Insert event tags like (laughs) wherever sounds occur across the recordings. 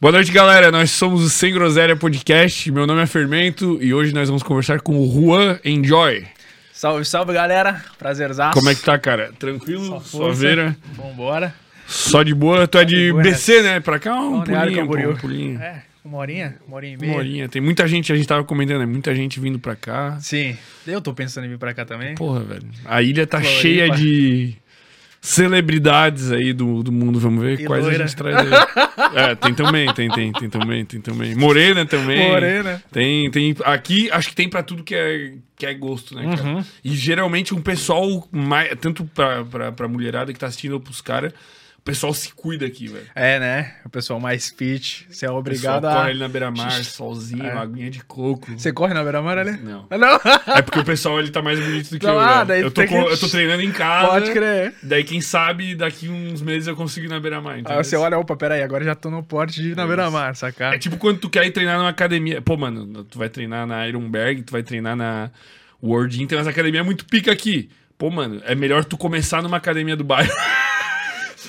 Boa noite, galera. Nós somos o Sem Groselha Podcast. Meu nome é Fermento e hoje nós vamos conversar com o Juan Enjoy. Salve, salve, galera. Prazerzaço. Como é que tá, cara? Tranquilo? Só Sua força. veira? Vambora. Só de boa? Tu é de boa, BC, né? Pra cá um pulinho, pô, um pulinho. É, uma horinha, uma horinha e meia. Uma horinha. Tem muita gente, a gente tava comentando, né? Muita gente vindo pra cá. Sim. Eu tô pensando em vir pra cá também. Porra, velho. A ilha tá Floripa. cheia de celebridades aí do, do mundo. Vamos ver E quais loira. a gente traz aí. (laughs) é, tem também, tem, tem, tem também, tem também. Morena também. Morena. Tem, tem. Aqui acho que tem pra tudo que é, que é gosto, né, cara? Uhum. E geralmente um pessoal, mais, tanto pra, pra, pra mulherada que tá assistindo ou pros caras, pessoal se cuida aqui, velho. É, né? O pessoal mais fit. Você é obrigado a. corre ali na beira-mar, solzinho, É. aguinha de coco. Você corre na beira-mar ali? Não. Não. É porque o pessoal ele tá mais bonito do que Não, eu. ah, daí eu, tô que- eu tô treinando em casa. Pode crer. Daí, quem sabe, daqui uns meses eu consigo ir na beira-mar. entendeu? Aí você olha, opa, peraí, agora já tô no porte de ir na É beira-mar, sacar? É tipo quando tu quer ir treinar numa academia. Pô, mano, tu vai treinar na Ironberg, tu vai treinar na World Gym, tem umas academias muito pica aqui. Pô, mano, é melhor tu começar numa academia do bairro. (laughs)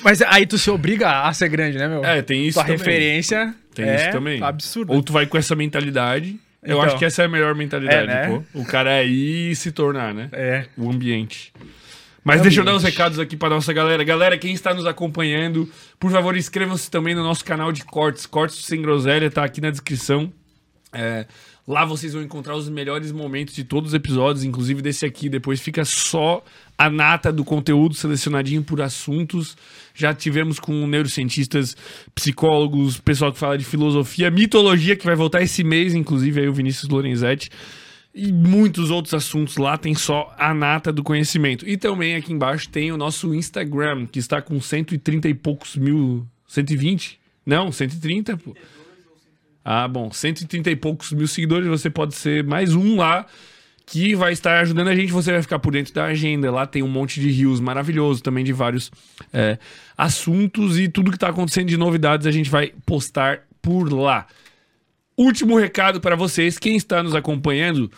Mas aí tu se obriga a ser grande, né, meu? É, tem isso Tua também. referência Tem é isso também. absurda. Ou tu vai com essa mentalidade. Eu Então. acho que essa é a melhor mentalidade, É, né? pô. O cara é ir e se tornar, né? É. o ambiente. Mas deixa eu dar uns recados aqui para nossa galera. Galera, quem está nos acompanhando, por favor, inscrevam-se também no nosso canal de cortes. Cortes Sem Groselha, tá aqui na descrição. É, lá vocês vão encontrar os melhores momentos de todos os episódios, inclusive desse aqui. Depois fica só a nata do conteúdo selecionadinho por assuntos. Já tivemos com neurocientistas, psicólogos, pessoal que fala de filosofia, mitologia, que vai voltar esse mês, inclusive aí o Vinícius Lorenzetti e muitos outros assuntos lá tem só a nata do conhecimento. E também aqui embaixo tem o nosso Instagram, que está com 130 e poucos mil. 120? Não, 130, pô. Ah, bom, 130 e poucos mil seguidores, você pode ser mais um lá que vai estar ajudando a gente. Você vai ficar por dentro da agenda. Lá tem um monte de rios maravilhoso também de vários é, assuntos e tudo que está acontecendo de novidades a gente vai postar por lá. Último recado para vocês, quem está nos acompanhando,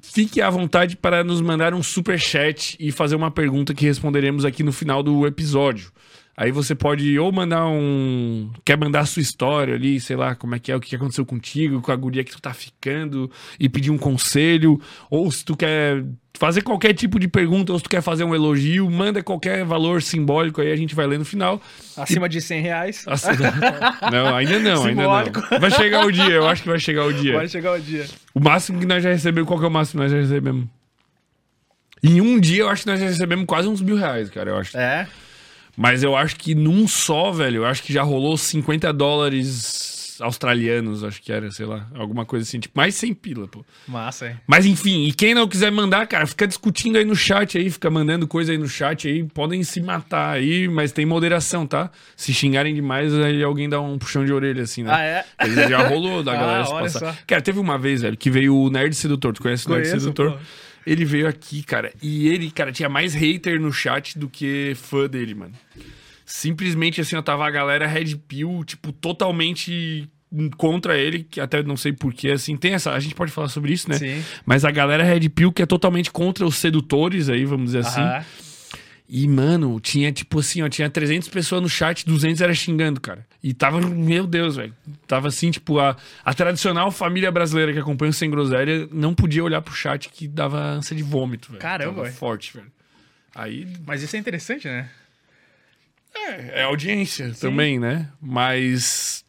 fique à vontade para nos mandar um super chat e fazer uma pergunta que responderemos aqui no final do episódio. Aí você pode ou mandar um. Quer mandar a sua história ali, sei lá, como é que é, o que aconteceu contigo, com a guria que tu tá ficando, e pedir um conselho. Ou se tu quer fazer qualquer tipo de pergunta, ou se tu quer fazer um elogio, manda qualquer valor simbólico aí, a gente vai ler no final. Acima de 100 reais. (laughs) Não, ainda não, ainda Simbólico. não. Vai chegar o dia, eu acho que vai chegar o dia. Vai chegar o dia. O máximo que nós já recebemos, qual que é o máximo que nós já recebemos? Em um dia eu acho que nós já recebemos quase uns mil reais, cara, eu acho. É. Mas eu acho que num só, velho, eu acho que já rolou 50 dólares australianos, acho que era, sei lá, alguma coisa assim, tipo, mais 100 pila, pô. Massa, hein? Mas enfim, e quem não quiser mandar, cara, fica discutindo aí no chat aí, fica mandando coisa aí no chat aí, podem se matar aí, mas tem moderação, tá? Se xingarem demais, aí alguém dá um puxão de orelha, assim, né? Ah, é? Já rolou da (laughs) Ah, galera se olha passar. só. Cara, teve uma vez, velho, que veio o Nerd Sedutor. Tu conhece o Nerd Sedutor? pô. Ele veio aqui, cara, e ele, cara, tinha mais hater no chat do que fã dele, mano. Simplesmente, assim, ó, tava a galera Red Pill, tipo, totalmente contra ele, que até não sei porquê, assim, tem essa, a gente pode falar sobre isso, né? Sim. Mas a galera Red Pill que é totalmente contra os sedutores aí, vamos dizer assim. Aham. E, mano, tinha tipo assim, ó, tinha 300 pessoas no chat, 200 era xingando, cara. E tava, meu Deus, velho. Tava assim, tipo, a, a tradicional família brasileira que acompanha o Sem Groselha não podia olhar pro chat que dava ânsia de vômito, velho. Caramba, Tava forte, velho. Aí, Mas isso é interessante, né? é, é audiência também, né? Mas.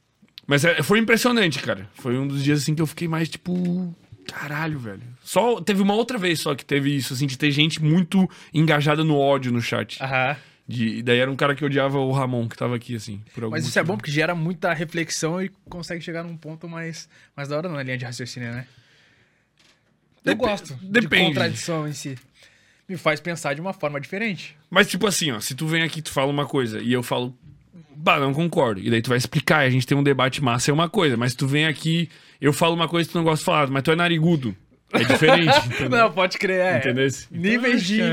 Mas é- foi impressionante, cara. Foi um dos dias assim que eu fiquei mais tipo. Caralho, velho. Só teve uma outra vez só que teve isso, assim, de ter gente muito engajada no ódio no chat. Aham. De, e daí era um cara que odiava o Ramon, que tava aqui, assim. Por algum Mas isso é motivo. bom porque gera muita reflexão e consegue chegar num ponto mais, mais da hora na linha de raciocínio, né? Eu gosto depende. de contradição em si. Me faz pensar de uma forma diferente. Mas, tipo assim, ó, se tu vem aqui, tu fala uma coisa e eu falo, bah, não concordo. E daí tu vai explicar, e a gente tem um debate massa, é uma coisa. Mas se tu vem aqui, eu falo uma coisa que tu não gosta de falar, mas tu é narigudo. É diferente. (laughs) entendeu? Não, pode crer, é. Entendesse? Então, Níveis de. É,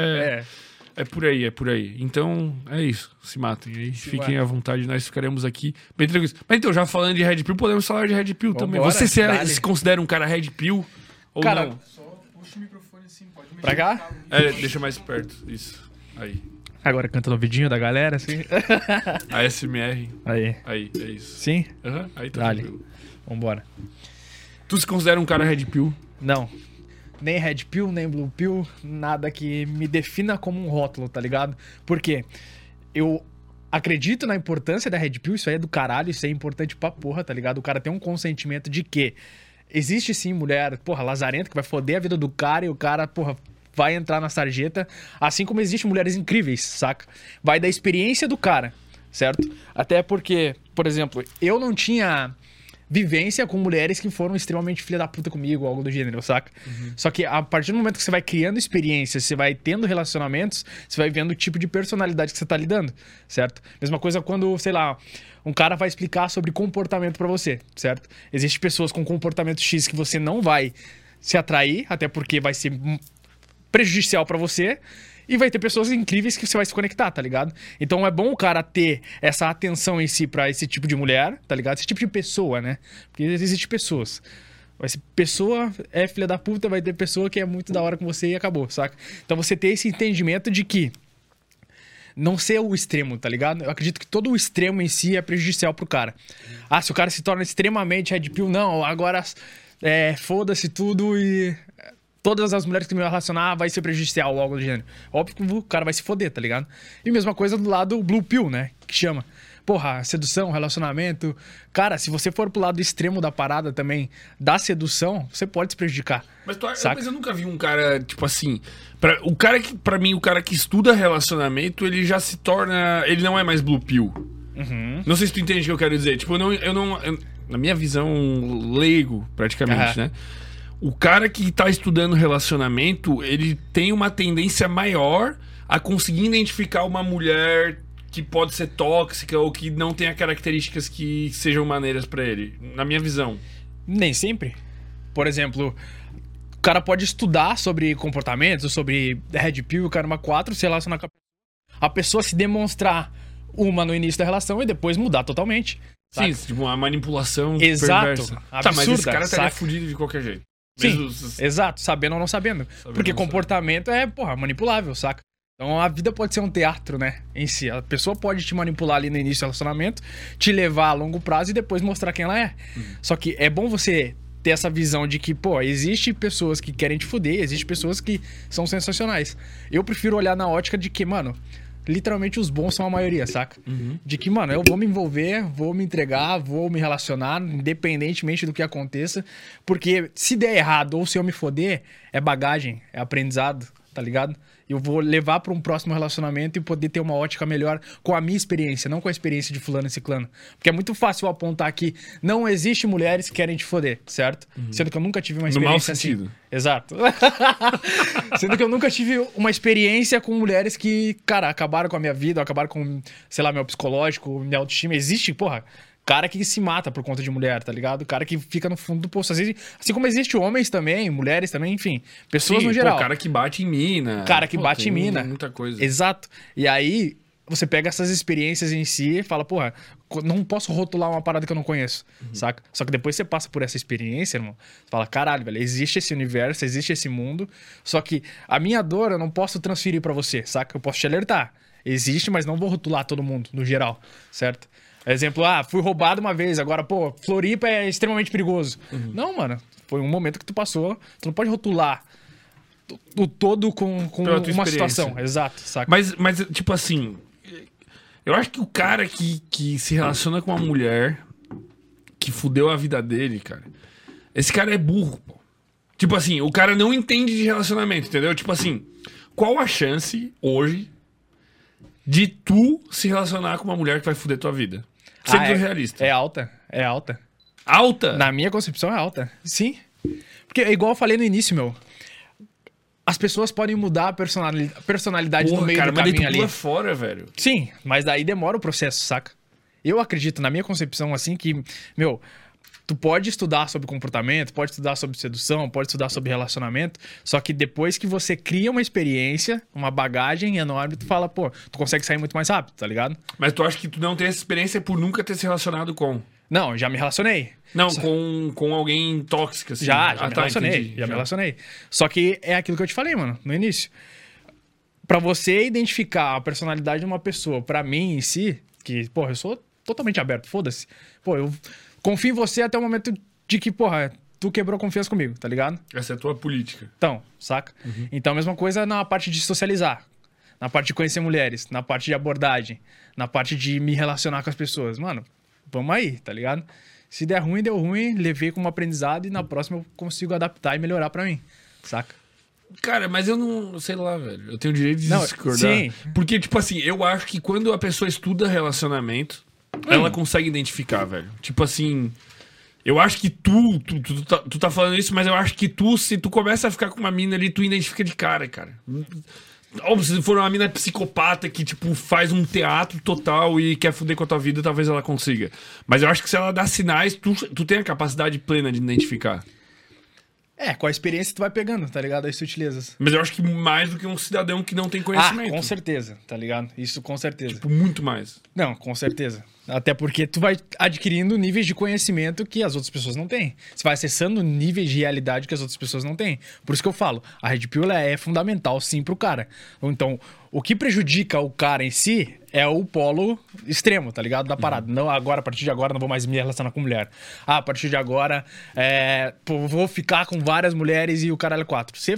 É. é por aí, é por aí. Então, é isso. Se matem aí. Fiquem matem. à vontade, nós ficaremos aqui bem tranquilos. Mas então, já falando de Red Pill, podemos falar de Red Pill também. Vambora, Você se, é- se considera um cara Red Pill ou Cara, não? Só puxa o microfone assim, pode mexer Pra cá? É, deixa mais perto. Isso. Aí. Agora canta no vidinho da galera, assim. (laughs) A SMR. Aí. Aí, é isso. Sim? Aham, aí tá Dale. tranquilo. Vambora. Tu se considera um cara Red Pill? Não. Nem Red Pill, nem Blue Pill, nada que me defina como um rótulo, tá ligado? Por quê? Eu acredito na importância da Red Pill, isso aí é do caralho, isso é importante pra porra, tá ligado? O cara tem um consentimento de que existe sim mulher, porra, lazarenta, que vai foder a vida do cara e o cara, porra, vai entrar na sarjeta, assim como existem mulheres incríveis, saca? Vai da experiência do cara, certo? Até porque, por exemplo, eu não tinha vivência com mulheres que foram extremamente filha da puta comigo, algo do gênero, saca? Só que a partir do momento que você vai criando experiências, você vai tendo relacionamentos, você vai vendo o tipo de personalidade que você tá lidando, certo? Mesma coisa quando, sei lá, um cara vai explicar sobre comportamento pra você, certo? Existem pessoas com comportamento X que você não vai se atrair, até porque vai ser prejudicial pra você. E vai ter pessoas incríveis que você vai se conectar, tá ligado? Então é bom o cara ter essa atenção em si pra esse tipo de mulher, tá ligado? Esse tipo de pessoa, né? Porque existe pessoas. Vai ser pessoa é filha da puta, vai ter pessoa que é muito da hora com você e acabou, saca? Então você ter esse entendimento de que não ser o extremo, tá ligado? Eu acredito que todo o extremo em si é prejudicial pro cara. Ah, se o cara se torna extremamente red pill, não, agora é, foda-se tudo e todas as mulheres que me relacionar vai ser prejudicial ou algo do gênero. Óbvio que o cara vai se foder, tá ligado? E mesma coisa do lado blue pill, né? Que chama. Porra, sedução, relacionamento. Cara, se você for pro lado extremo da parada também, da sedução, você pode se prejudicar. Mas, tu, Saca? mas eu nunca vi um cara, tipo assim. Pra, o cara que, pra mim, o cara que estuda relacionamento, ele já se torna. Ele não é mais blue pill. Uhum. Não sei se tu entende o que eu quero dizer. Tipo, eu não. Eu não eu- na minha visão leigo, praticamente, Aham. né? O cara que tá estudando relacionamento, ele tem uma tendência maior a conseguir identificar uma mulher que pode ser tóxica ou que não tenha características que sejam maneiras pra ele. Na minha visão. Nem sempre. Por exemplo, o cara pode estudar sobre comportamentos, sobre Red Pill, Karma 4, se relacionar com a pessoa. A pessoa se demonstrar uma no início da relação e depois mudar totalmente. Sim, saca? tipo, uma manipulação Exato. perversa. tá, mas esse Absurda, cara estaria fudido de qualquer jeito. Sim, exato, sabendo ou não sabendo. Porque ou não comportamento é, porra, manipulável, saca? Então a vida pode ser um teatro, né? Em si. A pessoa pode te manipular ali no início do relacionamento, te levar a longo prazo e depois mostrar quem ela é. Uhum. Só que é bom você ter essa visão de que, pô, existe pessoas que querem te fuder, existe pessoas que são sensacionais. Eu prefiro olhar na ótica de que, mano, literalmente os bons são a maioria, saca? Uhum. De que, mano, eu vou me envolver, vou me entregar, vou me relacionar, independentemente do que aconteça. Porque se der errado ou se eu me foder, é bagagem, é aprendizado, tá ligado? Eu vou levar pra um próximo relacionamento e poder ter uma ótica melhor com a minha experiência, não com a experiência de fulano e ciclano. Porque é muito fácil apontar que não existe mulheres que querem te foder, certo? Sendo que eu nunca tive uma Uhum. No mau experiência assim. sentido. Exato. (laughs) Sendo que eu nunca tive uma experiência com mulheres que, cara, acabaram com a minha vida, acabaram com, sei lá, meu psicológico, minha autoestima. Existe, porra, cara que se mata por conta de mulher, tá ligado? Cara que fica no fundo do poço. Às vezes, assim como existe homens também, mulheres também, enfim, pessoas Sim, no geral. Pô, cara que bate em mina. Cara que Pô, bate em mina. Muita coisa. Exato. E aí, você pega essas experiências em si e fala, porra, não posso rotular uma parada que eu não conheço, saca? Só que depois você passa por essa experiência, irmão, você fala, caralho, velho, existe esse universo, existe esse mundo, só que a minha dor eu não posso transferir pra você, saca? Eu posso te alertar. Existe, mas não vou rotular todo mundo, no geral, certo? Exemplo, ah, fui roubado uma vez, agora, pô, Floripa é extremamente perigoso. Não, mano, foi um momento que tu passou, tu não pode rotular o todo com, com uma situação, exato, saca? Mas, mas, tipo assim, eu acho que o cara que, que se relaciona com uma mulher que fudeu a vida dele, cara, esse cara é burro, pô. Tipo assim, o cara não entende de relacionamento, entendeu? Tipo assim, qual a chance hoje de tu se relacionar com uma mulher que vai fuder tua vida? Sendo Ah, é, realista. É alta, é alta. Alta? Na minha concepção é alta. Sim. Porque, é igual eu falei no início, meu. As pessoas podem mudar a personali- personalidade Porra, no meio cara, do mas caminho ali. pula fora, velho. Sim, mas daí demora o processo, saca? Eu acredito, na minha concepção, assim, que, meu, tu pode estudar sobre comportamento, pode estudar sobre sedução, pode estudar sobre relacionamento, só que depois que você cria uma experiência, uma bagagem enorme, tu fala, pô, tu consegue sair muito mais rápido, tá ligado? Mas tu acha que tu não tem essa experiência por nunca ter se relacionado com? Não, já me relacionei. Não, com, com alguém tóxico, assim. Já, já Ah, me tá, relacionei. entendi, já, me relacionei. Só que é aquilo que eu te falei, mano, no início. Pra você identificar a personalidade de uma pessoa, pra mim em si, que, porra, eu sou totalmente aberto, foda-se. Pô, eu confio em você até o momento de que, porra, tu quebrou confiança comigo, tá ligado? Essa é a tua política. Então, saca? Então, a mesma coisa na parte de socializar, na parte de conhecer mulheres, na parte de abordagem, na parte de me relacionar com as pessoas. Mano, vamos aí, tá ligado? Se der ruim, deu ruim, levei como aprendizado e na próxima eu consigo adaptar e melhorar pra mim, saca? Cara, mas eu não sei lá, velho. Eu tenho o direito de Não, discordar. sim. Porque, tipo assim, eu acho que quando a pessoa estuda relacionamento, Hum. ela consegue identificar, velho. Tipo assim. Eu acho que tu, tu, tu, tá, tu tá falando isso, mas eu acho que tu, se tu começa a ficar com uma mina ali, tu identifica de cara, cara. Ou se for uma mina psicopata que, tipo, faz um teatro total e quer fuder com a tua vida, talvez ela consiga. Mas eu acho que se ela dá sinais, tu, tu tem a capacidade plena de identificar. É, com a experiência tu vai pegando, tá ligado? As sutilezas. Mas eu acho que mais do que um cidadão que não tem Ah, conhecimento. com certeza, tá ligado? Isso com certeza. Tipo, muito mais. Não, com certeza. Até porque tu vai adquirindo níveis de conhecimento que as outras pessoas não têm. Você vai acessando níveis de realidade que as outras pessoas não têm. Por isso que eu falo, a Red Pill é fundamental sim pro cara. Então, o que prejudica o cara em si é o polo extremo, tá ligado? Da parada. Não, agora, a partir de agora, não vou mais me relacionar com mulher. Ah, a partir de agora, é, pô, vou ficar com várias mulheres e o caralho quatro. Você,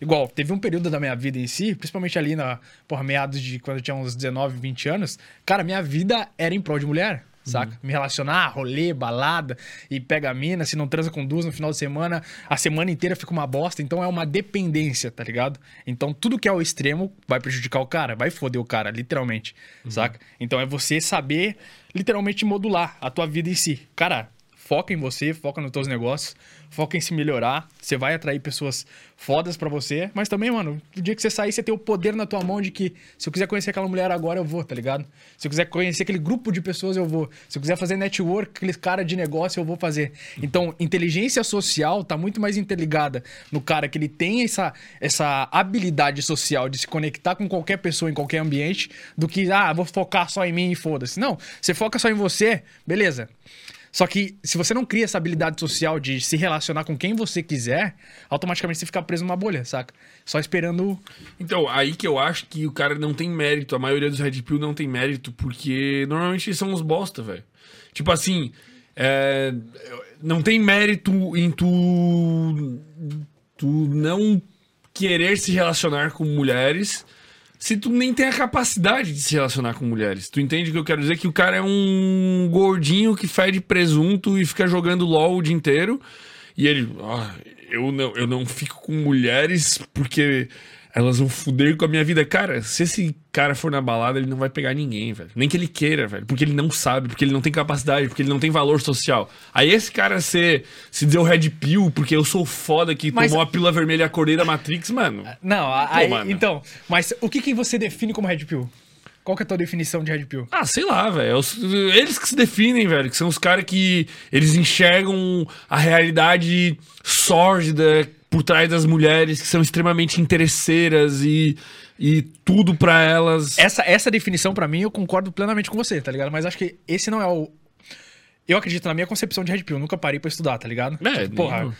igual, teve um período da minha vida em si, principalmente ali na, porra, meados de quando eu tinha uns 19, 20 anos, cara, minha vida era em prol de mulher. Saca? Me relacionar, rolê, balada e pega a mina, se não transa com duas no final de semana, a semana inteira fica uma bosta. Então é uma dependência, tá ligado? Então tudo que é o extremo vai prejudicar o cara, vai foder o cara, literalmente. Saca? Então é você saber literalmente modular a tua vida em si. Cara, foca em você, foca nos teus negócios, foca em se melhorar. Você vai atrair pessoas fodas pra você, mas também, mano, no dia que você sair, você tem o poder na tua mão de que se eu quiser conhecer aquela mulher agora, eu vou, tá ligado? Se eu quiser conhecer aquele grupo de pessoas, eu vou. Se eu quiser fazer network, aquele cara de negócio, eu vou fazer. Então, inteligência social tá muito mais interligada no cara que ele tem essa, essa habilidade social de se conectar com qualquer pessoa em qualquer ambiente, do que, ah, vou focar só em mim e foda-se. Não, você foca só em você, beleza. Só que se você não cria essa habilidade social de se relacionar com quem você quiser, automaticamente você fica preso numa bolha, saca? Só esperando. Então, aí que eu acho que o cara não tem mérito. A maioria dos Red Pill não tem mérito, porque normalmente eles são uns bosta, velho. Tipo assim, é, não tem mérito em tu, tu não querer se relacionar com mulheres se tu nem tem a capacidade de se relacionar com mulheres. Tu entende o que eu quero dizer? Que o cara é um gordinho que fede presunto e fica jogando LOL o dia inteiro. E ele, ah, eu, não, eu não fico com mulheres porque elas vão foder com a minha vida. Cara, se esse cara for na balada, ele não vai pegar ninguém, velho. Nem que ele queira, velho. Porque ele não sabe, porque ele não tem capacidade, porque ele não tem valor social. Aí esse cara ser, se dizer o Red Pill, porque eu sou foda que Mas- tomou a pílula vermelha e acordei da Matrix, mano. Não, aí, mano. então. Mas o que, que você define como Red Pill? Qual que é a tua definição de Red Pill? Ah, sei lá, velho. Eles que se definem, velho. Que são os caras que eles enxergam a realidade sórdida por trás das mulheres, que são extremamente interesseiras e, e tudo pra elas. Essa, essa definição, pra mim, eu concordo plenamente com você, tá ligado? Mas acho que esse não é o. Eu acredito na minha concepção de Red Pill. Eu nunca parei pra estudar, tá ligado? É, Tipo, porra. a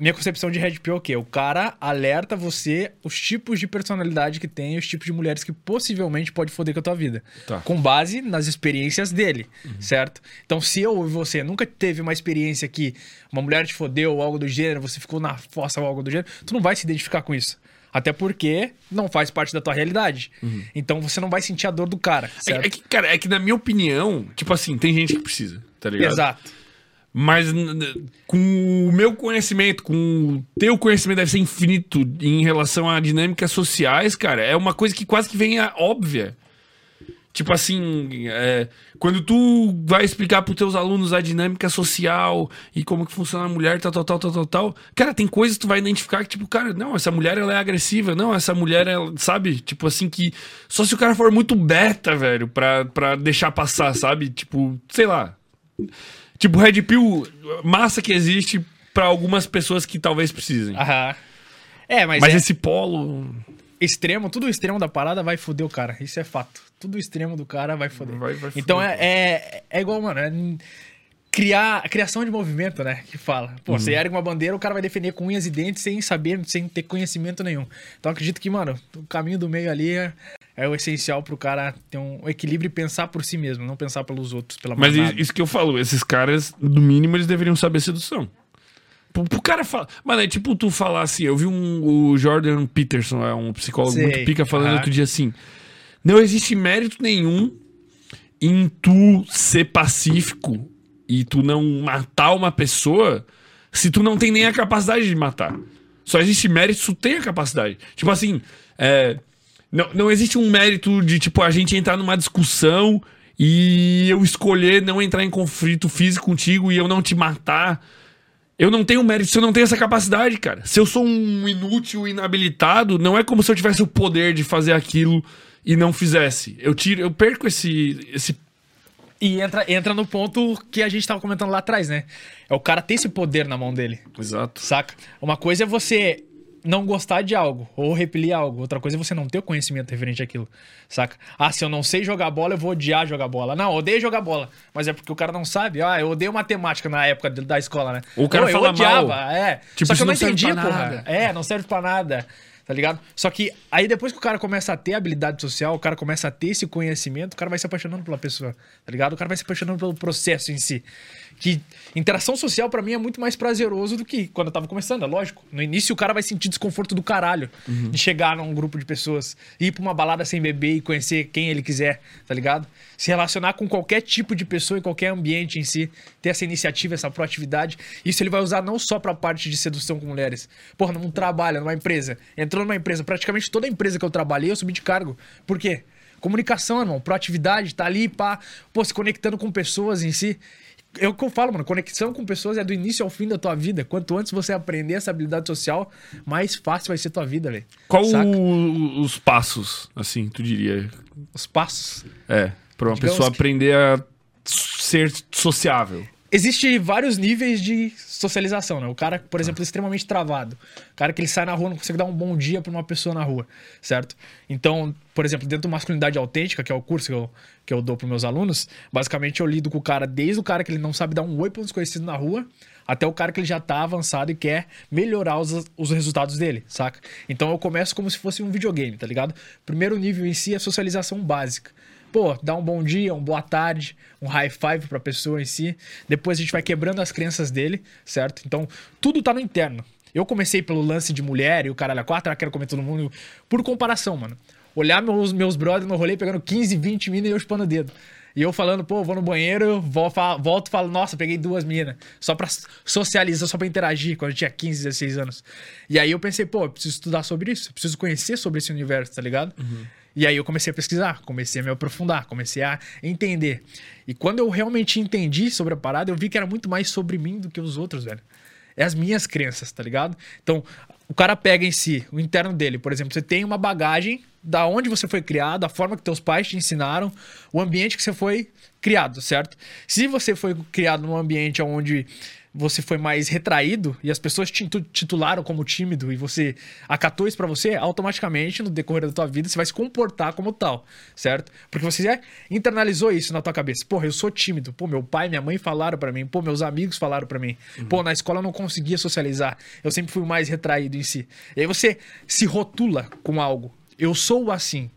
Minha concepção de Red Pill é o quê? O cara alerta você os tipos de personalidade que tem, os tipos de mulheres que possivelmente pode foder com a tua vida. Tá. Uhum. Com base nas experiências dele, certo? Então, se eu e você nunca teve uma experiência que uma mulher te fodeu ou algo do gênero, você ficou na fossa ou algo do gênero, tu não vai se identificar com isso. Até porque não faz parte da tua realidade. Então você não vai sentir a dor do cara, Uhum. É, é que, cara, é que na minha opinião, tipo assim, tem gente que precisa, tá ligado? Exato. Mas com o meu conhecimento, com o teu conhecimento deve ser infinito em relação a dinâmicas sociais, cara, é uma coisa que quase que vem a óbvia. Tipo assim, é, quando tu vai explicar pros teus alunos a dinâmica social e como que funciona a mulher, tal, tal, tal, tal, tal, tal, cara, tem coisas que tu vai identificar que, tipo, cara, não, essa mulher ela é agressiva, não, essa mulher, ela, sabe? Tipo assim, que só se o cara for muito beta, velho, pra, pra deixar passar, sabe? Tipo, sei lá. Tipo, Red Pill, massa que existe pra algumas pessoas que talvez precisem. Aham. É, mas, Mas é esse polo. extremo, tudo extremo da parada vai foder o cara. Isso é fato. Tudo extremo do cara vai foder. Vai- vai foder. então é, é, é igual, mano. é- criar criação de movimento, né? Que fala. Pô, você ergue uma bandeira, o cara vai defender com unhas e dentes sem saber, sem ter conhecimento nenhum. Então acredito que, mano, o caminho do meio ali é, é o essencial pro cara ter um equilíbrio e pensar por si mesmo, não pensar pelos outros, pela Mas manada. isso que eu falo, esses caras, no mínimo, eles deveriam saber sedução. Pro, pro cara falar. Mano, é tipo tu falar assim. Eu vi um, o Jordan Peterson, é um psicólogo Sei. muito pica, falando Aham. outro dia assim: Não existe mérito nenhum em tu ser pacífico e tu não matar uma pessoa se tu não tem nem a capacidade de matar. Só existe mérito se tu tem a capacidade. Tipo assim, é, não, não existe um mérito de, tipo, a gente entrar numa discussão e eu escolher não entrar em conflito físico contigo e eu não te matar. Eu não tenho mérito se eu não tenho essa capacidade, cara. Se eu sou um inútil, inabilitado, não é como se eu tivesse o poder de fazer aquilo e não fizesse. Eu tiro, eu perco esse, esse E entra, entra no ponto que a gente tava comentando lá atrás, né? É o cara ter esse poder na mão dele. Exato. Saca? Uma coisa é você não gostar de algo ou repelir algo. Outra coisa é você não ter o conhecimento referente àquilo. Saca? Ah, se eu não sei jogar bola, eu vou odiar jogar bola. Não, eu odeio jogar bola. Mas é porque o cara não sabe. Ah, eu odeio matemática na época da escola, né? O cara Pô, fala eu odiava, mal. é. Tipo, Só que eu não não entendi, porra. É, não serve pra nada. Tá ligado? Só que aí depois que o cara começa a ter habilidade social, o cara começa a ter esse conhecimento, o cara vai se apaixonando pela pessoa, tá ligado? O cara vai se apaixonando pelo processo em si. Que interação social pra mim é muito mais prazeroso do que quando eu tava começando, é lógico. No início o cara vai sentir desconforto do caralho de chegar num grupo de pessoas, ir pra uma balada sem beber e conhecer quem ele quiser, tá ligado? Se relacionar com qualquer tipo de pessoa em qualquer ambiente em si, ter essa iniciativa, essa proatividade. Isso ele vai usar não só pra parte de sedução com mulheres. Porra, num trabalho, numa empresa. Entrou numa empresa, praticamente toda empresa que eu trabalhei, eu subi de cargo. Por quê? Comunicação, irmão, proatividade, tá ali, pá, pô, se conectando com pessoas em si. É o que eu falo, mano. Conexão com pessoas é do início ao fim da tua vida. Quanto antes você aprender essa habilidade social, mais fácil vai ser tua vida, velho. Qual o- os passos, assim, tu diria? Os passos. É, pra uma Digamos pessoa que- aprender a ser sociável. Existe vários níveis de socialização, né? O cara, por exemplo, é extremamente travado. O cara que ele sai na rua não consegue dar um bom dia pra uma pessoa na rua, certo? Então, por exemplo, dentro do Masculinidade Autêntica, que é o curso que eu, que eu dou pros meus alunos, basicamente eu lido com o cara desde o cara que ele não sabe dar um oi pra um desconhecido na rua, até o cara que ele já tá avançado e quer melhorar os, os resultados dele, saca? Então eu começo como se fosse um videogame, tá ligado? Primeiro nível em si é socialização básica. Pô, dá um bom dia, um boa tarde, um high five pra pessoa em si. Depois a gente vai quebrando as crenças dele, certo? Então, tudo tá no interno. Eu comecei pelo lance de mulher e o caralho a quatro, ah, quero comer todo mundo. Por comparação, mano. Olhar meus, meus brothers no rolê pegando 15, 20 minas e eu chupando o dedo. E eu falando, pô, vou no banheiro, volto e falo, nossa, peguei duas minas. Só pra socializar, só pra interagir, quando eu tinha 15, 16 anos. E aí eu pensei, pô, eu preciso estudar sobre isso, eu preciso conhecer sobre esse universo, tá ligado? E aí eu comecei a pesquisar, comecei a me aprofundar, comecei a entender. E quando eu realmente entendi sobre a parada, eu vi que era muito mais sobre mim do que os outros, velho. É as minhas crenças, tá ligado? Então, o cara pega em si, o interno dele, por exemplo, você tem uma bagagem da onde você foi criado, a forma que teus pais te ensinaram, o ambiente que você foi criado, certo? Se você foi criado num ambiente onde você foi mais retraído e as pessoas te tu- titularam como tímido e você acatou isso pra você, automaticamente no decorrer da tua vida você vai se comportar como tal, certo? Porque você já internalizou isso na tua cabeça. Porra, eu sou tímido. Pô, meu pai minha mãe falaram pra mim. Pô, meus amigos falaram pra mim. Pô, na escola eu não conseguia socializar. Eu sempre fui mais retraído em si. E aí você se rotula com algo. Eu sou assim.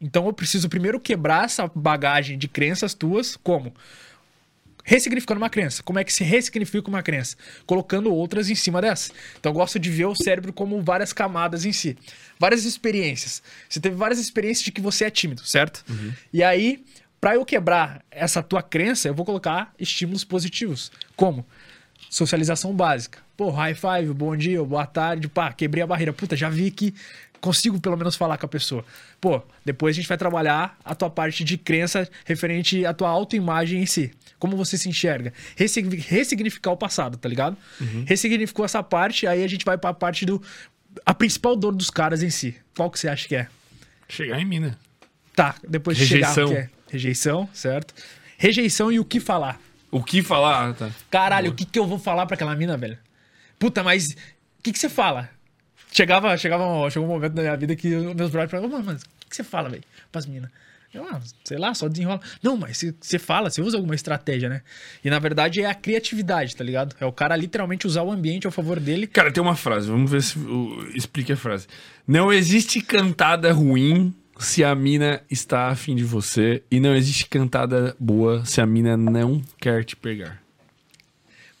Então eu preciso primeiro quebrar essa bagagem de crenças tuas, como? Ressignificando uma crença. Como é que se ressignifica uma crença? Colocando outras em cima dessa. Então eu gosto de ver o cérebro como várias camadas em si. Várias experiências. Você teve várias experiências de que você é tímido, certo? E aí, para eu quebrar essa tua crença, eu vou colocar estímulos positivos. Como? Socialização básica. Pô, high five, bom dia, boa tarde, pá, quebrei a barreira. Puta, já vi que consigo pelo menos falar com a pessoa. Pô, depois a gente vai trabalhar a tua parte de crença referente à tua autoimagem em si. Como você se enxerga. Ressigni- Ressignificar o passado, tá ligado? Ressignificou essa parte, aí a gente vai pra parte do. A principal dor dos caras em si. Qual que você acha que é? Chegar em mim, né? Tá, depois de Rejeição. chegar, que é? Rejeição, certo? Rejeição e o que falar. O que falar? Ah, tá. Caralho, o que, que eu vou falar pra aquela mina, velho? Puta, mas o que, que você fala? Chegava, chegava um, chegou um momento da minha vida que meus brothers falavam, mano, mas o que, você fala, velho, pras minas? Eu, ah, sei lá, só desenrola. Não, mas você- você fala, você usa alguma estratégia, né? E na verdade é a criatividade, tá ligado? É o cara literalmente usar o ambiente ao favor dele. Cara, tem uma frase, vamos ver se uh, explique a frase. Não existe cantada ruim se a mina está afim de você, e não existe cantada boa se a mina não quer te pegar.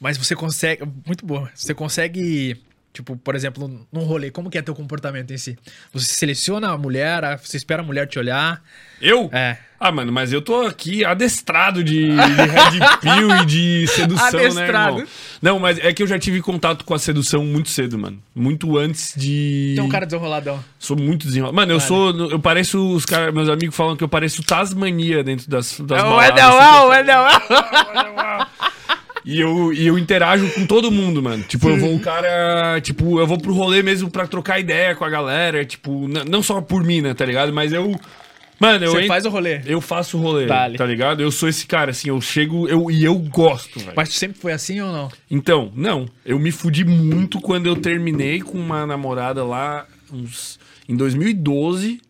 Mas você consegue. Muito boa. Você consegue. Tipo, por exemplo, num rolê, como que é teu comportamento em si? Você seleciona a mulher, você espera a mulher te olhar. Eu? É. Ah, mano, mas eu tô aqui adestrado de, de Red Pill e de (laughs) sedução, né, Adestrado. irmão? Não, mas é que eu já tive contato com a sedução muito cedo, mano. Muito antes de... Tem um cara desenroladão. Sou muito desenrolado. Mano, eu Vale. sou... Eu pareço... Os caras... Meus amigos falam que eu pareço Tasmania dentro das, das É o baladas. Edelal, o Edelal. (laughs) E eu, e eu interajo com todo mundo, mano. Tipo, eu vou um cara. Tipo, eu vou pro rolê mesmo pra trocar ideia com a galera. Tipo, não só por mina, tá ligado? Mas eu. Mano, eu. Você faz o rolê. Eu faço o rolê, tá ligado? Eu sou esse cara, assim, eu chego eu, e eu gosto, velho. Mas tu sempre foi assim ou não? Então, não. Eu me fudi muito quando eu terminei com uma namorada lá uns, em 2012.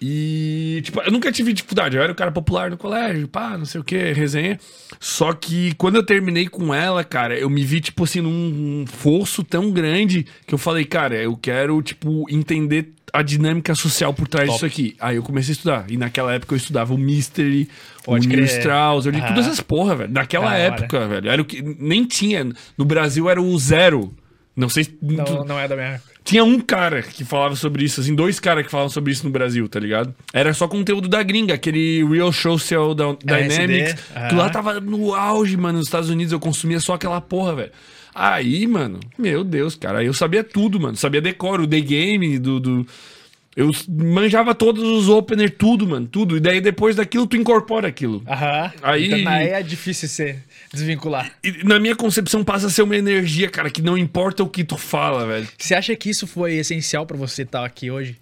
E, tipo, eu nunca tive dificuldade. Eu era o cara popular no colégio, pá, não sei o que, resenha. Só que quando eu terminei com ela, cara, eu me vi, tipo assim, num um fosso tão grande que eu falei, cara, eu quero, tipo, entender a dinâmica social por trás Top. disso aqui. Aí eu comecei a estudar. E naquela época eu estudava o Mystery, Pode o. Neil Strauss, eu li todas essas porra, velho. Naquela época, velho. Era o que. Nem tinha. No Brasil era o zero. Não sei se. Não, não é da minha época. Tinha um cara que falava sobre isso, assim, dois caras que falavam sobre isso no Brasil, tá ligado? Era só conteúdo da gringa, aquele Real Social Dy- Dynamics. RSD, Que lá tava no auge, mano, nos Estados Unidos. Eu consumia só aquela porra, velho. Aí, mano, meu Deus, cara. Aí eu sabia tudo, mano. Sabia decoro, o The Game, do. do... Eu manjava todos os opener, tudo, mano, tudo. E daí depois daquilo, tu incorpora aquilo. Aham. Aí- Então, aí é difícil ser desvincular. E na minha concepção passa a ser uma energia, cara, que não importa o que tu fala, velho. Você acha que isso foi essencial pra você estar aqui hoje?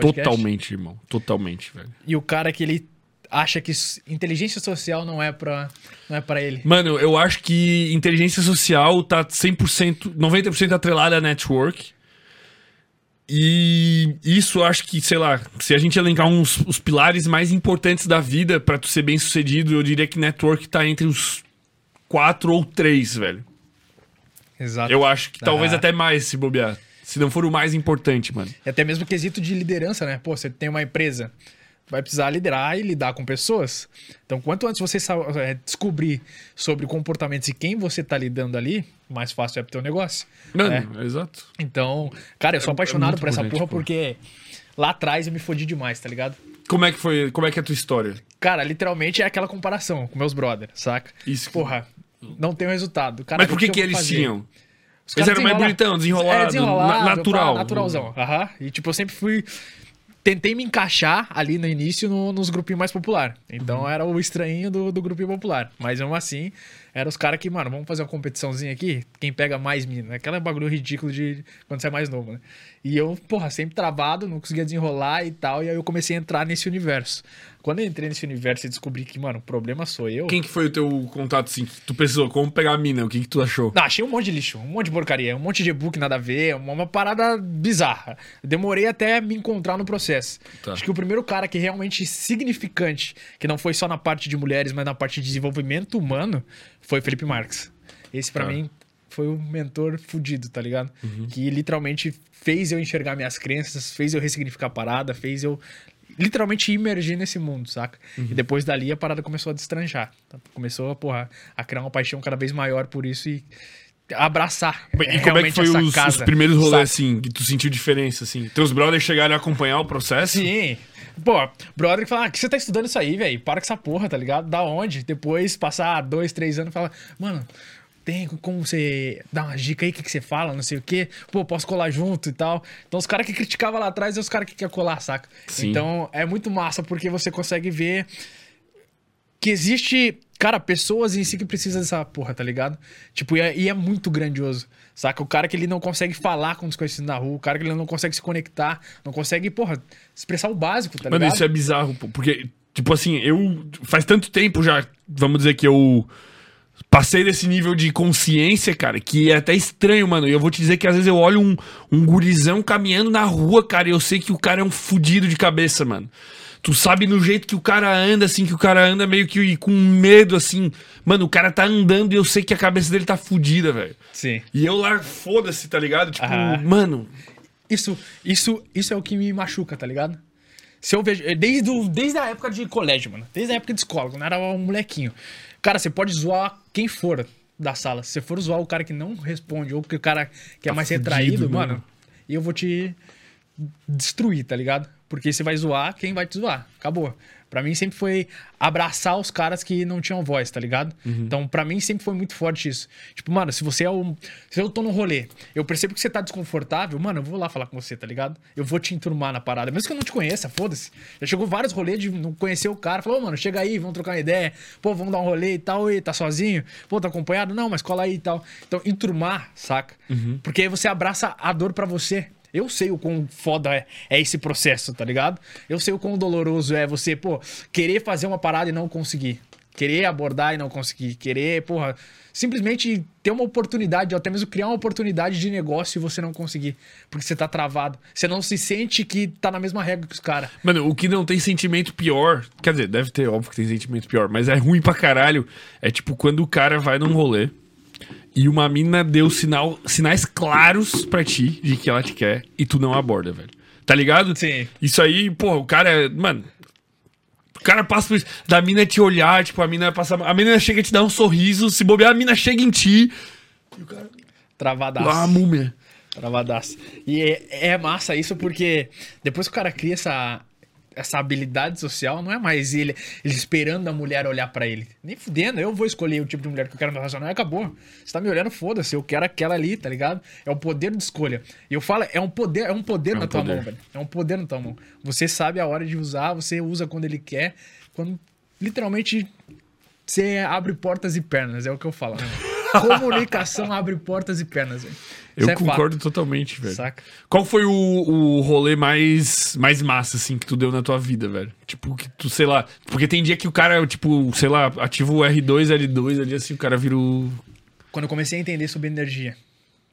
Totalmente, irmão. Totalmente, velho. E o cara que ele acha que inteligência social não é pra, não é pra ele. Mano, eu acho que inteligência social tá 100%, 90% atrelada a network. E isso eu acho que, sei lá, se a gente elencar uns os pilares mais importantes da vida pra tu ser bem sucedido, eu diria que network tá entre os quatro ou três, velho. Exato. Eu acho que talvez Ah. até mais se bobear. Se não for o mais importante, mano. E até mesmo quesito de liderança, né? Pô, você tem uma empresa, vai precisar liderar e lidar com pessoas. Então, quanto antes você é, descobrir sobre comportamentos e quem você tá lidando ali, mais fácil é pro teu negócio. Mano, É. exato. Então, cara, eu sou É- é apaixonado muito por essa porra pô. porque lá atrás eu me fodi demais, tá ligado? Como é que foi? Como é que é a tua história? Cara, literalmente é aquela comparação com meus brothers, saca? Isso Porra, não tem resultado. Cara, Mas por o que, que vou eles fazer? tinham? Os Eles eram mais bonitão, desenrolado, É, desenrolado, na- natural. naturalzão. Aham. E tipo, eu sempre fui. Tentei me encaixar ali no início no- nos grupinhos mais popular. Então Uhum. era o estranhinho do, do grupinho popular. Mas mesmo assim, eram os caras que, mano, vamos fazer uma competiçãozinha aqui? Quem pega mais mina? Aquela bagulho ridículo de quando você é mais novo, né? E eu, porra, sempre travado, não conseguia desenrolar e tal. E aí eu comecei a entrar nesse universo. Quando eu entrei nesse universo e descobri que, mano, o problema sou eu. Quem que foi o teu contato, assim, tu pensou? Como pegar a mina? O que que tu achou? Não, achei um monte de lixo, um monte de porcaria, um monte de e-book nada a ver, uma, uma parada bizarra. Demorei até me encontrar no processo. Tá. Acho que o primeiro cara que realmente significante, que não foi só na parte de mulheres, mas na parte de desenvolvimento humano, foi Felipe Marques. Esse pra Tá. mim foi o mentor fudido, tá ligado? Que literalmente fez eu enxergar minhas crenças, fez eu ressignificar a parada, fez eu literalmente imergir nesse mundo, saca? E depois dali a parada começou a destranjar. tá? Começou, porra, a criar uma paixão cada vez maior por isso e abraçar. E como é que foi os, os casa, primeiros rolês, saca? assim, que tu sentiu diferença, assim? Teus brothers chegaram a acompanhar o processo? Sim. Pô, brother que fala, ah, que você tá estudando isso aí, velho? Para com essa porra, tá ligado? Da onde? Depois, passar dois, três anos, fala, mano, tem como você dar uma dica aí, o que, que você fala, não sei o quê? Pô, posso colar junto e tal. Então, os caras que criticavam lá atrás é os caras que quer colar, saca? Sim. Então, é muito massa, porque você consegue ver que existe, cara, pessoas em si que precisam dessa porra, tá ligado? Tipo, e é, e é muito grandioso, saca? O cara que ele não consegue falar com desconhecido na rua, o cara que ele não consegue se conectar, não consegue, porra, expressar o básico, tá Mano, ligado? isso é bizarro, porque, tipo assim, eu. Faz tanto tempo já, vamos dizer que eu. Passei desse nível de consciência, cara, que é até estranho, mano. E eu vou te dizer que às vezes eu olho um, um gurizão caminhando na rua, cara, e eu sei que o cara é um fudido de cabeça, mano. Tu sabe no jeito que o cara anda, assim, que o cara anda meio que com medo, assim. Mano, o cara tá andando e eu sei que a cabeça dele tá fudida, velho. Sim. E eu lá, foda-se, tá ligado? Tipo, Aham. mano, Isso, isso, isso é o que me machuca, tá ligado? Se eu vejo. Desde, o- desde a época de colégio, mano. Desde a época de escola, quando eu era um molequinho. Cara, você pode zoar quem for da sala. Se você for zoar o cara que não responde, ou que o cara que é Tá mais fudido retraído, mesmo. mano, eu vou te destruir, tá ligado? Porque você vai zoar quem vai te zoar. Acabou. Pra mim sempre foi abraçar os caras que não tinham voz, tá ligado? Uhum. Então, pra mim sempre foi muito forte isso. Tipo, mano, se você é o. Se eu tô no rolê, eu percebo que você tá desconfortável, mano, eu vou lá falar com você, tá ligado? Eu vou te enturmar na parada. Mesmo que eu não te conheça, foda-se. Já chegou vários rolês de não conhecer o cara. Falou, "Ô, mano, chega aí, vamos trocar uma ideia. Pô, vamos dar um rolê e tal. E tá sozinho? Pô, tá acompanhado? Não, mas cola aí e tal. Então, enturmar, saca? Porque aí você abraça a dor pra você. Eu sei o quão foda é, é esse processo, tá ligado? Eu sei o quão doloroso é você, pô, querer fazer uma parada e não conseguir. Querer abordar e não conseguir. Querer, porra, simplesmente ter uma oportunidade, ou até mesmo criar uma oportunidade de negócio e você não conseguir. Porque você tá travado. Você não se sente que tá na mesma regra que os caras. Mano, o que não tem sentimento pior. Quer dizer, deve ter, óbvio que tem sentimento pior, mas é ruim pra caralho. É tipo quando o cara vai num rolê e uma mina deu sinal, sinais claros pra ti de que ela te quer e tu não aborda, velho. Tá ligado? Sim. Isso aí, porra, o cara. Mano. O cara passa por isso. Da mina te olhar, tipo, a mina passa. A mina chega a te dar um sorriso, se bobear, a mina chega em ti. Travadaço. Lá, a múmia. Travadaço. E é, é massa isso porque depois que o cara cria essa, essa habilidade social, não é mais ele, ele esperando a mulher olhar pra ele. Nem fudendo, eu vou escolher o tipo de mulher que eu quero me relacionar e acabou. Você tá me olhando, foda-se, eu quero aquela ali, tá ligado? É o poder de escolha. E eu falo, é um poder, é um poder um na tua poder. mão, velho. É um poder na tua mão. Você sabe a hora de usar, você usa quando ele quer, quando literalmente você abre portas e pernas, é o que eu falo. Né? (laughs) Comunicação abre portas e pernas, velho. Eu é concordo fato, totalmente, velho. Saca? Qual foi o, o rolê mais, mais massa, assim, que tu deu na tua vida, velho? Tipo, que tu, sei lá. Porque tem dia que o cara, tipo, sei lá, ativa o R2, L2, ali assim, o cara vira o. Quando eu comecei a entender sobre energia,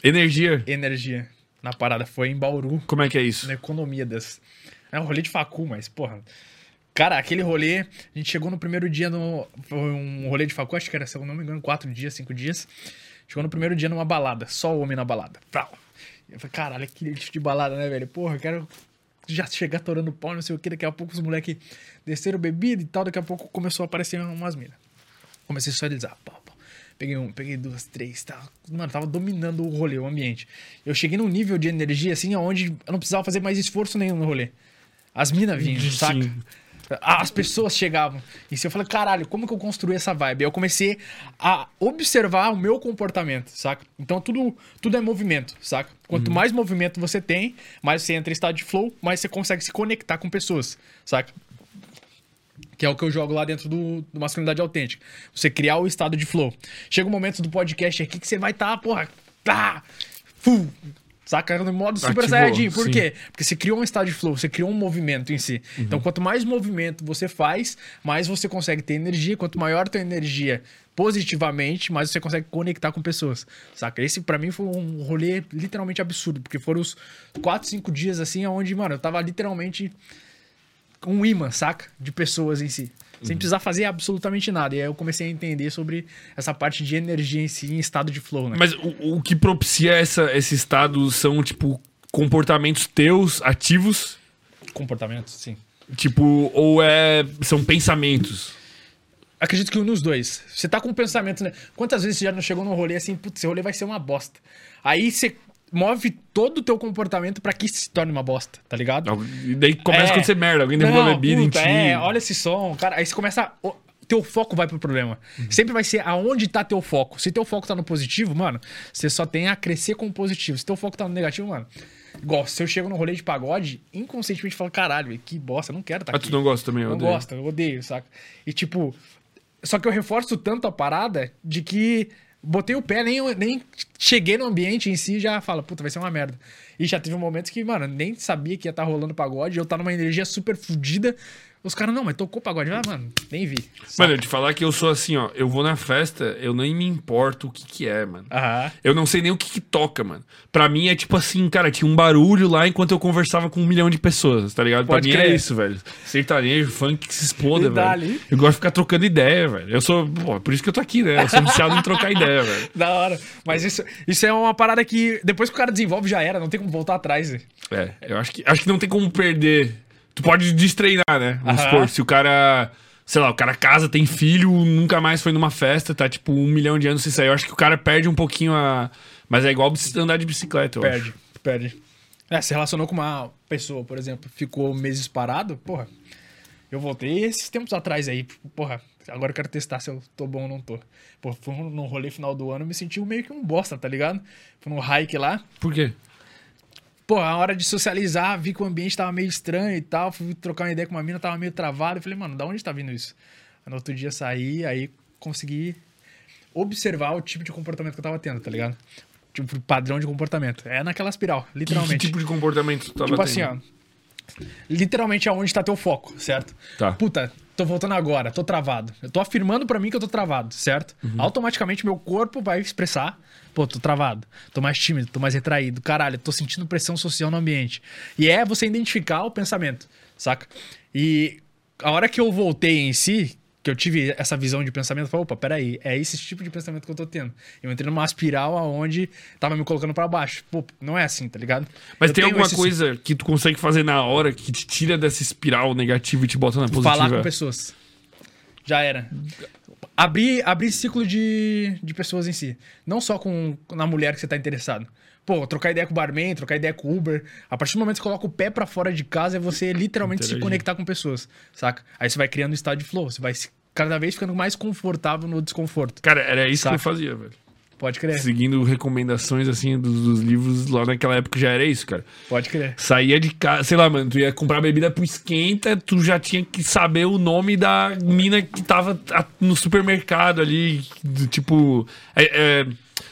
Energia. energia na parada foi em Bauru, Como é que é isso? na economia das. É um rolê de facu, mas, porra. Cara, aquele rolê, a gente chegou no primeiro dia no. Foi um rolê de facu, acho que era, se eu não me engano, quatro dias, cinco dias. Chegou no primeiro dia numa balada, só homem na balada. Frau. Eu falei, caralho, que lixo de balada, né, velho? Porra, eu quero já chegar torando pau, não sei o que. Daqui a pouco os moleques desceram bebida e tal. Daqui a pouco começou a aparecer umas minas. Comecei a socializar. Pau, pau. Peguei um, peguei duas, três, tal. Mano, tava dominando o rolê, o ambiente. Eu cheguei num nível de energia, assim, onde eu não precisava fazer mais esforço nenhum no rolê. As minas vinham, Sim. saca? As pessoas chegavam. E se eu falei, caralho, como que eu construí essa vibe? Eu comecei a observar o meu comportamento, saca? Então tudo, tudo é movimento, saca? Quanto mais movimento você tem, mais você entra em estado de flow, mais você consegue se conectar com pessoas, saca? Que é o que eu jogo lá dentro do, do Masculinidade Autêntica. Você criar o estado de flow. Chega um momento do podcast aqui que você vai estar, tá, porra, tá, fu, saca? No modo super Ativou, saiyajin. Por sim. quê? Porque você criou um estado de flow, você criou um movimento em si. Então, quanto mais movimento você faz, mais você consegue ter energia. Quanto maior a tua energia positivamente, mais você consegue conectar com pessoas, saca? Esse pra mim foi um rolê literalmente absurdo, porque foram os 4, 5 dias assim, onde, mano, eu tava literalmente um imã, saca? De pessoas em si. Sem precisar fazer absolutamente nada. E aí eu comecei a entender sobre essa parte de energia em si, em estado de flow, né? Mas o, o que propicia essa, esse estado são, tipo, comportamentos teus ativos? Comportamento, sim. Tipo, ou é. São pensamentos? Acredito que um nos dois. Você tá com um pensamento, né? Quantas vezes você já não chegou num rolê assim, putz, esse rolê vai ser uma bosta. Aí você move todo o teu comportamento pra que se torne uma bosta, tá ligado? E daí começa a É. acontecer merda, alguém derruba Não, bebida puta, em ti. É, olha esse som, cara. Aí você começa. a- Teu foco vai pro problema. Sempre vai ser aonde tá teu foco. Se teu foco tá no positivo, mano, você só tem a crescer com o positivo. Se teu foco tá no negativo, mano. Igual, se eu chego no rolê de pagode, inconscientemente eu falo, caralho, que bosta, eu não quero tá Ah, aqui. tu não gosta também, eu Não odeio. gosto, eu odeio, saca? E tipo, só que eu reforço tanto a parada de que botei o pé, nem, nem cheguei no ambiente em si já fala, puta, vai ser uma merda. E já teve momentos que, mano, nem sabia que ia estar rolando pagode, eu tava numa energia super fodida, Os caras, não, mas tocou pagode. Ah, mano, nem vi. Mano, eu te falar que eu sou assim, ó. Eu vou na festa, eu nem me importo o que que é, mano. Aham. Eu não sei nem o que, que toca, mano. Pra mim é tipo assim, cara, tinha um barulho lá enquanto eu conversava com um milhão de pessoas, tá ligado? Pode pra mim crer. é isso, velho. Sertanejo, funk que se exploda, E velho. dali. Eu gosto de ficar trocando ideia, velho. Eu sou. Pô, por isso que eu tô aqui, né? Eu sou viciado em trocar ideia, velho. (laughs) Da hora. Mas isso, isso é uma parada que depois que o cara desenvolve já era, não tem como voltar atrás. né? É, eu acho que, acho que não tem como perder. Tu pode destreinar, né? Vamos Aham. supor, se o cara. Sei lá, o cara casa, tem filho, nunca mais foi numa festa, tá tipo um milhão de anos sem sair. Eu acho que o cara perde um pouquinho a. Mas é igual andar de bicicleta, eu Perde, acho. perde. É, se relacionou com uma pessoa, por exemplo, ficou meses parado, porra. Eu voltei esses tempos atrás aí, porra. Agora eu quero testar se eu tô bom ou não tô. Pô, fui num rolê final do ano, me senti meio que um bosta, tá ligado? Fui num hike lá. Por quê? Pô, a hora de socializar, vi que o ambiente tava meio estranho e tal. Fui trocar uma ideia com uma mina, tava meio travado. Eu falei, mano, da onde tá vindo isso? Aí no outro dia saí, aí consegui observar o tipo de comportamento que eu tava tendo, tá ligado? Tipo, padrão de comportamento. É naquela espiral, literalmente. que tipo de comportamento tu tava Tipo assim, tendo? ó. Literalmente aonde tá teu foco, certo? Tá. Puta, tô voltando agora, tô travado. Eu tô afirmando pra mim que eu tô travado, certo? Uhum. Automaticamente meu corpo vai expressar, pô, tô travado, tô mais tímido, tô mais retraído, caralho, tô sentindo pressão social no ambiente. E é você identificar o pensamento, saca? E a hora que eu voltei em si, que eu tive essa visão de pensamento, falei, opa, peraí, é esse tipo de pensamento que eu tô tendo. Eu entrei numa espiral aonde tava me colocando pra baixo. Pô, não é assim, tá ligado? Mas Eu tem alguma esse- coisa que tu consegue fazer na hora que te tira dessa espiral negativa e te bota na positiva? Falar com pessoas. Já era. Abrir, abrir ciclo de, de pessoas em si. Não só com na mulher que você tá interessado. Pô, trocar ideia com o barman, trocar ideia com o Uber. A partir do momento que você coloca o pé pra fora de casa, é você literalmente se Interagir. conectar com pessoas, saca? Aí você vai criando um estado de flow. Você vai se- cada vez ficando mais confortável no desconforto. Cara, era isso Saca. que eu fazia, velho. Pode crer. Seguindo recomendações, assim, dos, dos livros, lá naquela época já era isso, cara. Pode crer. Saía de casa, sei lá, mano, tu ia comprar bebida pro esquenta, tu já tinha que saber o nome da mina que tava no supermercado ali, do tipo... é- é,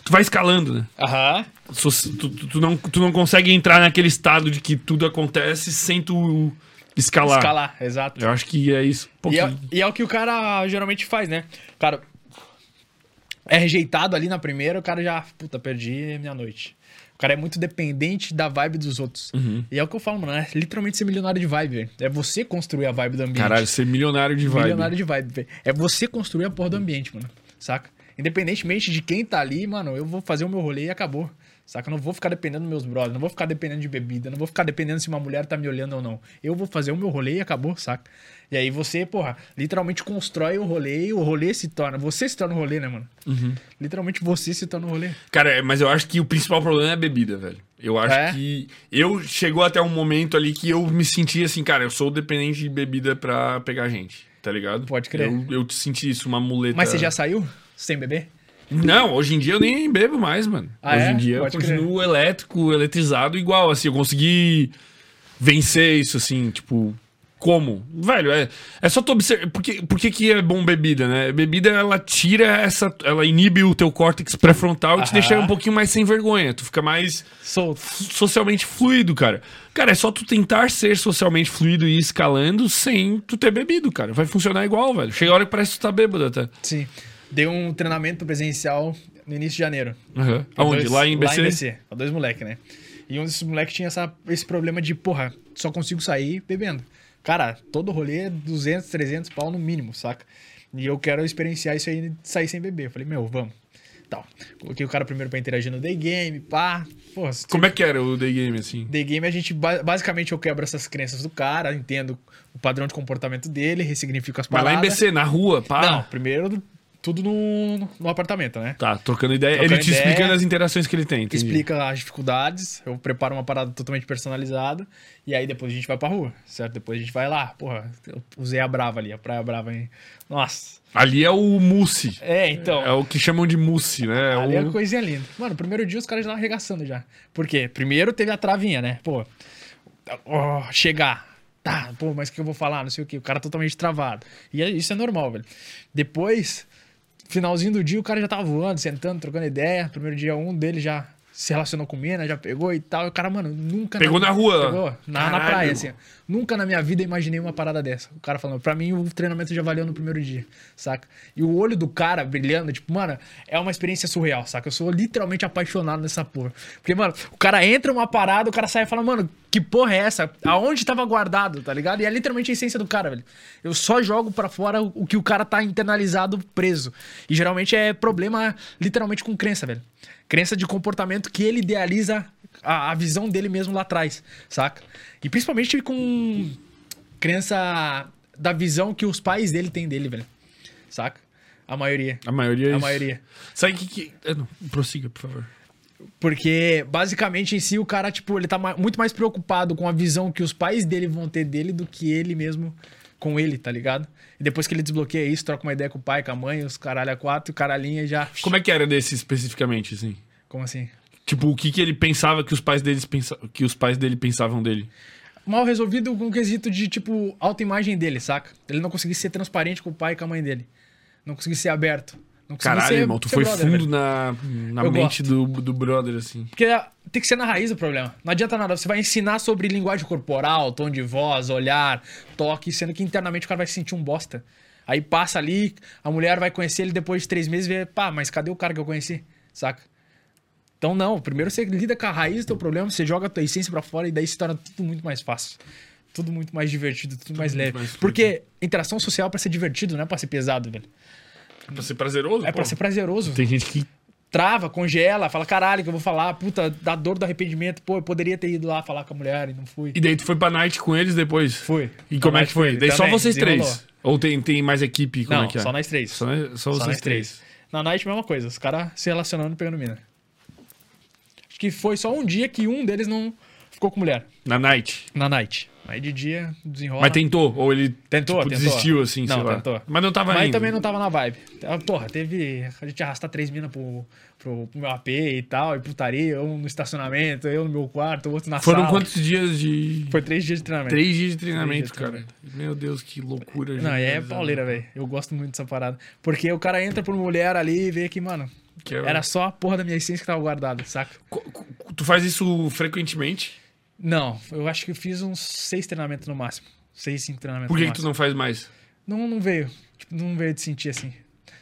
tu vai escalando, né? Aham. Tu, tu- tu não, tu não consegue entrar naquele estado de que tudo acontece sem tu escalar. Escalar, exato. Eu acho que é isso. Um E é, e é o que o cara geralmente faz, né? Cara, é rejeitado ali na primeira, o cara já, puta, perdi minha noite. O cara é muito dependente da vibe dos outros. Uhum. E é o que eu falo, mano, é literalmente ser milionário de vibe, velho. É você construir a vibe do ambiente. Caralho, ser milionário de vibe. Milionário de vibe, velho. É você construir a porra do ambiente, mano. Saca? Independentemente de quem tá ali, mano, eu vou fazer o meu rolê e acabou. Saca? Eu não vou ficar dependendo dos meus brothers, não vou ficar dependendo de bebida, não vou ficar dependendo se uma mulher tá me olhando ou não. Eu vou fazer o meu rolê e acabou, saca? E aí você, porra, literalmente constrói o rolê e o rolê se torna. Você se torna o rolê, né, mano? Uhum. Literalmente você se torna o rolê. Cara, é, mas eu acho que o principal problema é a bebida, velho. Eu acho É? que. Eu chegou até um momento ali que eu me senti assim, cara, eu sou dependente de bebida pra pegar gente, tá ligado? Pode crer. Eu, eu senti isso, uma muleta. Mas você já saiu sem beber? Não, hoje em dia eu nem bebo mais, mano. Ah, hoje é? em dia Pode eu continuo elétrico, eletrizado igual, assim, eu consegui vencer isso, assim, tipo. Como? Velho, é, é só tu observar. Por, que, por que, que é bom bebida, né? Bebida, ela tira essa. Ela inibe o teu córtex pré-frontal e te deixa um pouquinho mais sem vergonha. Tu fica mais Solto. socialmente fluido, cara. Cara, é só tu tentar ser socialmente fluido e ir escalando sem tu ter bebido, cara. Vai funcionar igual, velho. Chega a hora que parece que tu tá bêbado até. Sim. Dei um treinamento presencial no início de janeiro. Uhum. Aonde? dois- Lá em BC? Lá em BC. Pra dois moleques, né? E um desses moleques tinha essa, esse problema de, porra, só consigo sair bebendo. Cara, todo rolê é 200, 300 pau no mínimo, saca? E eu quero experienciar isso aí, sair sem beber. Eu falei, meu, vamos. Tal. Coloquei o cara primeiro pra interagir no day game, pá. Porra, Como é que era o day game, assim? Day game, a gente, ba- basicamente, eu quebro essas crenças do cara, entendo o padrão de comportamento dele, ressignifico as Mas lá palavras. em BC, na rua, pá. Não, primeiro tudo no, no apartamento, né? Tá, trocando ideia. Trocando ele te ideia. explicando as interações que ele tem. entendi. explica as dificuldades, eu preparo uma parada totalmente personalizada, e aí depois a gente vai pra rua, certo? Depois a gente vai lá, porra, eu usei a Brava ali, a Praia Brava, hein? Nossa. Ali é o mousse. É, então. É o que chamam de mousse, né? É Ali é o... coisinha linda. Mano, primeiro dia os caras já estavam arregaçando já. Por quê? Primeiro teve a travinha, né? Pô, ó, chegar. Tá, pô, mas o que eu vou falar? Não sei o que. O cara totalmente travado. E é- isso é normal, velho. Depois, finalzinho do dia, o cara já tava voando, sentando, trocando ideia. Primeiro dia, um deles já se relacionou com mina, já pegou e tal. E o cara, mano, nunca. Pegou na rua? Pegou, na, na praia, assim. Nunca na minha vida imaginei uma parada dessa. O cara falando, pra mim o treinamento já valeu no primeiro dia, saca? E o olho do cara brilhando, tipo, mano, é uma experiência surreal, saca? Eu sou literalmente apaixonado nessa porra. Porque, mano, o cara entra uma parada, o cara sai e fala, mano, que porra é essa? Aonde tava guardado, tá ligado? E é literalmente a essência do cara, velho. Eu só jogo pra fora o o que o cara tá internalizado preso. E geralmente é problema literalmente com crença, velho. Crença de comportamento que ele idealiza a, a visão dele mesmo lá atrás, saca? E principalmente com crença da visão que os pais dele têm dele, velho. Saca? A maioria. A maioria é A isso. maioria. Sabe que que... é, não, prossiga, por favor. Porque, basicamente, em si, o cara, tipo, ele tá muito mais preocupado com a visão que os pais dele vão ter dele do que ele mesmo com ele, tá ligado? E depois que ele desbloqueia isso, troca uma ideia com o pai, com a mãe, os caralho a quatro, o caralhinha e já. Como é que era desse especificamente, assim? Como assim? Tipo, o que que ele pensava que os pais deles pensa... que os pais dele pensavam dele? Mal resolvido com o quesito de, tipo, autoimagem dele, saca? Ele não conseguia ser transparente com o pai e com a mãe dele. Não conseguia ser aberto. Não Caralho, ser, irmão, tu foi brother, fundo velho. na, na Eu mente do, do brother, assim. Porque tem que ser na raiz o problema. Não adianta nada. Você vai ensinar sobre linguagem corporal, tom de voz, olhar, toque, sendo que internamente o cara vai se sentir um bosta. Aí passa ali, a mulher vai conhecer ele depois de três meses e vê, pá, mas cadê o cara que eu conheci? Saca? Então não, primeiro você lida com a raiz do teu problema, você joga a tua essência pra fora e daí se torna tudo muito mais fácil. Tudo muito mais divertido, tudo, mais muito leve. mais. Porque interação social é pra ser divertido, não é pra ser pesado, velho. É pra ser prazeroso, É pra pô. ser prazeroso Tem gente que... trava, congela, fala, caralho, que eu vou falar, puta, dá dor do arrependimento, pô, eu poderia ter ido lá falar com a mulher e não fui. E daí tu foi pra night com eles depois? Fui. E como é que foi? Daí só vocês três? Ou tem, tem mais equipe? Como Não, é que é? só nós três. Só, só Só vocês nós três. três. Na night, mesma coisa, os caras se relacionando e pegando mina. Acho que foi só um dia que um deles não ficou com mulher. Na night. Na night. Aí de dia desenrola. Mas tentou? Ou ele Tentou, tipo, tentou. desistiu, assim, Não, sei lá? tentou. Mas não tava Mas indo. também não tava na vibe. Ah, Porra, teve. A gente arrastar três minas pro, pro, pro meu AP e tal, e putaria, um no estacionamento, eu no meu quarto, outro na Foram sala. quantos dias de... Foi três dias de treinamento. Três dias de treinamento, dias cara. Meu Deus, que loucura. Não, e é pauleira, velho. Eu gosto muito dessa parada. Porque o cara entra por mulher ali e vê que, mano, Que é- era só a porra da minha essência que tava guardada, saca? Tu faz isso frequentemente? Não, eu acho que eu fiz uns seis treinamentos no máximo. Seis, cinco treinamentos Por que, que tu não faz mais? Não, não veio. Tipo, não veio de sentir assim.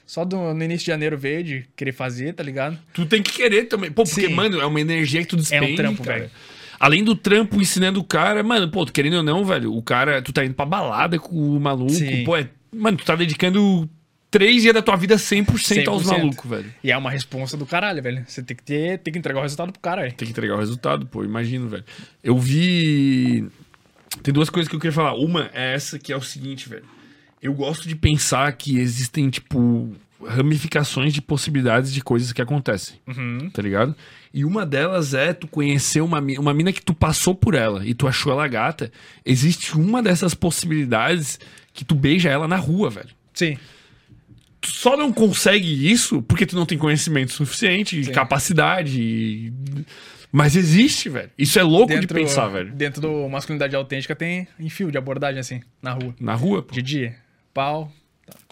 Só do- no início de janeiro veio de querer fazer, tá ligado? Tu tem que querer também. Pô, porque, Sim. mano, é uma energia que tu despende, trampo, cara. velho. Além do trampo ensinando o cara, mano, pô, querendo ou não, velho, o cara, tu tá indo pra balada com o maluco, Sim. pô, é, mano, tu tá dedicando três dias da tua vida 100%, aos 100%. malucos, velho. E é uma responsa do caralho, velho. Você tem que ter, tem que entregar o resultado pro cara, velho. Tem que entregar o resultado, pô, imagino, velho. Eu vi. Tem duas coisas que eu queria falar. Uma é essa que é o seguinte, velho. Eu gosto de pensar que existem, tipo, ramificações de possibilidades de coisas que acontecem. Uhum. Tá ligado? E uma delas é tu conhecer uma, uma mina que tu passou por ela e tu achou ela gata. Existe uma dessas possibilidades que tu beija ela na rua, velho. Sim. Tu só não consegue isso porque tu não tem conhecimento suficiente, Sim. capacidade. e- Mas existe, velho. Isso é louco de pensar, velho. Dentro do masculinidade autêntica tem em fio de abordagem, assim, na rua. Na rua, pô. De dia. Pau.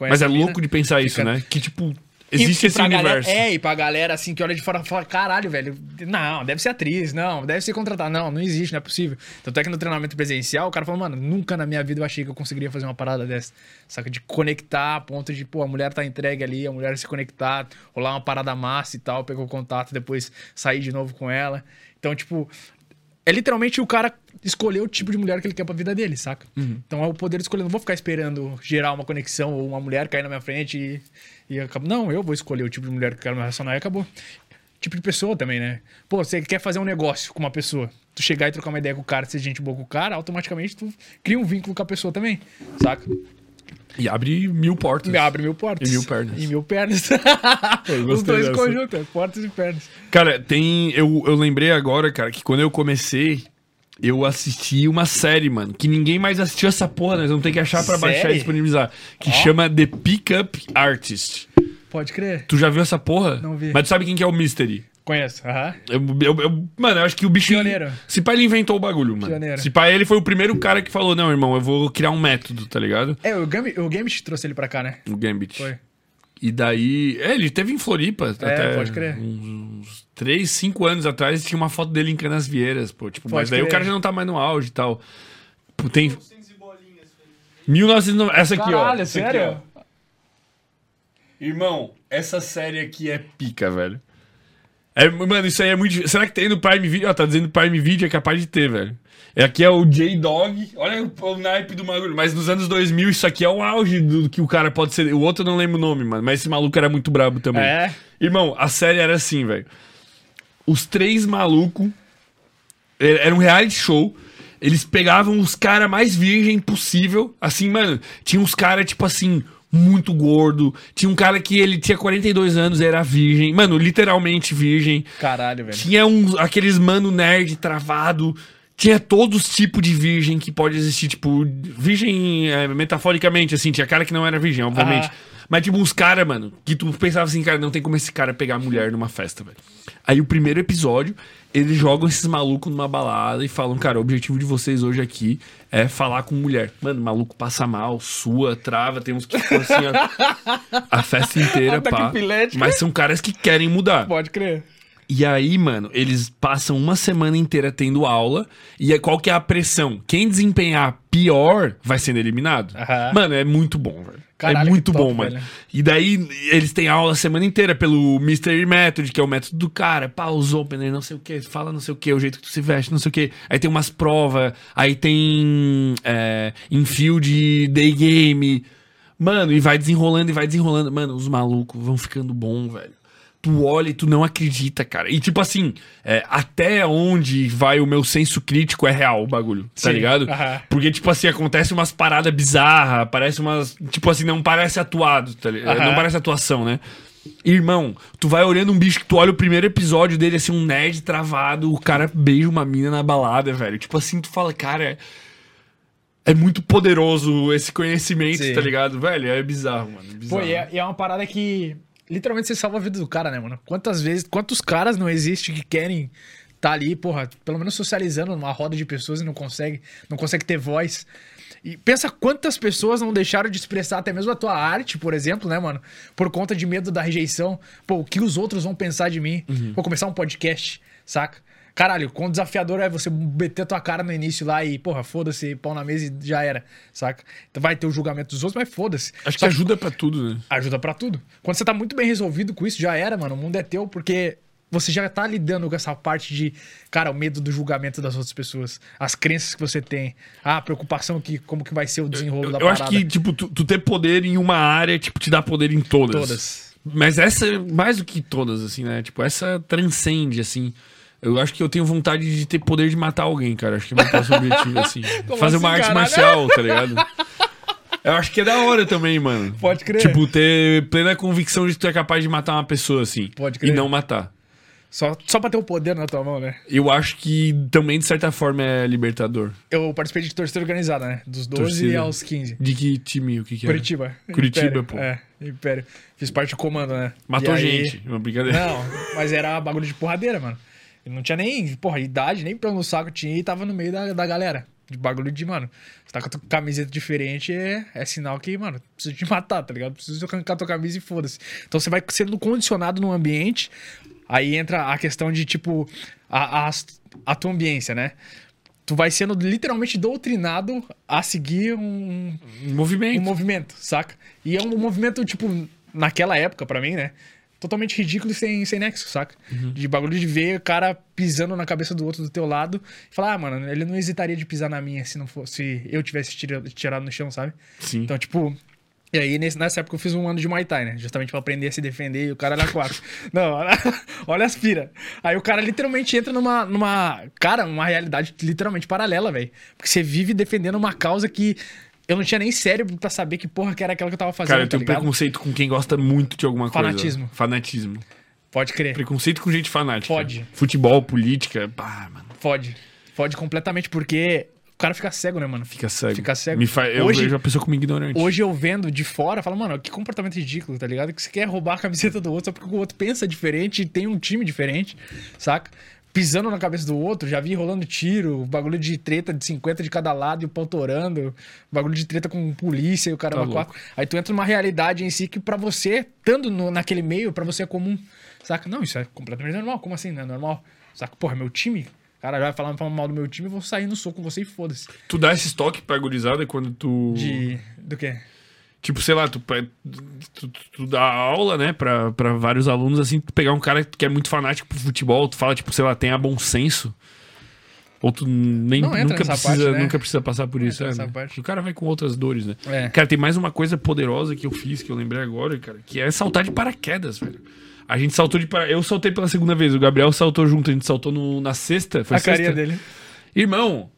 Mas é louco de pensar isso, fica- né? Que, tipo, existe esse universo. Galera, é, e pra galera assim que olha de fora fala, caralho, velho, não, deve ser atriz, não, deve ser contratada. Não, não existe, não é possível. Tanto é que no treinamento presencial, o cara falou, mano, nunca na minha vida eu achei que eu conseguiria fazer uma parada dessa. Saca? De conectar a ponto de, pô, a mulher tá entregue ali, a mulher se conectar, rolar uma parada massa e tal, pegou contato, depois sair de novo com ela. Então, tipo, é literalmente o cara escolher o tipo de mulher que ele quer pra vida dele, saca? Então é o poder de escolher. Não vou ficar esperando gerar uma conexão ou uma mulher cair na minha frente e, e acaba. Não, eu vou escolher o tipo de mulher que eu quero me relacionar e acabou. Tipo de pessoa também, né? Pô, você quer fazer um negócio com uma pessoa. Tu chegar e trocar uma ideia com o cara, ser gente boa com o cara, automaticamente tu cria um vínculo com a pessoa também, saca? E abre mil portas. Me abre mil portas. E mil pernas. E mil pernas. (laughs) Os dois dessa. conjuntos, é, portas e pernas. Cara, tem. Eu, eu lembrei agora, cara, que quando eu comecei, eu assisti uma série, mano, que ninguém mais assistiu essa porra, nós vamos ter que achar pra baixar e disponibilizar. Que Ó. chama The Pickup Artist. Pode crer. Tu já viu essa porra? Não vi. Mas tu sabe quem que é o Mystery? Conheço. Aham. Eu, eu- eu- mano, eu acho que o bicho. Pioneiro. Se pá, ele inventou o bagulho, mano. Pioneiro. Se pá, ele foi o primeiro cara que falou: não, irmão, eu vou criar um método, tá ligado? É, o Gambit, o Gambit trouxe ele pra cá, né? O Gambit. Foi. E daí. É, ele teve em Floripa. É, até pode crer. Uns, uns 3, 5 anos atrás tinha uma foto dele em Canasvieiras, pô. Tipo, Pode mas daí crer. o cara já não tá mais no auge e tal. Pô, tem. 1990. Essa aqui, ó. Caralho, Essa aqui, sério? ó. Irmão, essa série aqui é pica, velho. É, mano, isso aí é muito. Será que tem no Prime Video? Ó, tá dizendo Prime Video, é capaz de ter, velho. É, aqui é o J-Dog. Olha o, o naipe do bagulho. Mas nos anos 2000, isso aqui é o auge do que o cara pode ser. O outro eu não lembro o nome, mano. Mas esse maluco era muito brabo também. É. Irmão, a série era assim, velho. Os três malucos. Era um reality show. Eles pegavam os caras mais virgem possível. Assim, mano. Tinha uns caras, tipo assim, muito gordo. Tinha um cara que ele tinha 42 anos, era virgem. Mano, literalmente virgem. Caralho, velho. Tinha uns, aqueles mano nerd travado. Tinha todos os tipos de virgem que pode existir. Tipo, virgem é, metaforicamente, assim. Tinha cara que não era virgem, obviamente. Aham. Mas, tipo, uns caras, mano, que tu pensava assim, cara, não tem como esse cara pegar a mulher numa festa, velho. Aí o primeiro episódio, eles jogam esses malucos numa balada e falam, cara, o objetivo de vocês hoje aqui é falar com mulher. Mano, o maluco passa mal, sua, trava, tem uns que ficam assim, ó, a festa inteira, (laughs) pá. Mas são caras que querem mudar. Pode crer. E aí, mano, eles passam uma semana inteira tendo aula. E aí, qual que é a pressão? Quem desempenhar pior vai sendo eliminado. Aham. Mano, é muito bom, velho. Caralho, é muito que top, bom, mano. velho. E daí, eles têm aula a semana inteira pelo Mystery Method, que é o método do cara. Pá, os opener, não sei o que, fala não sei o que, o jeito que tu se veste, não sei o que. Aí tem umas provas, aí tem é, infield day game. Mano, e vai desenrolando e vai desenrolando. Mano, os malucos vão ficando bom, velho. Tu olha e tu não acredita, cara. E tipo assim, é, até onde vai o meu senso crítico é real o bagulho, tá Sim, ligado? aham. Porque, tipo assim, acontece umas paradas bizarras, parece umas. Tipo assim, não parece atuado, tá ligado? Aham. Não parece atuação, né? Irmão, tu vai olhando um bicho que tu olha o primeiro episódio dele, assim, um nerd travado, o cara beija uma mina na balada, velho. Tipo assim, tu fala, cara, é, é muito poderoso esse conhecimento, Sim. tá ligado? Velho, é bizarro, mano. Pô, Bizarro. e é, e é uma parada que literalmente você salva a vida do cara, né, mano? Quantas vezes, quantos caras não existem que querem tá ali, porra, pelo menos socializando numa roda de pessoas e não consegue, não consegue ter voz. E pensa quantas pessoas não deixaram de expressar até mesmo a tua arte, por exemplo, né, mano? Por conta de medo da rejeição. Pô, o que os outros vão pensar de mim? Vou começar um podcast, saca? Caralho, quão desafiador é você meter tua cara no início lá e, porra, foda-se, pau na mesa e já era, saca? Então vai ter o julgamento dos outros, mas foda-se. Acho que ajuda pra tudo, né? ajuda pra tudo. Quando você tá muito bem resolvido com isso, já era, mano. O mundo é teu, porque você já tá lidando com essa parte de, cara, o medo do julgamento das outras pessoas, as crenças que você tem, a preocupação que como que vai ser o desenrolo Eu, da eu acho parada. que, tipo, tu, tu ter poder em uma área, tipo, te dá poder em todas. Todas. Mas essa, é mais do que todas, assim, né? Tipo, essa transcende, assim. Eu acho que eu tenho vontade de ter poder de matar alguém, cara. Acho que é meu próximo objetivo, (laughs) assim. Como Fazer assim, uma arte caralho? marcial, tá ligado? Eu acho que é da hora também, mano. Pode crer. Tipo, ter plena convicção de que tu é capaz de matar uma pessoa, assim. Pode E crer. não matar. Só, só pra ter o poder na tua mão, né? Eu acho que também, de certa forma, é libertador. Eu participei de torcida organizada, né? Dos 12 Torcida. aos 15. De que time? O que que é? Curitiba. Curitiba, Império. pô. É, Império. Fiz parte do comando, né? Matou E aí- gente. Uma brincadeira. Não, mas era bagulho de porradeira, mano. Eu não tinha nem, porra, idade, nem pelo no saco tinha e tava no meio da, da galera. De bagulho de, mano, você tá com a tua camiseta diferente, é, é sinal que, mano, preciso te matar, tá ligado? Preciso arrancar tua camisa e foda-se. Então você vai sendo condicionado num ambiente, aí entra a questão de, tipo, a, a, a tua ambiência, né? Tu vai sendo literalmente doutrinado a seguir um, Um movimento. um movimento, saca? E é um movimento, tipo, naquela época, pra mim, né? Totalmente ridículo e sem, sem nexo, saca? De bagulho de ver o cara pisando na cabeça do outro do teu lado e falar, ah, mano, ele não hesitaria de pisar na minha se não fosse eu tivesse tirado, tirado no chão, sabe? Sim. Então, tipo. E aí, nessa época, eu fiz um ano de Muay Thai, né? Justamente pra aprender a se defender e o cara era quatro. (laughs) Não, olha, olha as pira. Aí o cara literalmente entra numa. numa cara, uma realidade literalmente paralela, velho. Porque você vive defendendo uma causa que eu não tinha nem cérebro pra saber que porra que era aquela que eu tava fazendo. Cara, eu tá tenho ligado? preconceito com quem gosta muito de alguma Fanatismo. coisa. Fanatismo. Pode crer. Preconceito com gente fanática. Pode. Futebol, política, pá, mano. Fode. Fode completamente, porque o cara fica cego, né, mano? Fica cego. Fica cego. Me fa... Eu Hoje- vejo a pessoa como ignorante. Hoje eu vendo de fora, falo, mano, que comportamento ridículo, tá ligado? Que você quer roubar a camiseta do outro só porque o outro pensa diferente e tem um time diferente, saca? Pisando na cabeça do outro, já vi rolando tiro, bagulho de treta de 50 de cada lado e o pau torando, bagulho de treta com polícia e o caramba Tá quatro. Aí tu entra numa realidade em si que pra você, estando no- naquele meio, pra você é comum. Saca? Não, isso é completamente normal. Como assim, não é normal? Saca? Porra, meu time? Cara, vai falar mal do meu time, eu vou sair no soco com você e foda-se. Tu dá esse toque pra gurizada quando tu. De. Do quê? Tipo, sei lá, tu, tu, tu- dá aula, né, pra, pra vários alunos, assim, tu pegar um cara que é muito fanático pro futebol, tu fala, tipo, sei lá, tenha bom senso. Ou tu nem, nunca, precisa, parte, né? nunca precisa passar por Não isso. É, né? parte. O cara vai com outras dores, né? É. Cara, tem mais uma coisa poderosa que eu fiz, que eu lembrei agora, cara, que é saltar de paraquedas, velho. A gente saltou de paraquedas. Eu saltei pela segunda vez, o Gabriel saltou junto, a gente saltou no- na sexta. Foi a carinha sexta? dele. Irmão,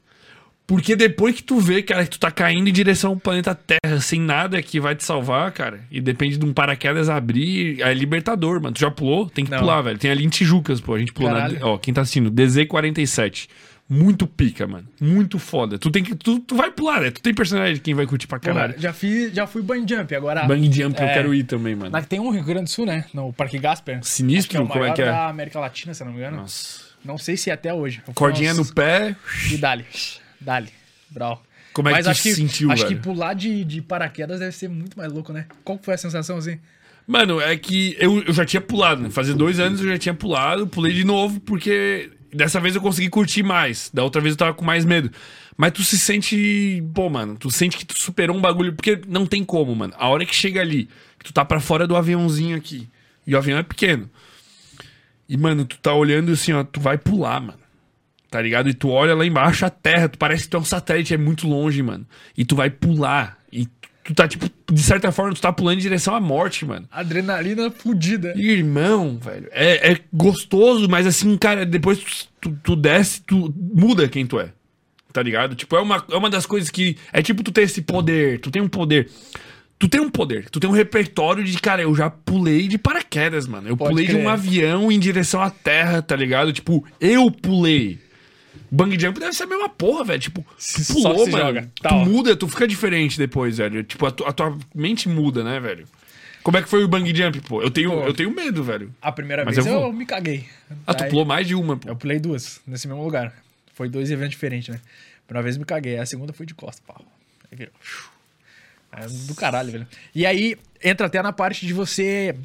porque depois que tu vê, cara, que tu tá caindo em direção ao planeta Terra sem nada que vai te salvar, cara, e depende de um paraquedas abrir, é libertador, mano. Tu já pulou? Tem que Não. pular, velho. Tem ali em Tijucas, pô. A gente pulou na. Caralho. Ó, quem tá assistindo, DZ47. Muito pica, mano. Muito foda. Tu tem que. Tu, tu vai pular, né? Tu tem personagem de quem vai curtir pra caralho. Já, fiz, já fui bungee jump, agora. Bang Jump, eu É. quero ir também, mano. Na- Tem um Rio Grande do Sul, né? No Parque Gasper. Sinistro? É o Como é que é? da América Latina, se eu não me engano. Nossa. Não sei se é até hoje. Eu Cordinha uns- no pé. E dali. Dali. Brau. Como é que Mas tu acho se que, sentiu, acho velho? que pular de, de paraquedas deve ser muito mais louco, né? Qual que foi a sensação assim? Mano, é que eu, eu já tinha pulado, né? Fazia dois anos eu já tinha pulado, pulei de novo, porque dessa vez eu consegui curtir mais. Da outra vez eu tava com mais medo. Mas tu se sente. Pô, mano, tu sente que tu superou um bagulho, porque não tem como, mano. A hora que chega ali, que tu tá pra fora do aviãozinho aqui, e o avião é pequeno. E, mano, tu tá olhando assim, ó, tu vai pular, mano. Tá ligado? E tu olha lá embaixo a terra, tu parece que tu é um satélite, é muito longe, mano. E tu vai pular. E tu tá, tipo, de certa forma, tu tá pulando em direção à morte, mano. Adrenalina fudida. Irmão, velho, é, é gostoso, mas assim, cara, depois tu, tu, tu desce, tu muda quem tu é. Tá ligado? Tipo, é uma, é uma das coisas que. É tipo tu ter esse poder, tu tem um poder. Tu tem um poder, tu tem um repertório de, cara, eu já pulei de paraquedas, mano. Eu Pode pulei de crer. um avião em direção à terra, tá ligado? Tipo, eu pulei. Bang jump deve ser a mesma porra, velho. Tipo, tu pulou, mano. joga. Tu Tá, ó. muda, tu fica diferente depois, velho. Tipo, a, tu- a tua mente muda, né, velho? Como é que foi o bang jump, pô? Eu tenho, Pô. eu tenho medo, velho. A primeira Mas vez eu eu, me caguei. Ah, tu pulou mais de uma, pô. Eu pulei duas, nesse mesmo lugar. Foi dois eventos diferentes, né? A primeira vez me caguei, a segunda foi de costas, pau. Aí virou. É do caralho, velho. E aí entra até na parte de você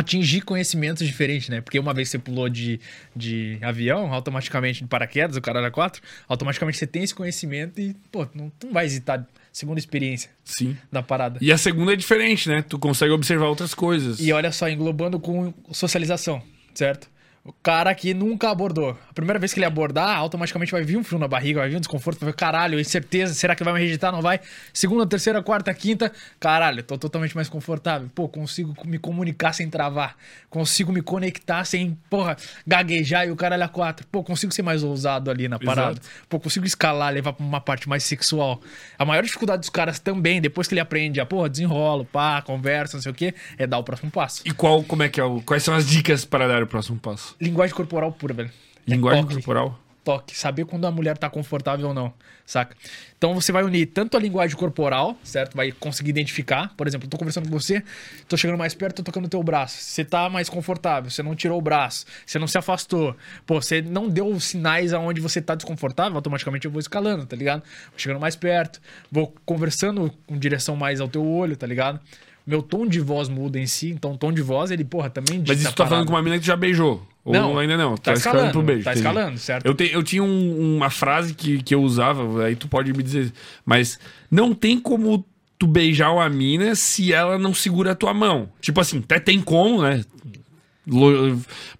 atingir conhecimentos diferentes, né? Porque uma vez que você pulou de, de avião, automaticamente de paraquedas, o cara era quatro, automaticamente você tem esse conhecimento e, pô, não, tu não vai hesitar segunda experiência Sim. da parada. E a segunda é diferente, né? Tu consegue observar outras coisas. E olha só, englobando com socialização, certo? O cara que nunca abordou. A primeira vez que ele abordar, automaticamente vai vir um frio na barriga, vai vir um desconforto, vai ver, caralho, incerteza, será que vai me rejeitar? Não vai? Segunda, terceira, quarta, quinta, caralho, tô totalmente mais confortável. Pô, consigo me comunicar sem travar. Consigo me conectar sem, porra, gaguejar e o caralho a quatro. Pô, consigo ser mais ousado ali na parada. Exato. Pô, consigo escalar, levar pra uma parte mais sexual. A maior dificuldade dos caras também, depois que ele aprende a, porra, desenrola, pá, conversa, não sei o quê, é dar o próximo passo. E qual, como é que é o, quais são as dicas para dar o próximo passo? Linguagem corporal pura, velho. É Linguagem toque, corporal? Toque. Saber quando a mulher tá confortável ou não, saca? Então você vai unir tanto a linguagem corporal, certo? Vai conseguir identificar. Por exemplo, eu tô conversando com você, tô chegando mais perto, tô tocando o teu braço. Você tá mais confortável, você não tirou o braço, você não se afastou. Pô, você não deu sinais aonde você tá desconfortável, automaticamente eu vou escalando, tá ligado? Vou chegando mais perto, vou conversando com direção mais ao teu olho, tá ligado? Meu tom de voz muda em si, então o tom de voz, ele, porra, também Mas isso tá falando com uma mina que tu já beijou? Ou Não, ainda não? tá escalando, pro beijo. tá entendi. escalando, certo? Eu, te- eu tinha um- uma frase que, que eu usava, aí tu pode me dizer, mas não tem como tu beijar uma mina se ela não segura a tua mão. Tipo assim, até tem como, né?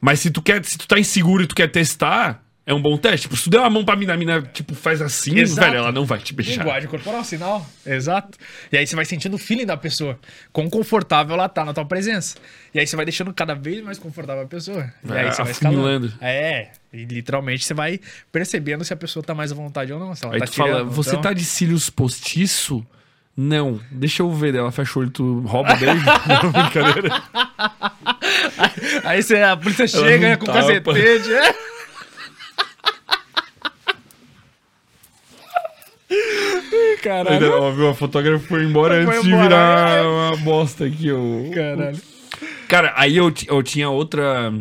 Mas se tu quer, se tu tá inseguro e tu quer testar, é um bom teste. Tipo, se tu der uma mão pra mina, a mina, tipo, faz assim, Exato. velho, ela não vai te beijar. Linguagem corporal, sinal. Exato. E aí você vai sentindo o feeling da pessoa. Quão confortável ela tá na tua presença. E aí você vai deixando cada vez mais confortável a pessoa. E Vai aí você vai escalando. É. E literalmente você vai percebendo se a pessoa tá mais à vontade ou não. Se ela Aí tá tu fala, tirando, você então- tá de cílios postiço? Não, deixa eu ver. Ela fecha o olho, tu rouba beijo. (laughs) Não, brincadeira. Aí você, a polícia chega não com tapa. cacetete. É. Caralho. Ainda, ó, viu, a fotógrafa foi embora Foi antes de embora. virar uma bosta aqui. ó. Caralho. Cara, aí eu, eu tinha outra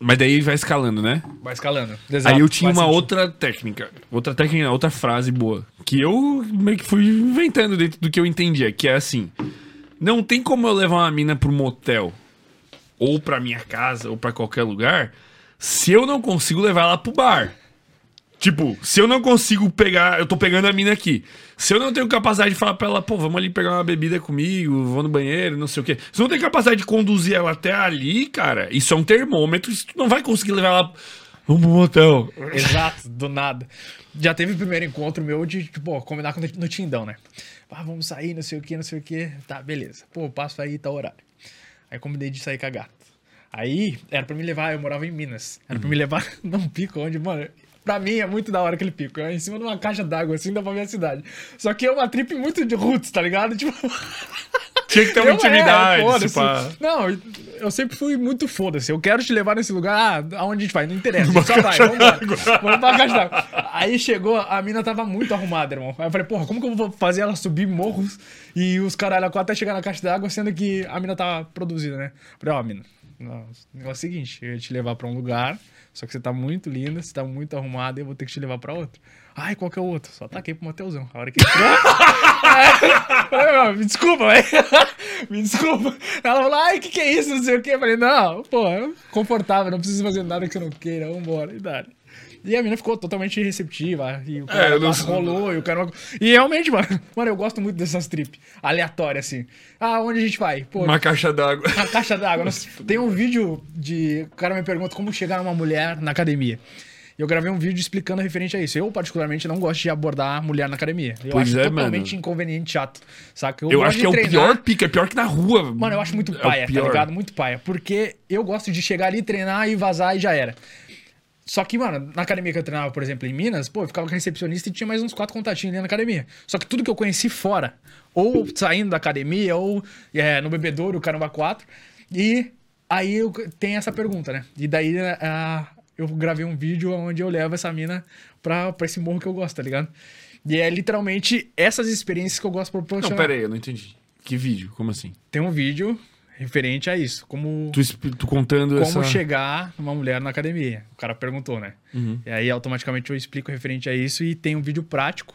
Mas daí vai escalando, né? Vai escalando. Aí eu tinha uma outra técnica, outra técnica, outra frase boa, que eu meio que fui inventando dentro do que eu entendia, que é assim: não tem como eu levar uma mina pro motel ou pra minha casa ou pra qualquer lugar se eu não consigo levar ela pro bar. Tipo, se eu não consigo pegar, eu tô pegando a mina aqui. Se eu não tenho capacidade de falar pra ela, pô, vamos ali pegar uma bebida comigo, vou no banheiro, não sei o quê. Se eu não tenho capacidade de conduzir ela até ali, cara, isso é um termômetro, isso tu não vai conseguir levar ela. Vamos pro motel. Exato, do nada. Já teve o primeiro encontro meu de, tipo, combinar com no Tindão, né? Ah, vamos sair, não sei o que, não sei o que. Tá, beleza. Pô, passo aí, tá horário. Aí combinei de sair com a gata. Aí, era pra me levar, eu morava em Minas. Era pra me levar (laughs) num pico onde, mano, Pra mim é muito da hora aquele pico. É em cima de uma caixa d'água, assim, da minha cidade. Só que é uma trip muito de roots, tá ligado? (laughs) Tipo. Tinha que ter uma Eu, intimidade. é, tipo, foda-se. Não, eu sempre fui muito foda-se. Eu quero te levar nesse lugar. Ah, aonde a gente vai? Não interessa. Só vai, vambora. Vamos pra caixa d'água. Aí chegou, a mina tava muito arrumada, irmão. Aí eu falei, porra, como que eu vou fazer ela subir morros e os caralho a até chegar na caixa d'água, sendo que a mina tava produzida, né? Eu falei, ó, mina, não, o negócio é o seguinte, eu ia te levar pra um lugar, só que você tá muito linda, você tá muito arrumada eu vou ter que te levar pra outro. Ai, qual que é o outro? Só taquei pro motelzão. A hora que entrou. Falei, (laughs) "Meu, me desculpa, velho. (laughs) Me desculpa. Ela falou, ai, o que, que é isso? Não sei o quê. Eu falei, não, pô, confortável, não preciso fazer nada que você não queira, vambora. E dali. E a menina ficou totalmente receptiva. E o cara É, eu não- rolou, e o cara. E realmente, (laughs) mano, mano, eu gosto muito dessas trip aleatórias, assim. Ah, onde a gente vai? Pô, Uma caixa d'água. a caixa d'água. (laughs) Tem um vídeo de. O cara me pergunta como chegar numa mulher na academia. E eu gravei um vídeo explicando referente a isso. Eu, particularmente, não gosto de abordar mulher na academia. Eu Pois acho é, totalmente mano. inconveniente chato. Saca? Eu gosto acho que é o treinar- pior pica, é pior que na rua. Mano, eu acho muito É o paia, tá pior. ligado? Muito paia. Porque eu gosto de chegar ali, treinar e vazar e já era. Só que, mano, na academia que eu treinava, por exemplo, em Minas, pô, eu ficava com recepcionista e tinha mais uns quatro contatinhos ali na academia. Só que tudo que eu conheci fora, ou saindo da academia, ou é, no bebedouro, caramba, quatro. E aí eu, tem essa pergunta, né? E daí ah, eu gravei um vídeo onde eu levo essa mina pra, pra esse morro que eu gosto, tá ligado? E é literalmente essas experiências que eu gosto de Não, proporcionar. pera aí, eu não entendi. Que vídeo? Como assim? Tem um vídeo referente a isso, como Tu, tu contando como essa... chegar numa mulher na academia. O cara perguntou, né? Uhum. E aí automaticamente eu explico referente a isso e tem um vídeo prático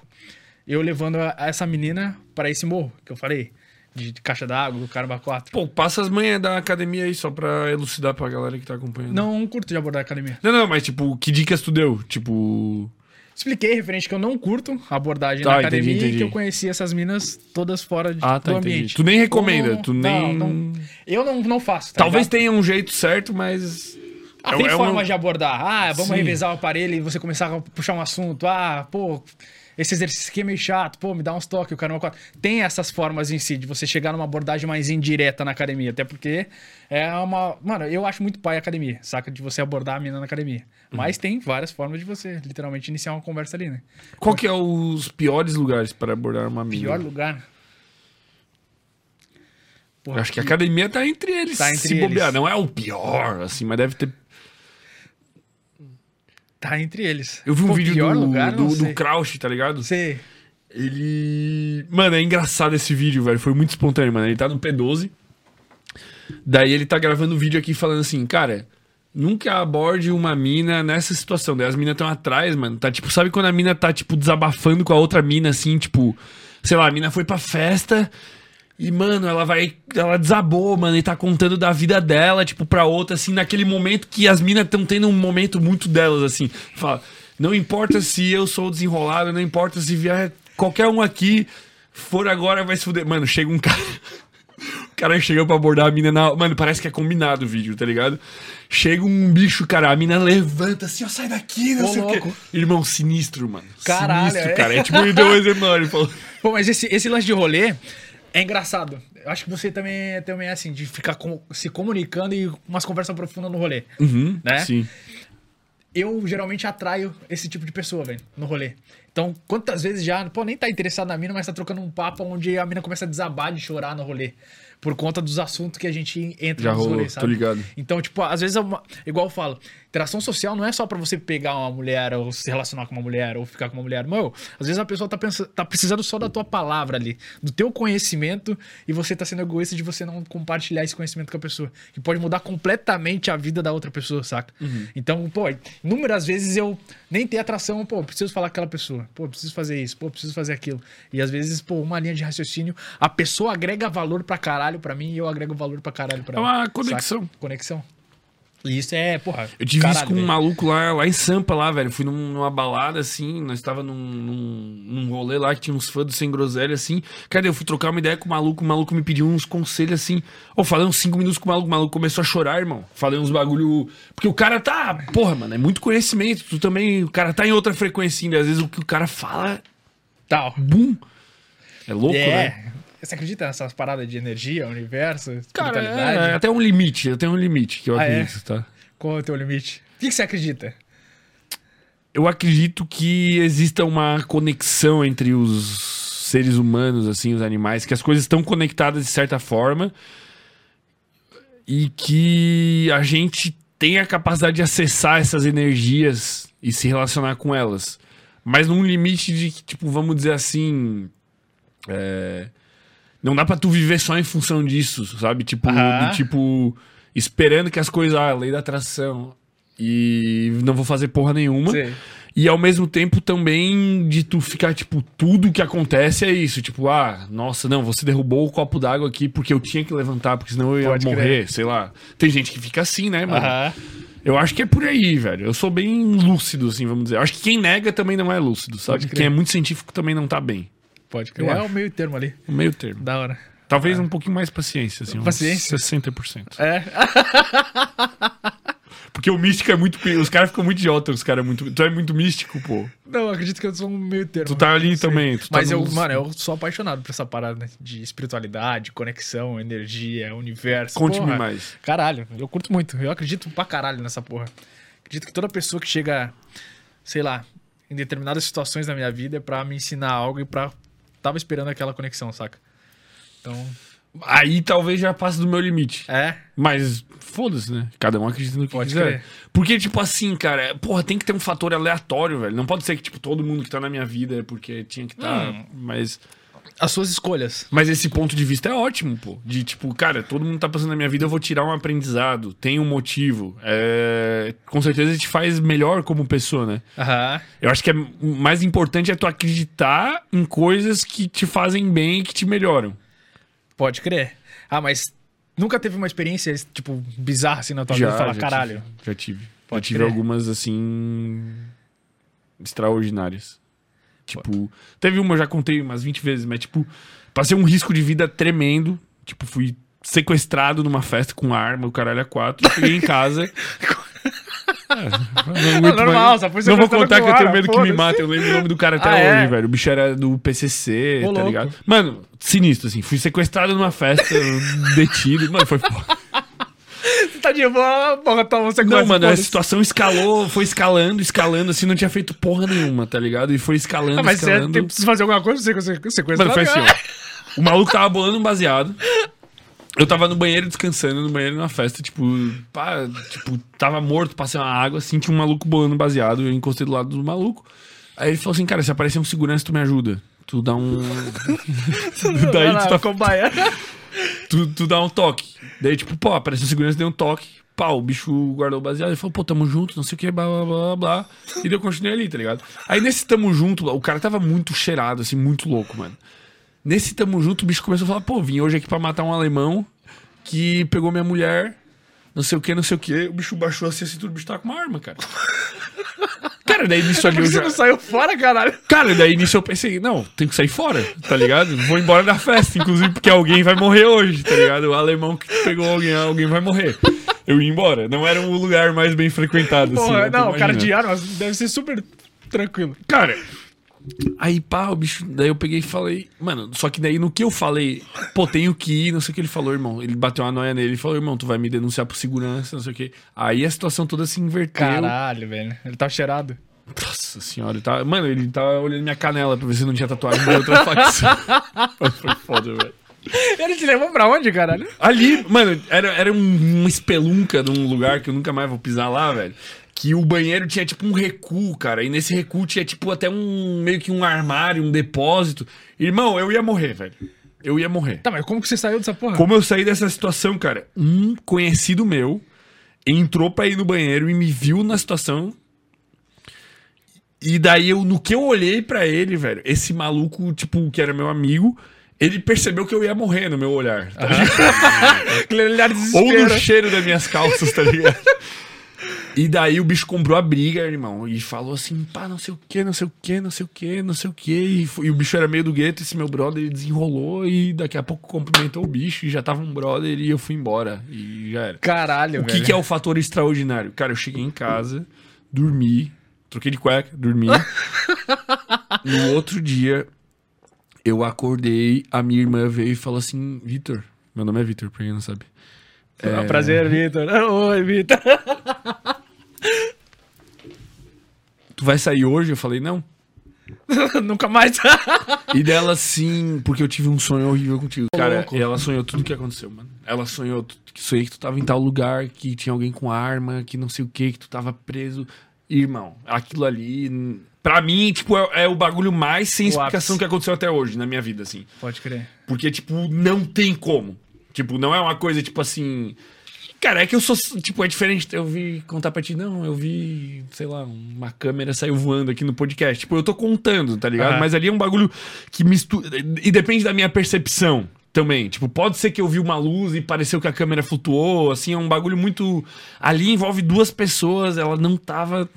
eu levando a- essa menina para esse morro que eu falei, de caixa d'água, do Caramba 4. Pô, passa as manhas da academia aí, só pra elucidar pra galera que tá acompanhando. Não curto de abordar a academia. Não, não, mas tipo, que dicas tu deu? Tipo... Expliquei referente que eu não curto a abordagem Tá, na entendi, academia e entendi. que eu conheci essas minas todas fora de, Ah, tá, do entendi. ambiente. Tu nem recomenda, Como- tu não, nem- não- eu não, não faço, tá Talvez ligado? tenha um jeito certo, mas... Ah, É- tem é uma- de abordar. Ah, vamos Sim. revezar o aparelho e você começar a puxar um assunto. Ah, pô, esse exercício aqui é meio chato. Pô, me dá uns toques, o caramba. quatro. Tem essas formas em si de você chegar numa abordagem mais indireta na academia. Até porque é uma. Mano, eu acho muito pai a academia, saca? De você abordar a mina na academia. Uhum. Mas tem várias formas de você, literalmente, iniciar uma conversa ali, né? Qual que é os piores lugares para abordar uma mina? Pior lugar. Porra, Eu acho que a academia tá entre eles. Tá entre se bobear. eles. Não é o pior, assim, mas deve ter. Tá entre eles. Eu vi um Pô, vídeo do, lugar, do, do. Crouch, tá ligado? Sei. Ele. Mano, é engraçado esse vídeo, velho. Foi muito espontâneo, mano. Ele tá no P12. Daí ele tá gravando um vídeo aqui falando assim, cara. Nunca aborde uma mina nessa situação. Daí as minas estão atrás, mano. Tá tipo, sabe quando a mina tá, tipo, desabafando com a outra mina, assim, tipo. Sei lá, a mina foi pra festa. E, mano, ela vai. Ela desabou, mano, e tá contando da vida dela, tipo, pra outra, assim, naquele momento que as minas estão tendo um momento muito delas, assim. Fala, não importa se eu sou desenrolado, não importa se vier qualquer um aqui, for agora, vai se fuder. Mano, chega um (laughs) cara. O cara chega pra abordar a mina na. Mano, parece que é combinado o vídeo, tá ligado? Chega um bicho, cara, a mina levanta assim, ó, sai daqui, não Ô, sei o quê. louco. Irmão, sinistro, mano. Caralho, sinistro, é? cara. É tipo, ele deu um exemplo, ele falou. (laughs) Pô, mas esse, esse lance de rolê é engraçado. Eu acho que você também, também é assim, de ficar com- se comunicando e umas conversas profundas no rolê. Uhum, Né? Sim. Eu geralmente atraio esse tipo de pessoa, velho, no rolê. Então, quantas vezes já, pô, nem tá interessado na mina, mas tá trocando um papo onde a mina começa a desabar de chorar no rolê. por conta dos assuntos que a gente entra Já nos rolou, rolês, tô sabe? ligado. Então, tipo, às vezes, é uma- igual eu falo, interação social não é só pra você pegar uma mulher ou se relacionar com uma mulher ou ficar com uma mulher. Mano, às vezes a pessoa tá, pensa- tá precisando só da tua palavra ali, do teu conhecimento e você tá sendo egoísta de você não compartilhar esse conhecimento com a pessoa. Que pode mudar completamente a vida da outra pessoa, saca? Uhum. Então, pô, inúmeras vezes eu nem tenho atração, pô, preciso falar com aquela pessoa, pô, preciso fazer isso, pô, preciso fazer aquilo. E às vezes, pô, uma linha de raciocínio, a pessoa agrega valor pra caralho pra mim e eu agrego valor pra caralho pra É ela. uma saca? conexão. E isso é, porra. Eu tive caralho, isso com um velho. maluco lá, lá em Sampa, lá, velho. Fui num- numa balada, assim, nós tava num, num, num rolê lá que tinha uns fãs do Sem Groselha, assim. Cadê? Eu fui trocar uma ideia com o maluco, o maluco me pediu uns conselhos, assim. Ô, falei uns cinco minutos com o maluco, o maluco começou a chorar, irmão. Falei uns bagulho... Porque o cara tá... Porra, mano, é muito conhecimento. Tu também... O cara tá em outra frequência ainda. Às vezes o que o cara fala... Tal. Bum! É louco, é. né? Você acredita nessas paradas de energia, universo, Cara, espiritualidade? é, até um limite. Eu tenho um limite que eu Ah, é? acredito, tá? Qual é o teu limite? O que, que você acredita? Eu acredito que exista uma conexão entre os seres humanos, assim, os animais, que as coisas estão conectadas de certa forma e que a gente tem a capacidade de acessar essas energias e se relacionar com elas. Mas num limite de que, tipo, vamos dizer assim. é, Não dá pra tu viver só em função disso, sabe? Tipo, de, tipo, esperando que as coisas. Ah, lei da atração. E não vou fazer porra nenhuma. Sei. E ao mesmo tempo também de tu ficar, tipo, tudo que acontece é isso. Tipo, ah, nossa, não, você derrubou o copo d'água aqui porque eu tinha que levantar, porque senão eu ia Pode morrer, crer. sei lá. Tem gente que fica assim, né, mano? Eu acho que é por aí, velho. Eu sou bem lúcido, assim, vamos dizer. Eu acho que quem nega também não é lúcido, sabe? Quem é muito científico também não tá bem. Pode crer. É o meio termo ali. O meio termo. Da hora. Talvez um pouquinho mais paciência, assim. Paciência? 60%. É. (laughs) Porque o místico é muito. Os caras ficam muito idiota, os caras é muito. Tu é muito místico, pô. Não, acredito que eu sou um meio termo. Tu tá ali também. Tu tá Mas eu, mano, eu sou apaixonado por essa parada né, de espiritualidade, conexão, energia, universo. Conte-me mais. Caralho, eu curto muito. Eu acredito pra caralho nessa porra. Acredito que toda pessoa que chega, sei lá, em determinadas situações da minha vida é pra me ensinar algo e pra. Tava esperando aquela conexão, saca? Então. Aí talvez já passe do meu limite. É. Mas foda-se, né? Cada um acredita no que Pode quiser. crer. Porque, tipo assim, cara, porra, tem que ter um fator aleatório, velho. Não pode ser que, tipo, todo mundo que tá na minha vida é porque tinha que estar. Hum. Mas. As suas escolhas. Mas esse ponto de vista é ótimo, pô. De tipo, cara, todo mundo tá passando na minha vida, eu vou tirar um aprendizado, tem um motivo. É... Com certeza te faz melhor como pessoa, né? Aham. Eu acho que é o mais importante é tu acreditar em coisas que te fazem bem e que te melhoram. Pode crer. Ah, mas nunca teve uma experiência, tipo, bizarra assim na tua Já, vida falar, já caralho. tive, já tive. Pode já tive crer. algumas, assim. extraordinárias. Tipo, teve uma, eu já contei umas 20 vezes, mas, tipo, passei um risco de vida tremendo. Tipo, fui sequestrado numa festa com arma, o caralho a quatro. Cheguei em casa. (laughs) É, não normal, mais. só foi Não vou contar que eu tenho medo que me mate. Eu lembro o nome do cara até Ah, é? hoje, velho. O bicho era do PCC, Ô, tá louco. ligado? Mano, sinistro, assim. Fui sequestrado numa festa, (laughs) detido. Mano, foi foda. Tá de boa, porra, toma você Não, mano, a situação escalou, foi escalando, escalando, assim, não tinha feito porra nenhuma, tá ligado? E foi escalando, Ah, mas você escalando. tem, precisa fazer alguma coisa pra você sequestrar? Mano, foi assim, ó. O maluco tava bolando um baseado. Eu tava no banheiro descansando, no banheiro numa festa, tipo, pá, tipo, tava morto, passei uma água, assim, tinha um maluco bolando baseado, eu encostei do lado do maluco. Aí ele falou assim, cara, se aparecer um segurança, tu me ajuda. Tu dá um. (laughs) (laughs) Daí tu tá cobaia. (laughs) tu, tu dá um toque. Daí, tipo, pô, apareceu segurança, deu um toque. Pá, o bicho guardou o baseado. Ele falou, pô, tamo junto, não sei o que, blá, blá, blá, blá. E daí eu continuei ali, tá ligado? Aí nesse tamo junto, o cara tava muito cheirado, assim, muito louco, mano. Nesse tamo junto, o bicho começou a falar, pô, vim hoje aqui pra matar um alemão que pegou minha mulher, não sei o que, não sei o que. O bicho baixou assim, assim, tudo, o bicho tava com uma arma, cara. (laughs) Cara, daí nisso ali eu que você já... não saiu fora, caralho? Cara, daí nisso eu pensei, não, tem que sair fora, tá ligado? Vou embora da festa, inclusive, porque alguém vai morrer hoje, tá ligado? O alemão que pegou alguém, alguém vai morrer. Eu ia embora. Não era um lugar mais bem frequentado, assim. Porra, né? Tu não, cara imagina. de armas deve ser super tranquilo. Cara, aí pá, o bicho. Daí eu peguei e falei, mano, só que daí no que eu falei, pô, tenho que ir, não sei o que ele falou, irmão. Ele bateu uma noia nele, ele falou, irmão, tu vai me denunciar por segurança, não sei o que. Aí a situação toda se inverteu. Caralho, velho. Ele tá cheirado. Nossa senhora, ele tava, mano, ele tava olhando minha canela pra ver se não tinha tatuagem de outra facção. (laughs) Foi foda, velho. Ele te levou pra onde, caralho? Ali, mano, era, era um- uma espelunca num lugar que eu nunca mais vou pisar lá, velho. Que o banheiro tinha tipo um recuo, cara. E nesse recuo tinha tipo até um. meio que um armário, um depósito. Irmão, eu ia morrer, velho. Eu ia morrer. Tá, mas como que você saiu dessa porra? Como eu saí dessa situação, cara? Um conhecido meu entrou pra ir no banheiro e me viu na situação. E daí eu, no que eu olhei pra ele, velho, esse maluco, tipo, que era meu amigo, ele percebeu que eu ia morrer no meu olhar. Tá? (laughs) Aquele olhar de Ou desespero. no cheiro das minhas calças, tá ligado? E daí o bicho comprou a briga, irmão, e falou assim, pá, não sei o que, não sei o que, não sei o que, não sei o que. E, foi- e o bicho era meio do gueto, esse meu brother, desenrolou e daqui a pouco cumprimentou o bicho e já tava um brother e eu fui embora. E já era. Caralho, O que, velho. que é o fator extraordinário? Cara, eu cheguei em casa, dormi, troquei de cueca, dormi. (laughs) no outro dia, eu acordei, a minha irmã veio e falou assim: Vitor, meu nome é Vitor, pra quem não sabe. Ah, Prazer, Vitor. (laughs) Oi, Vitor. (laughs) Tu vai sair hoje? Eu falei, não. (laughs) Nunca mais. E dela, sim, porque eu tive um sonho horrível contigo. Cara, e ela sonhou tudo o que aconteceu, mano. Ela sonhou, que sonhei que tu tava em tal lugar, que tinha alguém com arma, que não sei o que, que tu tava preso. Irmão, aquilo ali, pra mim, tipo, é, é o bagulho mais sem O explicação ápice. que aconteceu até hoje na minha vida, assim. Pode crer. Porque, tipo, não tem como. Tipo, não é uma coisa, tipo assim. Cara, é que eu sou. Tipo, é diferente. Eu vi contar pra ti, não, eu vi, sei lá, uma câmera saiu voando aqui no podcast. Tipo, eu tô contando, tá ligado? Aham. Mas ali é um bagulho que mistura. E depende da minha percepção também. Tipo, pode ser que eu vi uma luz e pareceu que a câmera flutuou. Assim, é um bagulho muito. Ali envolve duas pessoas, ela não tava.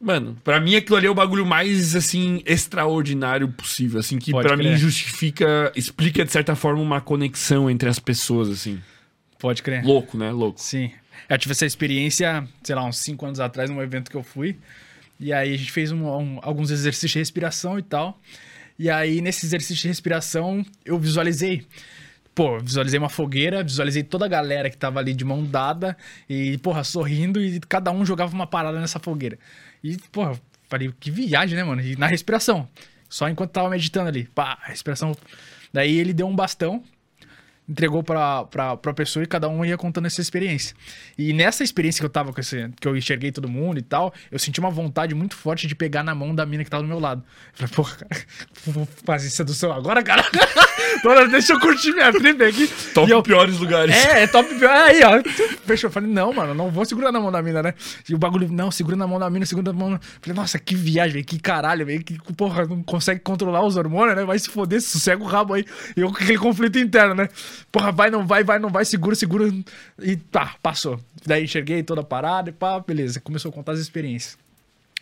Mano, pra mim aquilo ali é o bagulho mais, assim, extraordinário possível, assim, que pra mim justifica, explica de certa forma uma conexão entre as pessoas, assim. Pode crer. Louco, né? Louco. Sim. Eu tive essa experiência, sei lá, uns 5 anos atrás, num evento que eu fui. E aí a gente fez um- um- alguns exercícios de respiração e tal. E aí, nesse exercício de respiração, eu visualizei. Pô, visualizei uma fogueira, visualizei toda a galera que tava ali de mão dada e, porra, sorrindo e cada um jogava uma parada nessa fogueira. E, porra, falei, que viagem, né, mano? E na respiração. Só enquanto tava meditando ali. Pá, respiração. Daí ele deu um bastão entregou pra, pra, pra pessoa e cada um ia contando essa experiência. E nessa experiência que eu tava com esse, que eu enxerguei todo mundo e tal, eu senti uma vontade muito forte de pegar na mão da mina que tava do meu lado. Eu falei, porra, cara, vou fazer sedução agora, cara. (laughs) Bora, deixa eu curtir minha trip aqui. Top eu- piores lugares. é, é top. Aí, ó. Fechou. Eu falei, não, mano, não vou segurar na mão da mina, né? E o bagulho, não, segura na mão da mina, segura na mão. Falei, nossa, que viagem, que caralho, velho. Que porra, não consegue controlar os hormônios, né? Vai se foder, sossega o rabo aí. E eu com aquele conflito interno, né? Porra, vai, não vai, vai, não vai, segura, segura. E tá, passou. Daí enxerguei toda a parada e pá, beleza. Começou a contar as experiências.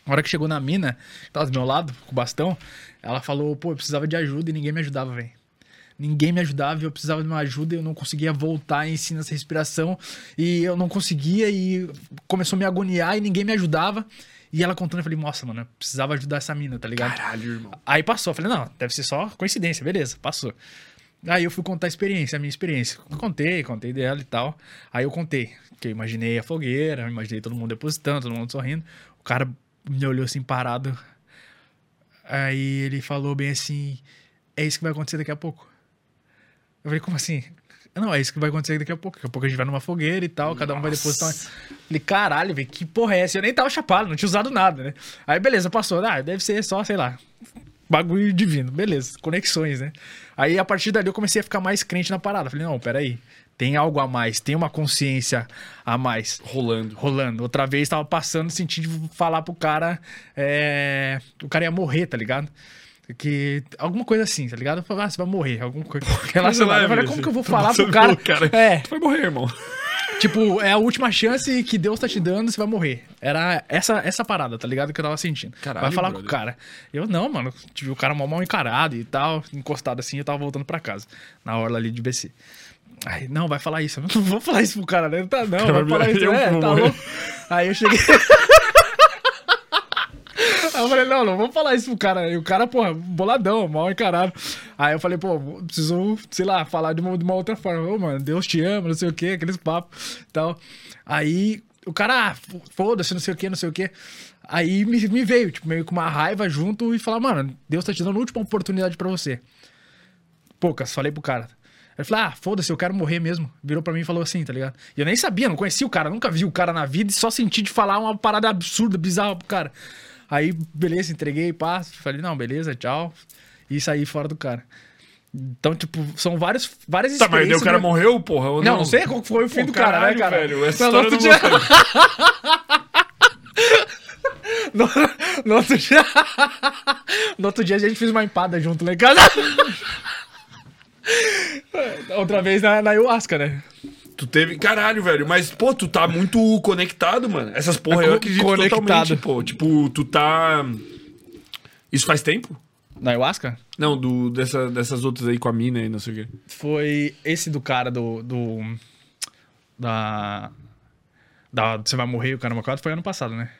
Na hora que chegou na mina, que tava do meu lado, com o bastão, ela falou, pô, eu precisava de ajuda e ninguém me ajudava, velho. Ninguém me ajudava e eu precisava de uma ajuda e eu não conseguia voltar em si nessa respiração. E eu não conseguia e começou a me agoniar e ninguém me ajudava. E ela contando, eu falei, nossa, mano, eu precisava ajudar essa mina, tá ligado? Caralho, irmão. Aí passou, eu falei, não, deve ser só coincidência, beleza, passou. Aí eu fui contar a experiência, a minha experiência. Contei, contei dela e tal. Aí eu contei, que eu imaginei a fogueira, imaginei todo mundo depositando, todo mundo sorrindo. O cara me olhou assim, parado. Aí ele falou bem assim, é isso que vai acontecer daqui a pouco. Eu falei, como assim? Não, é isso que vai acontecer daqui a pouco. Daqui a pouco a gente vai numa fogueira e tal, cada um vai depositar. uma- Falei, caralho, velho, que porra é essa? Eu nem tava chapado, não tinha usado nada, né? Aí beleza, passou. Ah, deve ser só, sei lá, bagulho divino. Beleza, conexões, né? Aí a partir dali eu comecei a ficar mais crente na parada. Falei, não, peraí, tem algo a mais, tem uma consciência a mais Rolando. rolando. Outra vez tava passando, senti de falar pro cara. é, O cara ia morrer, tá ligado? Que. Alguma coisa assim, tá ligado? Eu falei, ah, você vai morrer. Alguma coisa relacionada. Eu falei, como que eu vou falar pro cara? É, Tu vai morrer, irmão. Tipo, é a última chance que Deus tá te dando, você vai morrer. Era essa, essa parada, tá ligado? Que eu tava sentindo. Caralho, vai falar brother. com o cara. Eu não, mano. Tive o cara mal, mal encarado e tal, encostado assim, eu tava voltando pra casa. Na orla ali de BC. Aí, não, vai falar isso. Eu não (laughs) vou falar isso pro cara, né? Tá, não, vai falar isso. É, tá louco. Aí eu cheguei. (laughs) Eu falei, não, não vou falar isso pro cara. E o cara, porra, boladão, mal encarado. Aí eu falei, pô, preciso, sei lá, falar de uma, de uma outra forma. Ô, mano, Deus te ama, não sei o quê, aqueles papos e tal. Aí o cara, ah, foda-se, não sei o quê, não sei o quê. Aí me, me veio, tipo, meio com uma raiva junto e falar, mano, Deus tá te dando a última oportunidade pra você. Poucas, falei pro cara. Ele falou, ah, foda-se, eu quero morrer mesmo. Virou pra mim e falou assim, tá ligado? E eu nem sabia, não conhecia o cara, nunca vi o cara na vida e só senti de falar uma parada absurda, bizarra pro cara. Aí, beleza, entreguei, pá, falei, não, beleza, tchau. E saí fora do cara. Então, tipo, são vários, várias Tá, mas daí o experiências, cara né? morreu, porra? ou Não, não sei qual foi o fim Pô, do cara, caralho, né, cara? velho, essa Mas no história outro eu dia... não (laughs) no, no outro dia... (laughs) no outro dia a gente fez uma empada junto lá em casa. Outra vez na, na ayahuasca, né? Tu teve. Caralho, velho. Mas, pô, tu tá muito conectado, mano. Essas porra eu co- acredito conectado. totalmente, pô. Tipo, tu tá. Isso faz tempo? Na ayahuasca? Não, do, dessa, dessas outras aí com a mina e não sei o quê. Foi esse do cara do. do da. Da Você vai morrer, o cara macado, foi ano passado, né?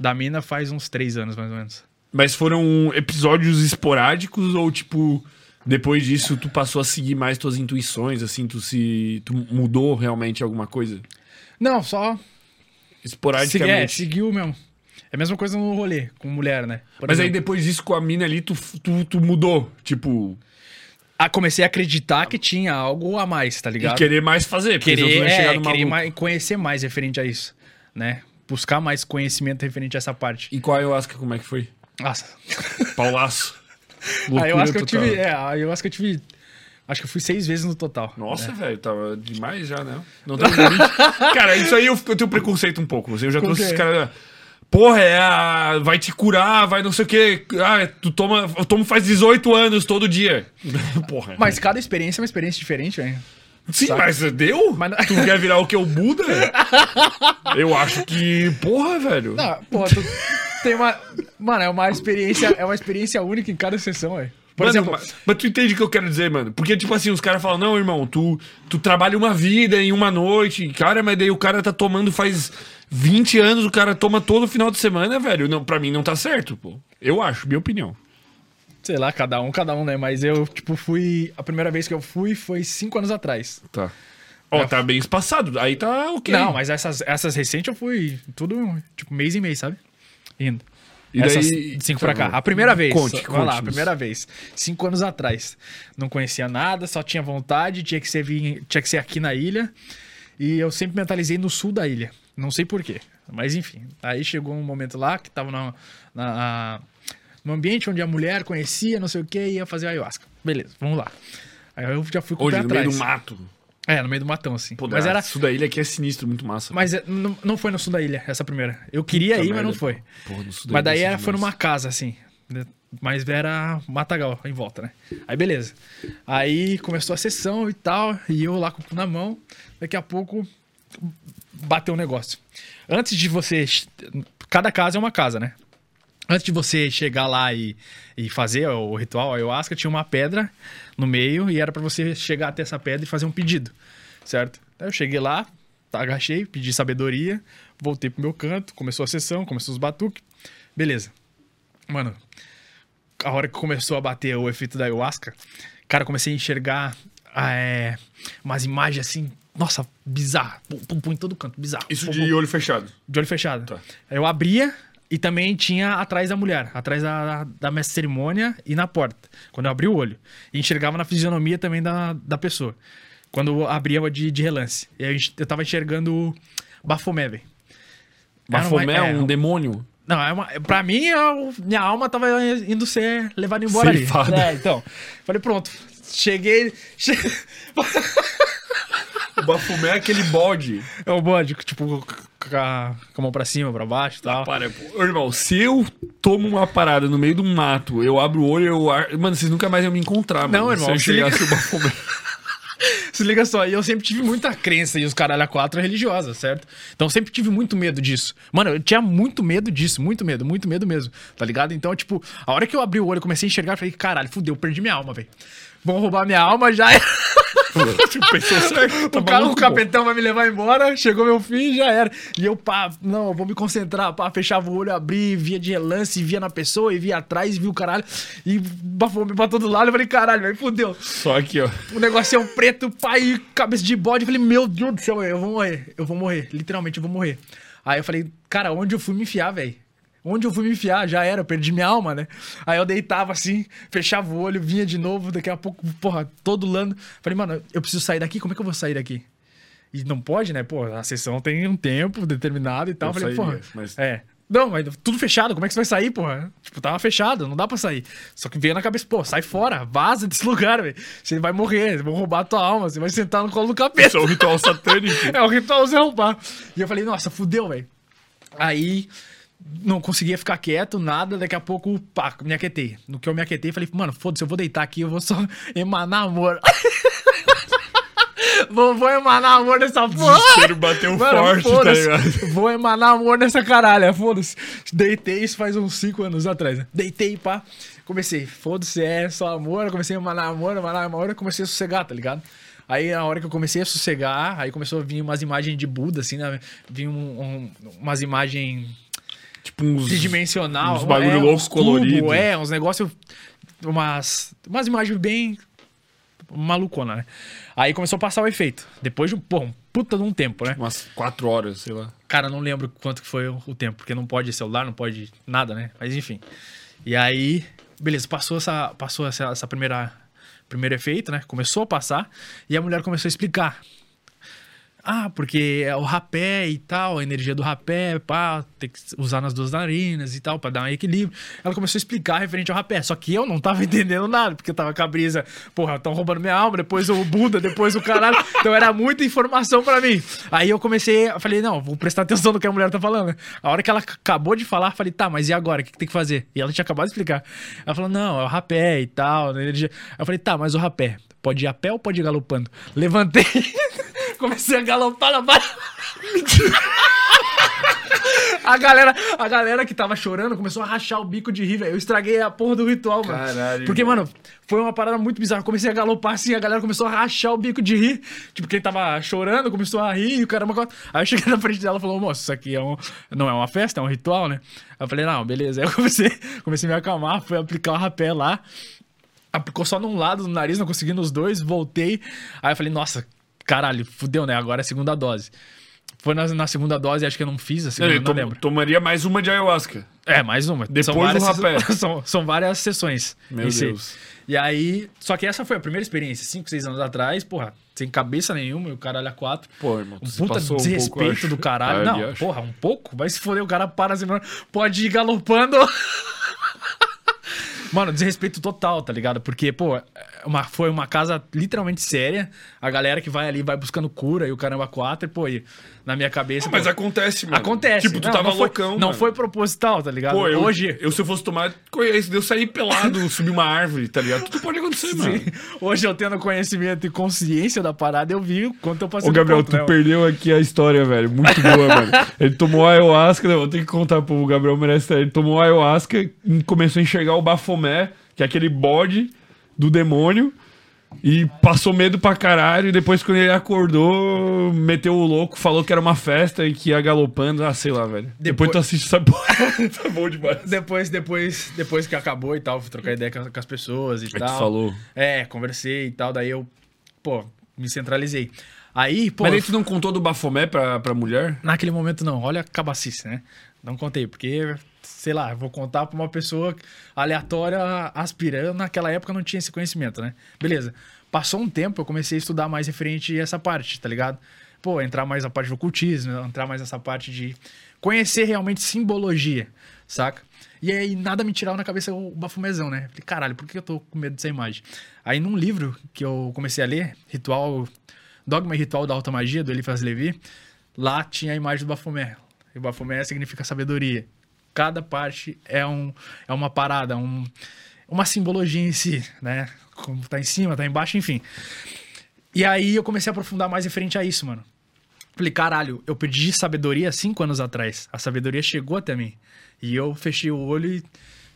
Da mina faz uns três anos, mais ou menos. Mas foram episódios esporádicos ou, tipo, depois disso tu passou a seguir mais tuas intuições, assim, tu se. Tu mudou realmente alguma coisa? Não, só. Segui, é, Esporadicamente. seguiu mesmo. É a mesma coisa no rolê, com mulher, né? Por Mas aí exemplo, depois disso com a mina ali, tu, tu, tu mudou. Tipo, ah, comecei a acreditar que tinha algo a mais, tá e ligado? querer mais fazer. Querer, é, querer maluco. mais, conhecer mais referente a isso, né? Buscar mais conhecimento referente a essa parte. E qual a ayahuasca, como é que foi? Nossa. Paulaço. (laughs) Aí eu acho que eu total. tive. É, aí eu acho que eu tive. Acho que eu fui seis vezes no total. Nossa, velho, tava demais já, né? Não tem. (laughs) Cara, isso aí eu, eu tenho preconceito um pouco. Eu já Com trouxe esses caras. Porra, é a... vai te curar, vai não sei o quê. Ah, tu toma, eu tomo faz 18 anos todo dia. (laughs) Porra. Mas cada experiência é uma experiência diferente, velho. Sim, mas deu? Mas não- Tu quer virar o que? O Buda? (laughs) eu acho que. Porra, velho. Não, pô, tu tem uma. Mano, é uma experiência, é uma experiência única em cada sessão, velho. Por Mano, exemplo, mas, mas tu entende o que eu quero dizer, mano? Porque, tipo assim, os caras falam, não, irmão, tu, tu trabalha uma vida em uma noite. Cara, mas daí o cara tá tomando faz 20 anos, o cara toma todo final de semana, velho. Não, pra mim não tá certo, pô. Eu acho, minha opinião. Sei lá, cada um, cada um, né? Mas eu, tipo, fui. A primeira vez que eu fui foi cinco anos atrás. Tá. Ó, tá bem espaçado. Aí tá ok. Não, mas essas, essas recentes eu fui tudo, tipo, mês em mês, sabe? Indo. E Essas daí- cinco tá pra cá. bom. A primeira vez. Conte, Vai conte lá, a primeira vez. Cinco anos atrás. Não conhecia nada, só tinha vontade, tinha que ser, vir- tinha que ser aqui na ilha. E eu sempre mentalizei no sul da ilha. Não sei porquê. Mas enfim. Aí chegou um momento lá que tava na, na- no ambiente onde a mulher conhecia, não sei o que, ia fazer ayahuasca. Beleza, vamos lá. Aí eu já fui com o Onde? pé No atrás. meio do mato. É, no meio do matão, assim. Pô, mas era. Isso da ilha aqui é sinistro, muito massa. Mas é, não, não foi no sul da ilha, essa primeira. Eu queria Puta ir, mas não merda. foi. Porra, no sul da Mas daí era, foi numa casa, assim. né? Mas era matagal em volta, né? Aí beleza. Aí começou a sessão e tal, e eu lá com o cu na mão. Daqui a pouco bateu um negócio. Antes de você. Cada casa é uma casa, né? Antes de você chegar lá e, e fazer o ritual, a ayahuasca, tinha uma pedra no meio e era pra você chegar até essa pedra e fazer um pedido, certo? Aí eu cheguei lá, agachei, pedi sabedoria, voltei pro meu canto, começou a sessão, começou os batuques, beleza. Mano, a hora que começou a bater o efeito da ayahuasca, cara, comecei a enxergar é, umas imagens assim, nossa, bizarra, pum, pum, pum, em todo canto, bizarro. Isso Pum, de olho fechado. de olho fechado. Tá. Aí Eu abria e também tinha atrás da mulher, atrás da, da mestre cerimônia e na porta. Quando eu abri o olho. E enxergava na fisionomia também da, da pessoa. Quando eu abria de, de relance. E aí eu tava enxergando o Bafomé, velho. Uma- Bafomé é é, um demônio. Não, é uma, pra mim, eu- minha alma tava indo ser levada embora Ceifada. ali. É, então. Falei, pronto. Cheguei. che- O Bafomé é aquele bode. É o bode, tipo, com a, com a mão pra cima, pra baixo e tal. Para, pô. Irmão, se eu tomo uma parada no meio do mato, eu abro o olho, eu. ar- Mano, vocês nunca mais iam me encontrar, mano. Não, irmão, Se eu se liga- chegasse o Bafomé. (laughs) Se liga só, e eu sempre tive muita crença e os caralho a quatro é religiosa, certo? Então eu sempre tive muito medo disso. Mano, eu tinha muito medo disso, muito medo, muito medo mesmo, tá ligado? Então, tipo, a hora que eu abri o olho, eu comecei a enxergar, eu falei, caralho, fudeu, perdi minha alma, velho. Vão roubar minha alma já. (laughs) Pensou certo. Tá o cara, o capitão vai me levar embora, chegou meu fim e já era. E eu, pá, não, eu vou me concentrar, pá, fechava o olho, abri, via de relance, via na pessoa, e via atrás, via o caralho, e bafou pra todo lado, eu falei, caralho, velho, fudeu. Só aqui, ó. O negócio é um preto, pai, cabeça de bode. Eu falei, meu Deus do céu, eu vou morrer. Eu vou morrer. Literalmente, eu vou morrer. Aí eu falei, cara, onde eu fui me enfiar, velho? Onde eu fui me enfiar? Já era, eu perdi minha alma, né? Aí eu deitava assim, fechava o olho, vinha de novo, daqui a pouco, porra, todo lando. Falei, mano, eu preciso sair daqui, como é que eu vou sair daqui? E não pode, né? Pô, a sessão tem um tempo determinado e tal. Eu Falei, porra, mas- é. Não, mas tudo fechado, como é que você vai sair, porra? Tipo, tava fechado, não dá pra sair. Só que veio na cabeça, pô, sai fora, vaza desse (laughs) lugar, velho. Você vai morrer, vão roubar a tua alma, você vai sentar no colo do capeta. Isso é um ritual satânico. (laughs) É o ritual Zé roubar. E eu falei, nossa, fudeu, velho. Aí não conseguia ficar quieto, nada. Daqui a pouco, pá, me aquetei. No que eu me aquetei, falei, mano, foda-se, eu vou deitar aqui, eu vou só (laughs) emanar amor. (laughs) vou, vou emanar amor nessa porra. Desespero bateu Mano, forte, tá ligado? Vou emanar amor nessa caralha, foda-se. Deitei isso faz uns 5 anos atrás, né? Deitei, pá. Comecei, foda-se, é só amor. Comecei a emanar amor, emanar amor. Comecei a sossegar, tá ligado? Aí, na hora que eu comecei a sossegar, aí começou a vir umas imagens de Buda, assim, né? Vinha um, um- umas imagens Tipo uns... tridimensional. uns bagulho louco uns cubo, colorido. É, uns negócios. Umas, umas imagens bem malucona, né? Aí começou a passar o efeito. Depois de um, pô, um puta de um tempo, né? Umas quatro horas, sei lá. Cara, não lembro quanto que foi o, o tempo, porque não pode celular, não pode nada, né? Mas enfim. E aí, beleza, passou essa, passou essa, essa primeira primeiro efeito, né? Começou a passar e a mulher começou a explicar. Ah, porque é o rapé e tal, a energia do rapé, pá, tem que usar nas duas narinas e tal, pra dar um equilíbrio. Ela começou a explicar referente ao rapé, só que eu não tava (laughs) entendendo nada, porque eu tava com a brisa, porra, estão roubando minha alma, depois o Buda, depois o caralho. (laughs) Então era muita informação pra mim. Aí eu comecei, eu falei, não, vou prestar atenção no que a mulher tá falando. A hora que ela acabou de falar, falei, tá, mas e agora? O que, que tem que fazer? E ela tinha acabado de explicar. Ela falou, não, é o rapé e tal, energia. Eu falei, tá, mas o rapé, pode ir a pé ou pode ir galopando? Levantei. (laughs) Comecei a galopar na barra. (laughs) A galera, a galera que tava chorando começou a rachar o bico de rir, velho. Eu estraguei a porra do ritual, mano. Caralho, Porque, mano. foi uma parada muito bizarra. Eu comecei a galopar assim, a galera começou a rachar o bico de rir. Tipo, quem tava chorando começou a rir e o caramba. Aí eu cheguei na frente dela e falou, moço, isso aqui é um, não é uma festa, é um ritual, né? Aí eu falei, não, beleza. (laughs) Aí eu comecei, comecei a me acalmar, fui aplicar o rapé lá. Aplicou só num lado do nariz, não consegui nos dois, voltei. Aí eu falei, nossa, caralho, fudeu, né? Agora é a segunda dose. Foi na, na segunda dose, acho que eu não fiz a segunda, Ele não tom- lembro. tomaria mais uma de ayahuasca. É, mais uma. Depois são do várias, rapé. (laughs) São, são várias sessões. Meu em si. Deus. E aí, só que essa foi a primeira experiência, 5, 6 anos atrás, porra, sem cabeça nenhuma, e o caralho a quatro. Pô, irmão, Um puta passou um desrespeito pouco, eu do caralho. Ah, não, eu porra, um pouco? Vai se foder, o cara para assim, pode ir galopando. (laughs) Mano, desrespeito total, tá ligado? Porque, pô, é uma, foi uma casa literalmente séria. A galera que vai ali vai buscando cura e o caramba quatro, pô, e na minha cabeça. Mas pô, acontece, mano. acontece. Tipo, tu Não, tava não foi- loucão, Não mano. foi proposital, tá ligado? Pô, eu, Hoje. eu se eu fosse tomar, conheço, eu sair pelado, (laughs) subir uma árvore, tá ligado? Tudo pode acontecer, mano. Sim. Hoje eu tendo conhecimento e consciência da parada, eu vi o quanto eu passei Ô, Gabriel, ponto, tu né? perdeu aqui a história, velho. Muito boa, (laughs) mano. Ele tomou ayahuasca, não, vou ter que contar pro Gabriel merece. Ele tomou ayahuasca e começou a enxergar o bafomé, que é aquele bode do demônio. E passou medo pra caralho. E depois, quando ele acordou, meteu o louco, falou que era uma festa e que ia galopando. Ah, sei lá, velho. Depois, Depois- tu assiste essa (laughs) porra. tá bom demais. Depois, depois, depois que acabou e tal, fui trocar ideia com, com as pessoas e Aí tu tal. falou. É, conversei e tal, daí eu, pô, me centralizei. Aí, pô, Mas aí tu não contou do bafomé pra, pra mulher? naquele momento não, olha a cabacice, né? Não contei, porque, sei lá, vou contar pra uma pessoa aleatória aspirando, naquela época não tinha esse conhecimento, né? Beleza. Passou um tempo, eu comecei a estudar mais referente a essa parte, tá ligado? Pô, entrar mais na parte do ocultismo, entrar mais nessa parte de conhecer realmente simbologia, saca? E aí nada me tirava na cabeça o bafumezão, né? Falei, caralho, por que eu tô com medo dessa imagem? Aí num livro que eu comecei a ler, Ritual, Dogma e Ritual da Alta Magia, do Eliphas Levi, lá tinha a imagem do bafomé. E o bafomé significa sabedoria. Cada parte é, um, é uma parada, um, uma simbologia em si, né? Como tá em cima, tá embaixo, enfim. E aí eu comecei a aprofundar mais referente a isso, mano. Falei, caralho, eu perdi sabedoria cinco anos atrás. A sabedoria chegou até mim. E eu fechei o olho e.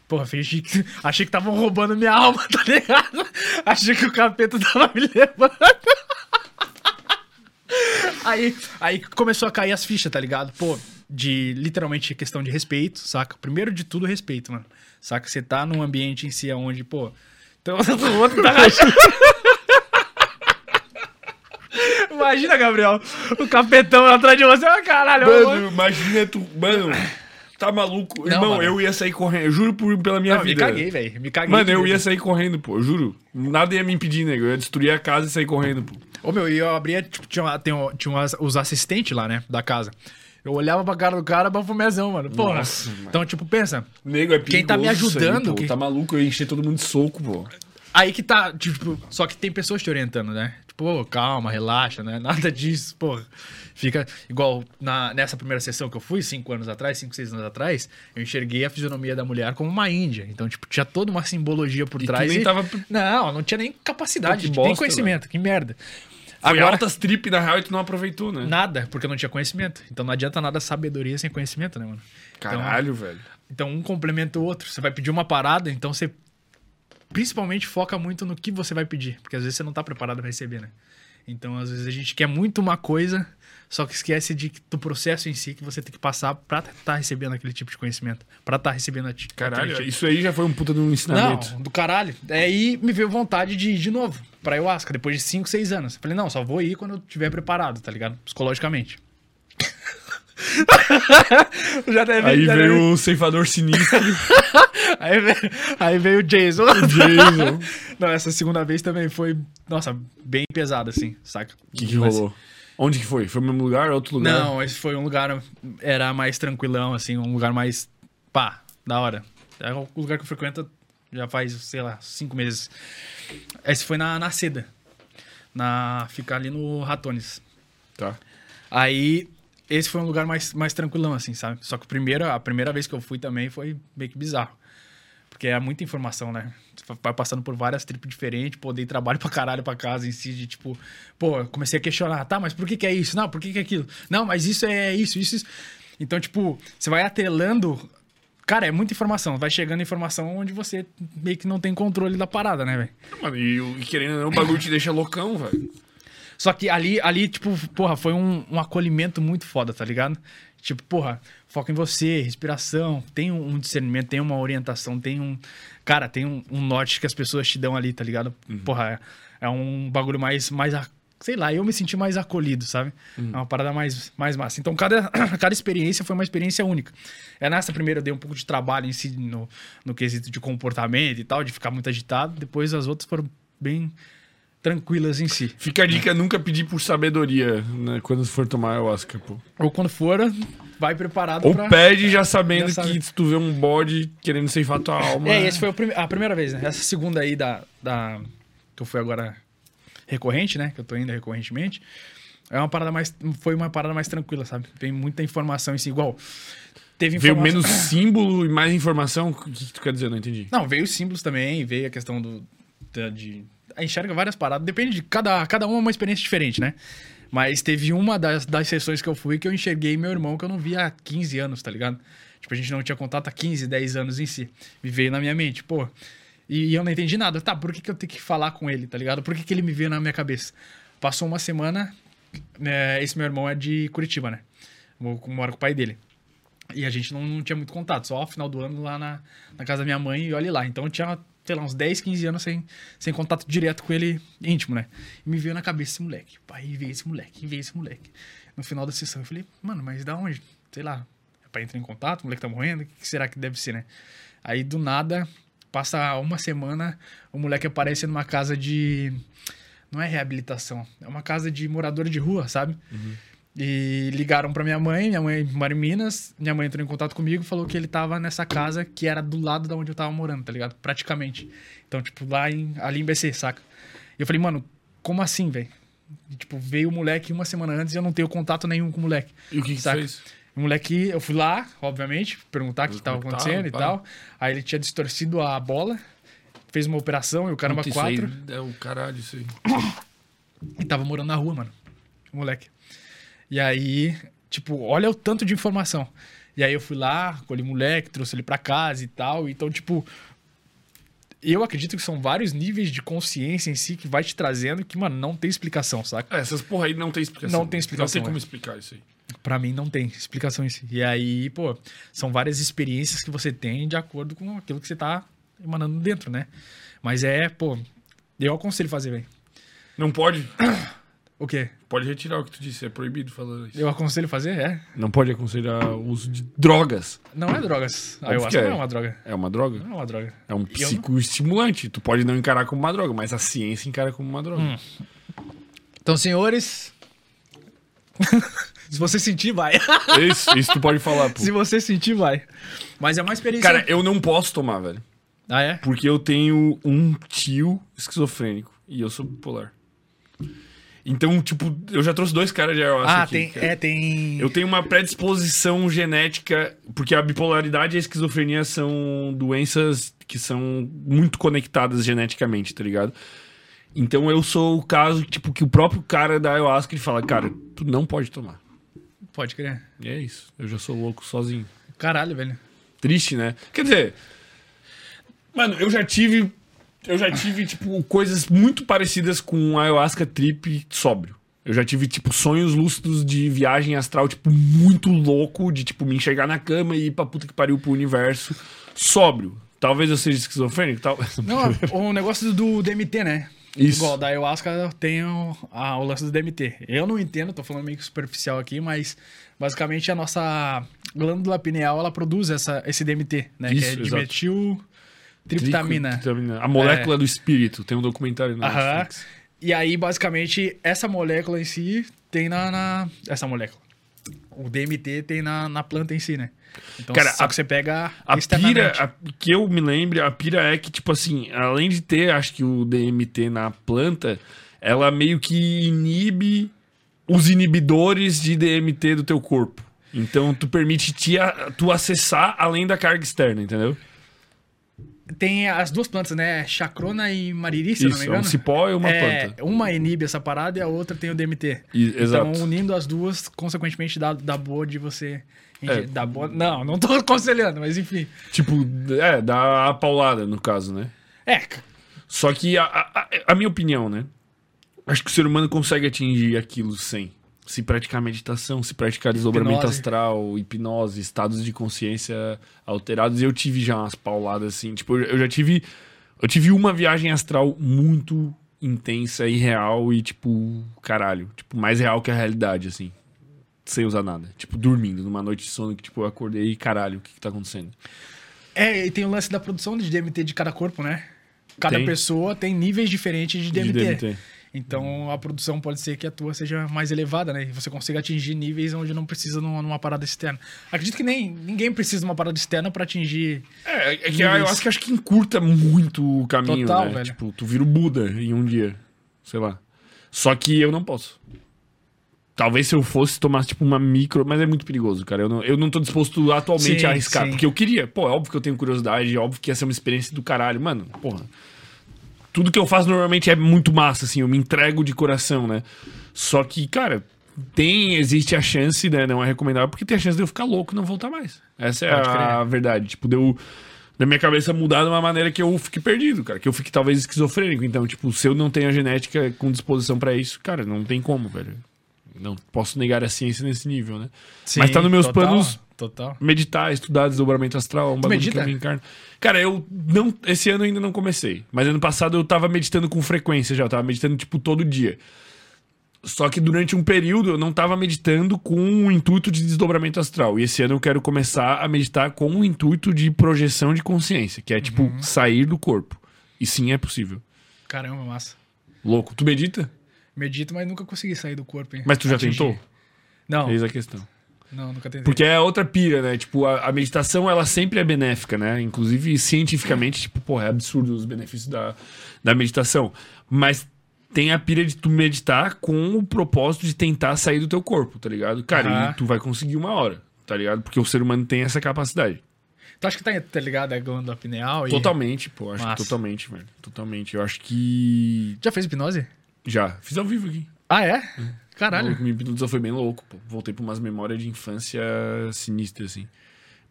Porra, que. (laughs) Achei que estavam roubando minha alma, (laughs) tá ligado? Achei que o capeta tava me levando. (laughs) Aí, aí começou a cair as fichas, tá ligado? Pô, de literalmente questão de respeito, saca? Primeiro de tudo, respeito, mano. Saca? Você tá num ambiente em si onde, pô. Então (laughs) o outro tá rachando. Imagina, Gabriel, o capetão atrás de você, ah, caralho, vou- Mano, imagina tu. Mano, Tá maluco? Não, Irmão, mano. eu ia sair correndo. Eu juro por, pela minha Não, me vida. caguei, velho. Me caguei. Mano, eu ia sair correndo, pô. Eu juro. Nada ia me impedir, nego. Eu ia destruir a casa e sair correndo, pô. Ô, meu, e eu abria, tipo, tinha, tinha umas- os assistentes lá, né, da casa. Eu olhava pra cara do cara, bafumezão, mano. Porra. Nossa. Então, tipo, pensa, Nego, é perigoso Quem tá me aí, ajudando, pô. que- Tá maluco, eu ia encher todo mundo de soco, pô. aí que tá, tipo, só que tem pessoas te orientando, né? Tipo, ô, calma, relaxa, né? (laughs) Nada disso, porra. Fica igual na, nessa primeira sessão que eu fui, cinco anos atrás, cinco, seis anos atrás, eu enxerguei a fisionomia da mulher como uma índia. Então, tipo, tinha toda uma simbologia por E tu trás. nem e- tava- Não, não tinha nem capacidade, Pô, que nem bosta, conhecimento, que merda. Foi Agora, altas trip, na real, e tu não aproveitou, né? nada, porque eu não tinha conhecimento. Então não adianta nada sabedoria sem conhecimento, né, mano? Caralho, velho. Então um complementa o outro. Você vai pedir uma parada, então você principalmente foca muito no que você vai pedir, porque às vezes você não tá preparado pra receber, né? Então às vezes a gente quer muito uma coisa, só que esquece de do processo em si que você tem que passar pra estar recebendo aquele tipo de conhecimento, pra estar recebendo a Caralho, tipo- isso aí já foi um puta de um ensinamento. Não, do caralho. Aí me veio vontade de ir de novo pra Ayahuasca, depois de 5, 6 anos. Falei, não, só vou ir quando eu estiver preparado, tá ligado? Psicologicamente. (laughs) já deve, Aí já veio deve- o ceifador sinistro, (laughs) Aí veio, aí veio o Jason. Jason. (laughs) Não, essa segunda vez também foi, nossa, bem pesada, assim, saca? O que, que Mas- rolou? Onde que foi? Foi no mesmo lugar? Outro lugar? Não, esse foi um lugar, era mais tranquilão, assim, um lugar mais, pá, da hora. É o lugar que eu frequento já faz, sei lá, cinco meses. Esse foi na, na Seda. Na, fica ali no Ratones. Tá. Aí, esse foi um lugar mais, mais tranquilão, assim, sabe? Só que a primeira, a primeira vez que eu fui também foi meio que bizarro. Porque é muita informação, né? Você vai passando por várias tripes diferentes, pô, dei trabalho pra caralho pra casa em si, de tipo, pô, comecei a questionar, tá, mas por que que é isso? Não, por que que é aquilo? Não, mas isso é isso, isso, isso. Então, tipo, você vai atrelando. Cara, é muita informação. Vai chegando informação onde você meio que não tem controle da parada, né, velho? E, e querendo ou não, o bagulho te deixa loucão, velho. Só que ali, ali tipo, porra, foi um, um acolhimento muito foda, tá ligado? Tipo, porra, foca em você, respiração, tem um, discernimento, tem uma orientação, tem um. Cara, tem um, um norte que as pessoas te dão ali, tá ligado? Porra, é, é um bagulho mais. mais sei lá, eu me senti mais acolhido, sabe? É uma parada mais, mais massa. Então, cada, (clears throat) cada experiência foi uma experiência única. É nessa primeira eu dei um pouco de trabalho em si, no, no quesito de comportamento e tal, de ficar muito agitado. Depois as outras foram bem tranquilas em si. Fica a dica, nunca pedir por sabedoria né, quando for tomar ayahuasca, pô. Ou quando for, vai preparado Ou pra... pede já sabendo Já sabe. que se tu vê um bode querendo ceifar tua alma... É, esse foi o prime- a primeira vez, né? Essa segunda aí da, da... Que eu fui agora recorrente, né? Que eu tô indo recorrentemente. É uma parada mais... Foi uma parada mais tranquila, sabe? Tem muita informação em si. Igual, teve Veio informação... menos (coughs) símbolo e mais informação? O que que tu quer dizer? Não entendi. Não, veio os símbolos também, veio a questão do... da- de... enxerga várias paradas. Depende de... Cada, cada uma é uma experiência diferente, né? Mas teve uma das, das sessões que eu fui que eu enxerguei meu irmão que eu não via há 15 anos, tá ligado? Tipo, a gente não tinha contato há 15, 10 anos em si. Me veio na minha mente, pô. E eu não entendi nada. Tá, por que, que eu tenho que falar com ele, tá ligado? Por que, que ele me veio na minha cabeça? Passou uma semana, né, esse meu irmão é de Curitiba, né? Eu moro com o pai dele. E a gente não, não tinha muito contato, só ao final do ano lá na, na casa da minha mãe e olha lá. Então tinha, sei lá, uns 10, 15 anos sem, sem contato direto com ele íntimo, né? E me veio na cabeça esse moleque. Pai, veio esse moleque, veio esse moleque. No final da sessão eu falei, mano, mas da onde? Sei lá, é pra entrar em contato, o moleque tá morrendo, o que será que deve ser, né? Aí do nada, passa uma semana, o moleque aparece numa casa de. Não é reabilitação, é uma casa de morador de rua, sabe? E ligaram pra minha mãe, minha mãe mora em Minas, minha mãe entrou em contato comigo e falou que ele tava nessa casa que era do lado da onde eu tava morando, tá ligado? Praticamente. Então, tipo, lá em, ali em BC, saca? E eu falei, mano, como assim, velho? E, Tipo, veio o moleque uma semana antes e eu não tenho contato nenhum com o moleque. E o que que fez? O moleque, eu fui lá, obviamente, perguntar o que tava que acontecendo e tava, tal. Aí ele tinha distorcido a bola, fez uma operação e o caramba Puta, quatro. É o caralho, isso aí. (coughs) E tava morando na rua, mano. O moleque. E aí, tipo, olha o tanto de informação. E aí eu fui lá, colhi o moleque, trouxe ele pra casa e tal. Então, tipo, eu acredito que são vários níveis de consciência em si que vai te trazendo que, mano, não tem explicação, saca? É, essas porra aí não tem explicação. Não tem explicação, Não tem como é. explicar isso aí. Pra mim não tem explicação em si. E aí, pô, são várias experiências que você tem de acordo com aquilo que você tá emanando dentro, né? Mas é, pô, eu aconselho fazer, velho. Não pode? (coughs) O quê? Pode retirar o que tu disse, é proibido falar isso. Eu aconselho fazer? É? Não pode aconselhar o uso de drogas. Não é drogas. A Óbvio que ayahuasca é. não é uma droga. É uma droga? Não é uma droga. É um psicoestimulante. Tu pode não encarar como uma droga, mas a ciência encara como uma droga. Hum. Então, senhores. (laughs) Se você sentir, vai. Isso, isso tu pode falar, pô. Se você sentir, vai. Mas é uma experiência. Cara, eu não posso tomar, velho. Ah, é? Porque eu tenho um tio esquizofrênico e eu sou bipolar. Então, tipo, eu já trouxe dois caras de ayahuasca Ah, aqui, tem. cara. É, tem. Eu tenho uma predisposição genética, porque a bipolaridade e a esquizofrenia são doenças que são muito conectadas geneticamente, tá ligado? Então eu sou o caso, tipo, que o próprio cara da ayahuasca ele fala, cara, tu não pode tomar. Pode crer. E é isso. Eu já sou louco sozinho. Caralho, velho. Triste, né? Quer dizer, mano, eu já tive. Eu já tive, tipo, coisas muito parecidas com ayahuasca trip sóbrio. Eu já tive, tipo, sonhos lúcidos de viagem astral, tipo, muito louco, de, tipo, me enxergar na cama e ir pra puta que pariu pro universo. Sóbrio. Talvez eu seja esquizofrênico, tal. (laughs) Não, o negócio do DMT, né? Isso. Igual da ayahuasca tem o, a- o lance do DMT. Eu não entendo, tô falando meio que superficial aqui, mas basicamente a nossa glândula pineal ela produz essa, esse DMT, né? Isso, que é exato. dimetil triptamina. Triptamina. A molécula do espírito. Tem um documentário na Aham. Netflix. E aí, basicamente, essa molécula em si tem na. na- essa molécula. O DMT tem na, na planta em si, né? Então, Cara, só a- que você pega A pira, a- que eu me lembre, a pira é que, tipo assim, além de ter, acho que o DMT na planta, ela meio que inibe os inibidores de DMT do teu corpo. Então, tu permite te, tu acessar além da carga externa, entendeu? Tem as duas plantas, né? Chacrona e mariri, se eu não me Isso, é um engano. cipó e uma É, planta. Uma inibe essa parada e a outra tem o DMT. E- exato. Então, unindo as duas, consequentemente, dá, dá boa de você. É. Dá boa. Não, não tô (laughs) aconselhando, mas enfim. Tipo, é, dá a paulada, no caso, né? É, Só que a, a, a minha opinião, né? Acho que o ser humano consegue atingir aquilo sem. Se praticar meditação, se praticar desdobramento Hipnose. astral, hipnose, estados de consciência alterados. Eu tive já umas pauladas assim. Tipo, eu já tive. Eu tive uma viagem astral muito intensa e real e, tipo, caralho. Tipo, mais real que a realidade, assim. Sem usar nada. Tipo, dormindo, numa noite de sono que, tipo, eu acordei e caralho, o que, que tá acontecendo? É, e tem o lance da produção de DMT de cada corpo, né? Cada Tem. pessoa tem níveis diferentes de DMT. De DMT. Então a produção pode ser que a tua seja mais elevada, né? E você consiga atingir níveis onde não precisa numa, numa parada externa. Acredito que nem ninguém precisa de uma parada externa pra atingir. É, é que Níveis. eu acho que acho que encurta muito o caminho, Total, né? velho. Tipo, tu vira o Buda em um dia. Sei lá. Só que eu não posso. Talvez se eu fosse tomar, tipo, uma micro... Mas é muito perigoso, cara. Eu não, eu não tô disposto atualmente Sim, a arriscar. sim. Porque eu queria. Pô, é óbvio que eu tenho curiosidade. É óbvio que ia ser uma experiência do caralho. Mano, porra. Tudo que eu faço normalmente é muito massa, assim. Eu me entrego de coração, né? Só que, cara... Tem, existe a chance, né? Não é recomendável, porque tem a chance de eu ficar louco e não voltar mais. Essa é a crer. verdade. Tipo, deu na minha cabeça mudar de uma maneira que eu fique perdido, cara. Que eu fique talvez esquizofrênico. Então, tipo, se eu não tenho a genética com disposição pra isso, cara, não tem como, velho. Não posso negar a ciência nesse nível, né? Mas tá nos meus total, planos Total. meditar, estudar desdobramento astral, é um bagulho medita? que eu me encarno. Cara, eu não. Esse ano eu ainda não comecei. Mas ano passado eu tava meditando com frequência já. Eu tava meditando, tipo, todo dia. Só que durante um período eu não tava meditando com o intuito de desdobramento astral. E esse ano eu quero começar a meditar com o intuito de projeção de consciência, que é, tipo, Uhum. sair do corpo. E sim, é possível. Caramba, massa. Louco. Tu medita? Medito, mas nunca consegui sair do corpo, hein? Mas tu já Atingir. tentou? Não, Eis a questão. Não, nunca tentei. Porque é outra pira, né? Tipo, a, a meditação, ela sempre é benéfica, né? Inclusive, cientificamente, tipo, porra, é absurdo os benefícios da, da meditação. Mas tem a pira de tu meditar com o propósito de tentar sair do teu corpo, tá ligado? Cara, Aham. e tu vai conseguir uma hora, tá ligado? Porque o ser humano tem essa capacidade. Tu acha que tá, tá ligado a glândula pineal? E... Totalmente, pô. Acho totalmente, velho. Totalmente. Eu acho que. Já fez hipnose? Já. Fiz ao vivo aqui. Ah, é? Caralho. Minha hipnose foi bem louco, pô. Voltei pra umas memórias de infância sinistras, assim.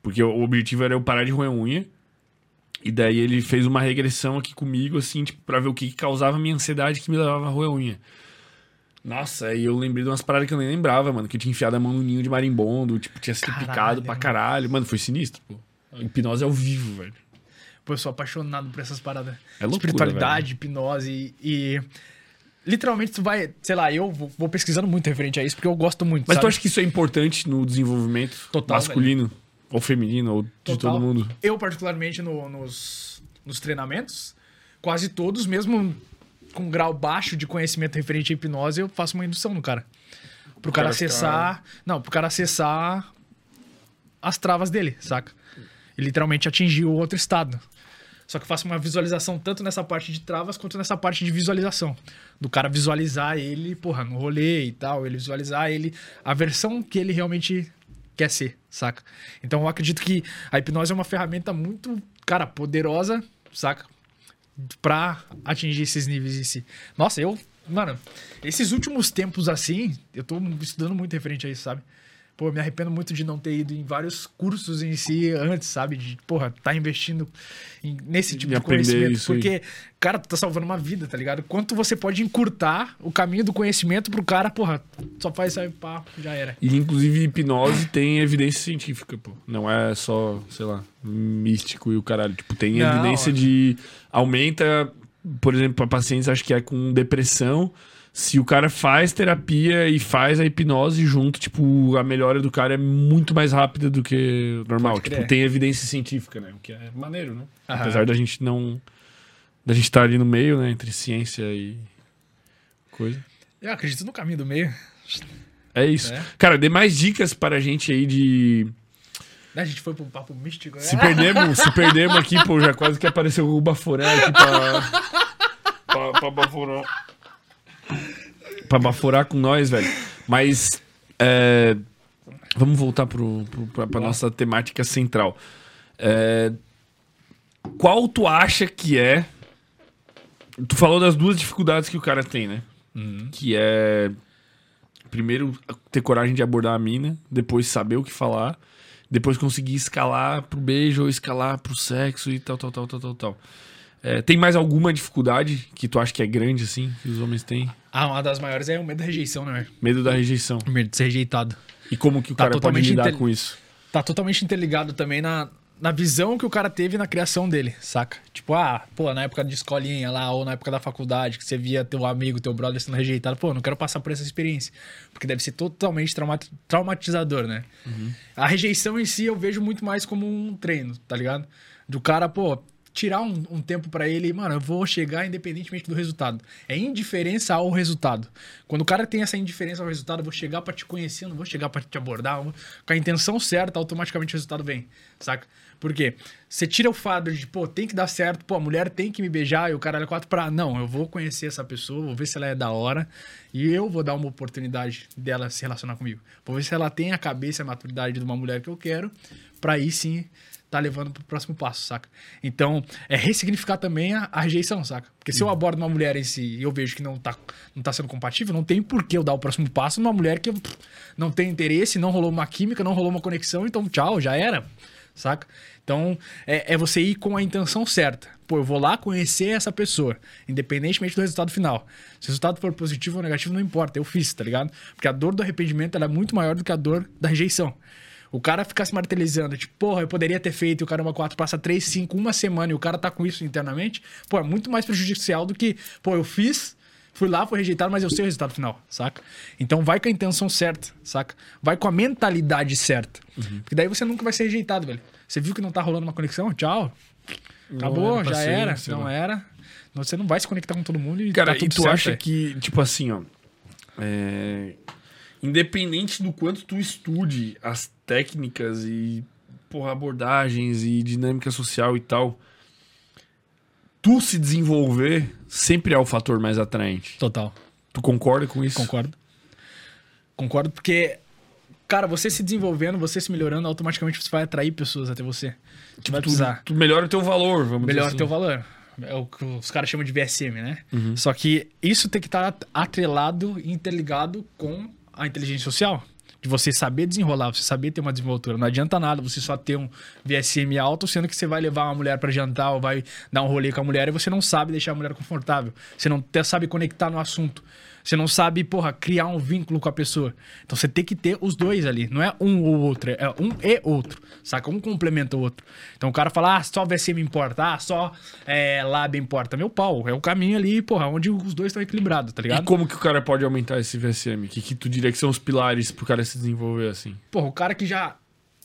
Porque o objetivo era eu parar de roer unha. E daí ele fez uma regressão aqui comigo, assim, tipo, pra ver o que, que causava minha ansiedade que me levava a roer unha. Nossa, aí eu lembrei de umas paradas que eu nem lembrava, mano. Que eu tinha enfiado a mão no ninho de marimbondo, tipo, tinha sido Caralho, picado pra caralho. Mano, foi sinistro, pô. A hipnose ao vivo, velho. Pô, eu sou apaixonado por essas paradas. É loucura, Espiritualidade, hipnose e. Literalmente, tu vai, sei lá, eu vou, vou pesquisando muito referente a isso, porque eu gosto muito. Mas sabe? tu acha que isso é importante no desenvolvimento Total, masculino ou feminino ou de Total. todo mundo? Eu, particularmente, no- nos, nos treinamentos, quase todos, mesmo com grau baixo de conhecimento referente à hipnose, eu faço uma indução no cara. Pro cara cara acessar. Não, pro cara acessar as travas dele, saca? E literalmente atingir o outro estado. Só que eu faço uma visualização tanto nessa parte de travas quanto nessa parte de visualização. Do cara visualizar ele, porra, no rolê e tal, ele visualizar ele, a versão que ele realmente quer ser, saca? Então eu acredito que a hipnose é uma ferramenta muito, cara, poderosa, saca? Pra atingir esses níveis em si. Nossa, eu, mano, esses últimos tempos assim, eu tô estudando muito referente a isso, sabe? Pô, me arrependo muito de não ter ido em vários cursos em si antes, sabe? De, porra, tá investindo em- nesse tipo De de, conhecimento. isso aí. Porque, cara, tu tá salvando uma vida, tá ligado? Quanto você pode encurtar o caminho do conhecimento pro cara, porra, só faz aí, pá, já era. E inclusive hipnose tem evidência científica, pô. Não é só, sei lá, místico e o caralho. Tipo, tem Não, evidência é. de. Aumenta, por exemplo, para pacientes, acho que é com depressão. Se o cara faz terapia e faz a hipnose junto, tipo, a melhora do cara é muito mais rápida do que normal. Tipo, crer. tem evidência científica, né? O que é maneiro, né? Aham. Apesar da gente não. Da gente estar ali no meio, né? Entre ciência e coisa. Eu acredito no caminho do meio. É isso. É. Cara, dê mais dicas para a gente aí de. Né, A gente foi pro papo místico, né? Se perdemos, se perdemos aqui, pô, já quase que apareceu o Baforé aqui pra. (laughs) pra, pra baforar. Pra baforar com nós, velho. Mas. é, vamos voltar pro, pro, pra, pra nossa temática central. É, qual tu acha que é. Tu falou das duas dificuldades que o cara tem, né? Que é. Primeiro, ter coragem de abordar a mina, depois saber o que falar, depois conseguir escalar pro beijo ou escalar pro sexo e tal, tal, tal, tal, tal, tal. É, tem mais alguma dificuldade que tu acha que é grande, assim, que os homens têm? Ah, uma das maiores é o medo da rejeição, né? Medo da rejeição. O medo de ser rejeitado. E como que o Tá cara pode lidar com isso? Tá totalmente interligado também na, na visão que o cara teve na criação dele, saca? Tipo, ah, pô, na época de escolinha lá, ou na época da faculdade, que você via teu amigo, teu brother sendo rejeitado, pô, não quero passar por essa experiência. Porque deve ser totalmente trauma- traumatizador, né? A rejeição em si eu vejo muito mais como um treino, tá ligado? Do cara, pô, tirar um, um tempo pra ele mano, eu vou chegar independentemente do resultado. É indiferença ao resultado. Quando o cara tem essa indiferença ao resultado, eu vou chegar pra te conhecer, não vou chegar pra te abordar, vou- com a intenção certa, automaticamente o resultado vem, saca? Por quê? Você tira o fato de, pô, tem que dar certo, pô, a mulher tem que me beijar e o cara é quatro pra. Não, eu vou conhecer essa pessoa, vou ver se ela é da hora e eu vou dar uma oportunidade dela se relacionar comigo. Vou ver se ela tem a cabeça e a maturidade de uma mulher que eu quero, pra aí sim tá levando pro próximo passo, saca? Então, é ressignificar também a, a rejeição, saca? Porque se eu abordo uma mulher em si e eu vejo que não tá, não tá sendo compatível, não tem por que eu dar o próximo passo numa mulher que eu, pff, não tem interesse, não rolou uma química, não rolou uma conexão, então tchau, já era, saca? Então, é, é você ir com a intenção certa. Pô, eu vou lá conhecer essa pessoa, independentemente do resultado final. Se o resultado for positivo ou negativo, não importa, eu fiz, tá ligado? Porque a dor do arrependimento é muito maior do que a dor da rejeição. O cara ficar se martelizando, tipo, porra, eu poderia ter feito, e o caramba 4 passa 3, 5, uma semana e o cara tá com isso internamente, pô, é muito mais prejudicial do que, pô, eu fiz, fui lá, fui rejeitado, mas eu sei o resultado final, saca? Então vai com a intenção certa, saca? Vai com a mentalidade certa. Porque daí você nunca vai ser rejeitado, velho. Você viu que não tá rolando uma conexão? Tchau. Acabou, pra já era. Não lá. era. Não, Você não vai se conectar com todo mundo e Cara, tá e tu certo, acha velho. que, tipo assim, ó. é, Independente do quanto tu estude as técnicas e porra, abordagens e dinâmica social e tal, tu se desenvolver sempre é o fator mais atraente. Total. Tu concorda com isso? Concordo. Concordo porque, cara, você se desenvolvendo, você se melhorando, automaticamente você vai atrair pessoas até você. Tu vai Tu, precisar. tu melhora o teu valor, vamos Melhora dizer o teu assim. valor. É o que os caras chamam de VSM, né? Uhum. Só que isso tem que estar atrelado e interligado com a inteligência social. De você saber desenrolar, você saber ter uma desenvoltura. Não adianta nada você só ter um VSM alto, sendo que você vai levar uma mulher pra jantar ou vai dar um rolê com a mulher e você não sabe deixar a mulher confortável. Você não sabe conectar no assunto. Você não sabe, porra, criar um vínculo com a pessoa. Então você tem que ter os dois ali. Não é um ou outro, é um e outro. Saca? Um complementa o outro. Então o cara fala, ah, só VSM importa, ah, só é, Lab importa. Meu pau, é o caminho ali, porra, onde os dois estão equilibrados, tá ligado? E como que o cara pode aumentar esse VSM? O que, que tu diria que são os pilares pro cara se desenvolver assim? Porra, o cara que já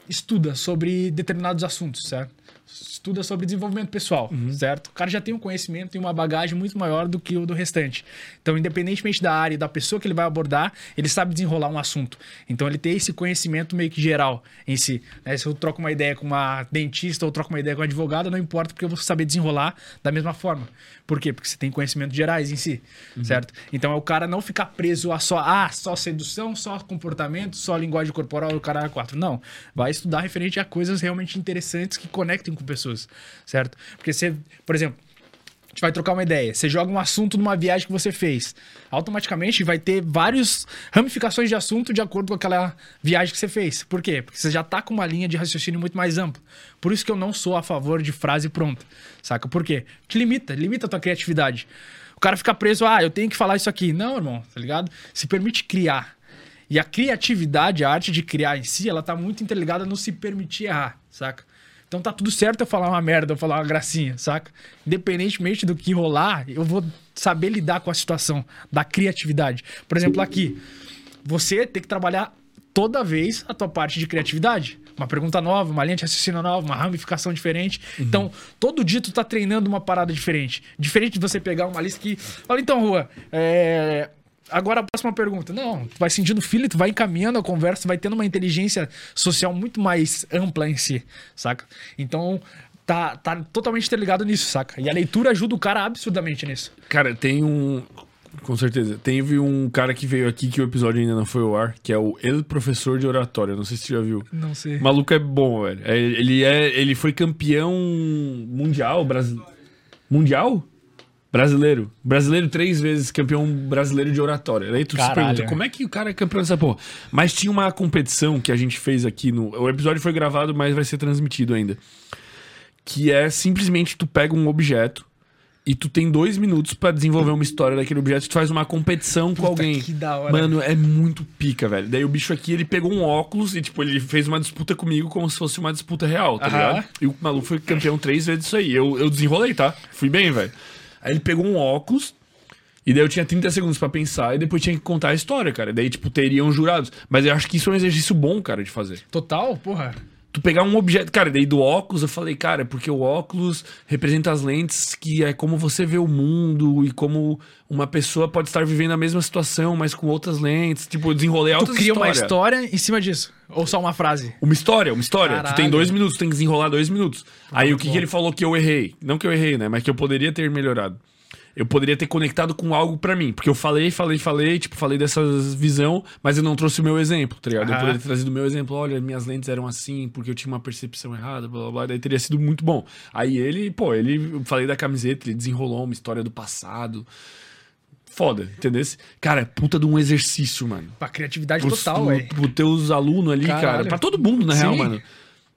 estuda sobre determinados assuntos, certo? Estuda sobre desenvolvimento pessoal, uhum. certo? O cara já tem um conhecimento e uma bagagem muito maior do que o do restante. Então, independentemente da área e da pessoa que ele vai abordar, ele sabe desenrolar um assunto. Então, ele tem esse conhecimento meio que geral em si. Né? Se eu troco uma ideia com uma dentista ou troco uma ideia com um advogado, não importa, porque eu vou saber desenrolar da mesma forma. Por quê? Porque você tem conhecimentos gerais em si, uhum. certo? Então, é o cara não ficar preso a só, ah, só sedução, só comportamento, só linguagem corporal, o cara é quatro. Não. Vai estudar referente a coisas realmente interessantes que conectem com pessoas, certo? Porque você, por exemplo, gente vai trocar uma ideia. Você joga um assunto numa viagem que você fez. Automaticamente vai ter várias ramificações de assunto de acordo com aquela viagem que você fez. Por quê? Porque você já tá com uma linha de raciocínio muito mais ampla. Por isso que eu não sou a favor de frase pronta. Saca? Por quê? Te limita, limita a tua criatividade. O cara fica preso, ah, eu tenho que falar isso aqui. Não, irmão, tá ligado? Se permite criar. E a criatividade, a arte de criar em si, ela tá muito interligada no se permitir errar, saca? Então tá tudo certo eu falar uma merda, eu falar uma gracinha, saca? Independentemente do que rolar, eu vou saber lidar com a situação da criatividade. Por exemplo, aqui, você tem que trabalhar toda vez a tua parte de criatividade. Uma pergunta nova, uma linha de raciocínio nova, uma ramificação diferente. Uhum. Então, todo dia tu tá treinando uma parada diferente. Diferente de você pegar uma lista que. Fala, então, Rua, é Agora a próxima pergunta. Não, tu vai sentindo filho, tu vai encaminhando a conversa, vai tendo uma inteligência social muito mais ampla em si, saca? Então, tá, tá totalmente interligado nisso, saca? E a leitura ajuda o cara absurdamente nisso. Cara, tem um. Com certeza. Teve um cara que veio aqui que o episódio ainda não foi ao ar, que é o El Professor de Oratória. Não sei se você já viu. Não sei. O maluco é bom, velho. É, ele, é, ele foi campeão mundial brasileiro. Mundial? Brasileiro. Brasileiro três vezes campeão brasileiro de oratória. Aí tu Caralho, se pergunta, como é que o cara é campeão dessa porra? Mas tinha uma competição que a gente fez aqui no. O episódio foi gravado, mas vai ser transmitido ainda. Que é simplesmente tu pega um objeto e tu tem dois minutos para desenvolver uma história daquele objeto e tu faz uma competição Puta, com alguém. Que da hora. Mano, é muito pica, velho. Daí o bicho aqui, ele pegou um óculos e, tipo, ele fez uma disputa comigo como se fosse uma disputa real, tá ligado? E o maluco foi campeão três vezes disso aí. Eu, eu desenrolei, tá? Fui bem, velho. Aí ele pegou um óculos. E daí eu tinha 30 segundos para pensar e depois tinha que contar a história, cara. Daí, tipo, teriam jurados. Mas eu acho que isso é um exercício bom, cara, de fazer. Total, porra. Tu pegar um objeto. Cara, daí do óculos eu falei, cara, é porque o óculos representa as lentes que é como você vê o mundo e como uma pessoa pode estar vivendo a mesma situação, mas com outras lentes. Tipo, desenrolei altas Tu cria história. uma história em cima disso. Ou só uma frase? Uma história, uma história. Caralho. Tu tem dois minutos, tu tem que desenrolar dois minutos. Aí o que, que ele falou que eu errei? Não que eu errei, né? Mas que eu poderia ter melhorado eu poderia ter conectado com algo para mim. Porque eu falei, falei, falei, tipo, falei dessa visão, mas eu não trouxe o meu exemplo, tá ligado? Eu poderia ter trazido o meu exemplo, olha, minhas lentes eram assim, porque eu tinha uma percepção errada, blá blá blá, daí teria sido muito bom. Aí ele, pô, ele, eu falei da camiseta, ele desenrolou uma história do passado. Foda, entendeu? Cara, é puta de um exercício, mano. Pra criatividade Pros, total, velho. Pro, pro teus alunos ali, Caralho. cara. Pra todo mundo, na Sim. real, mano.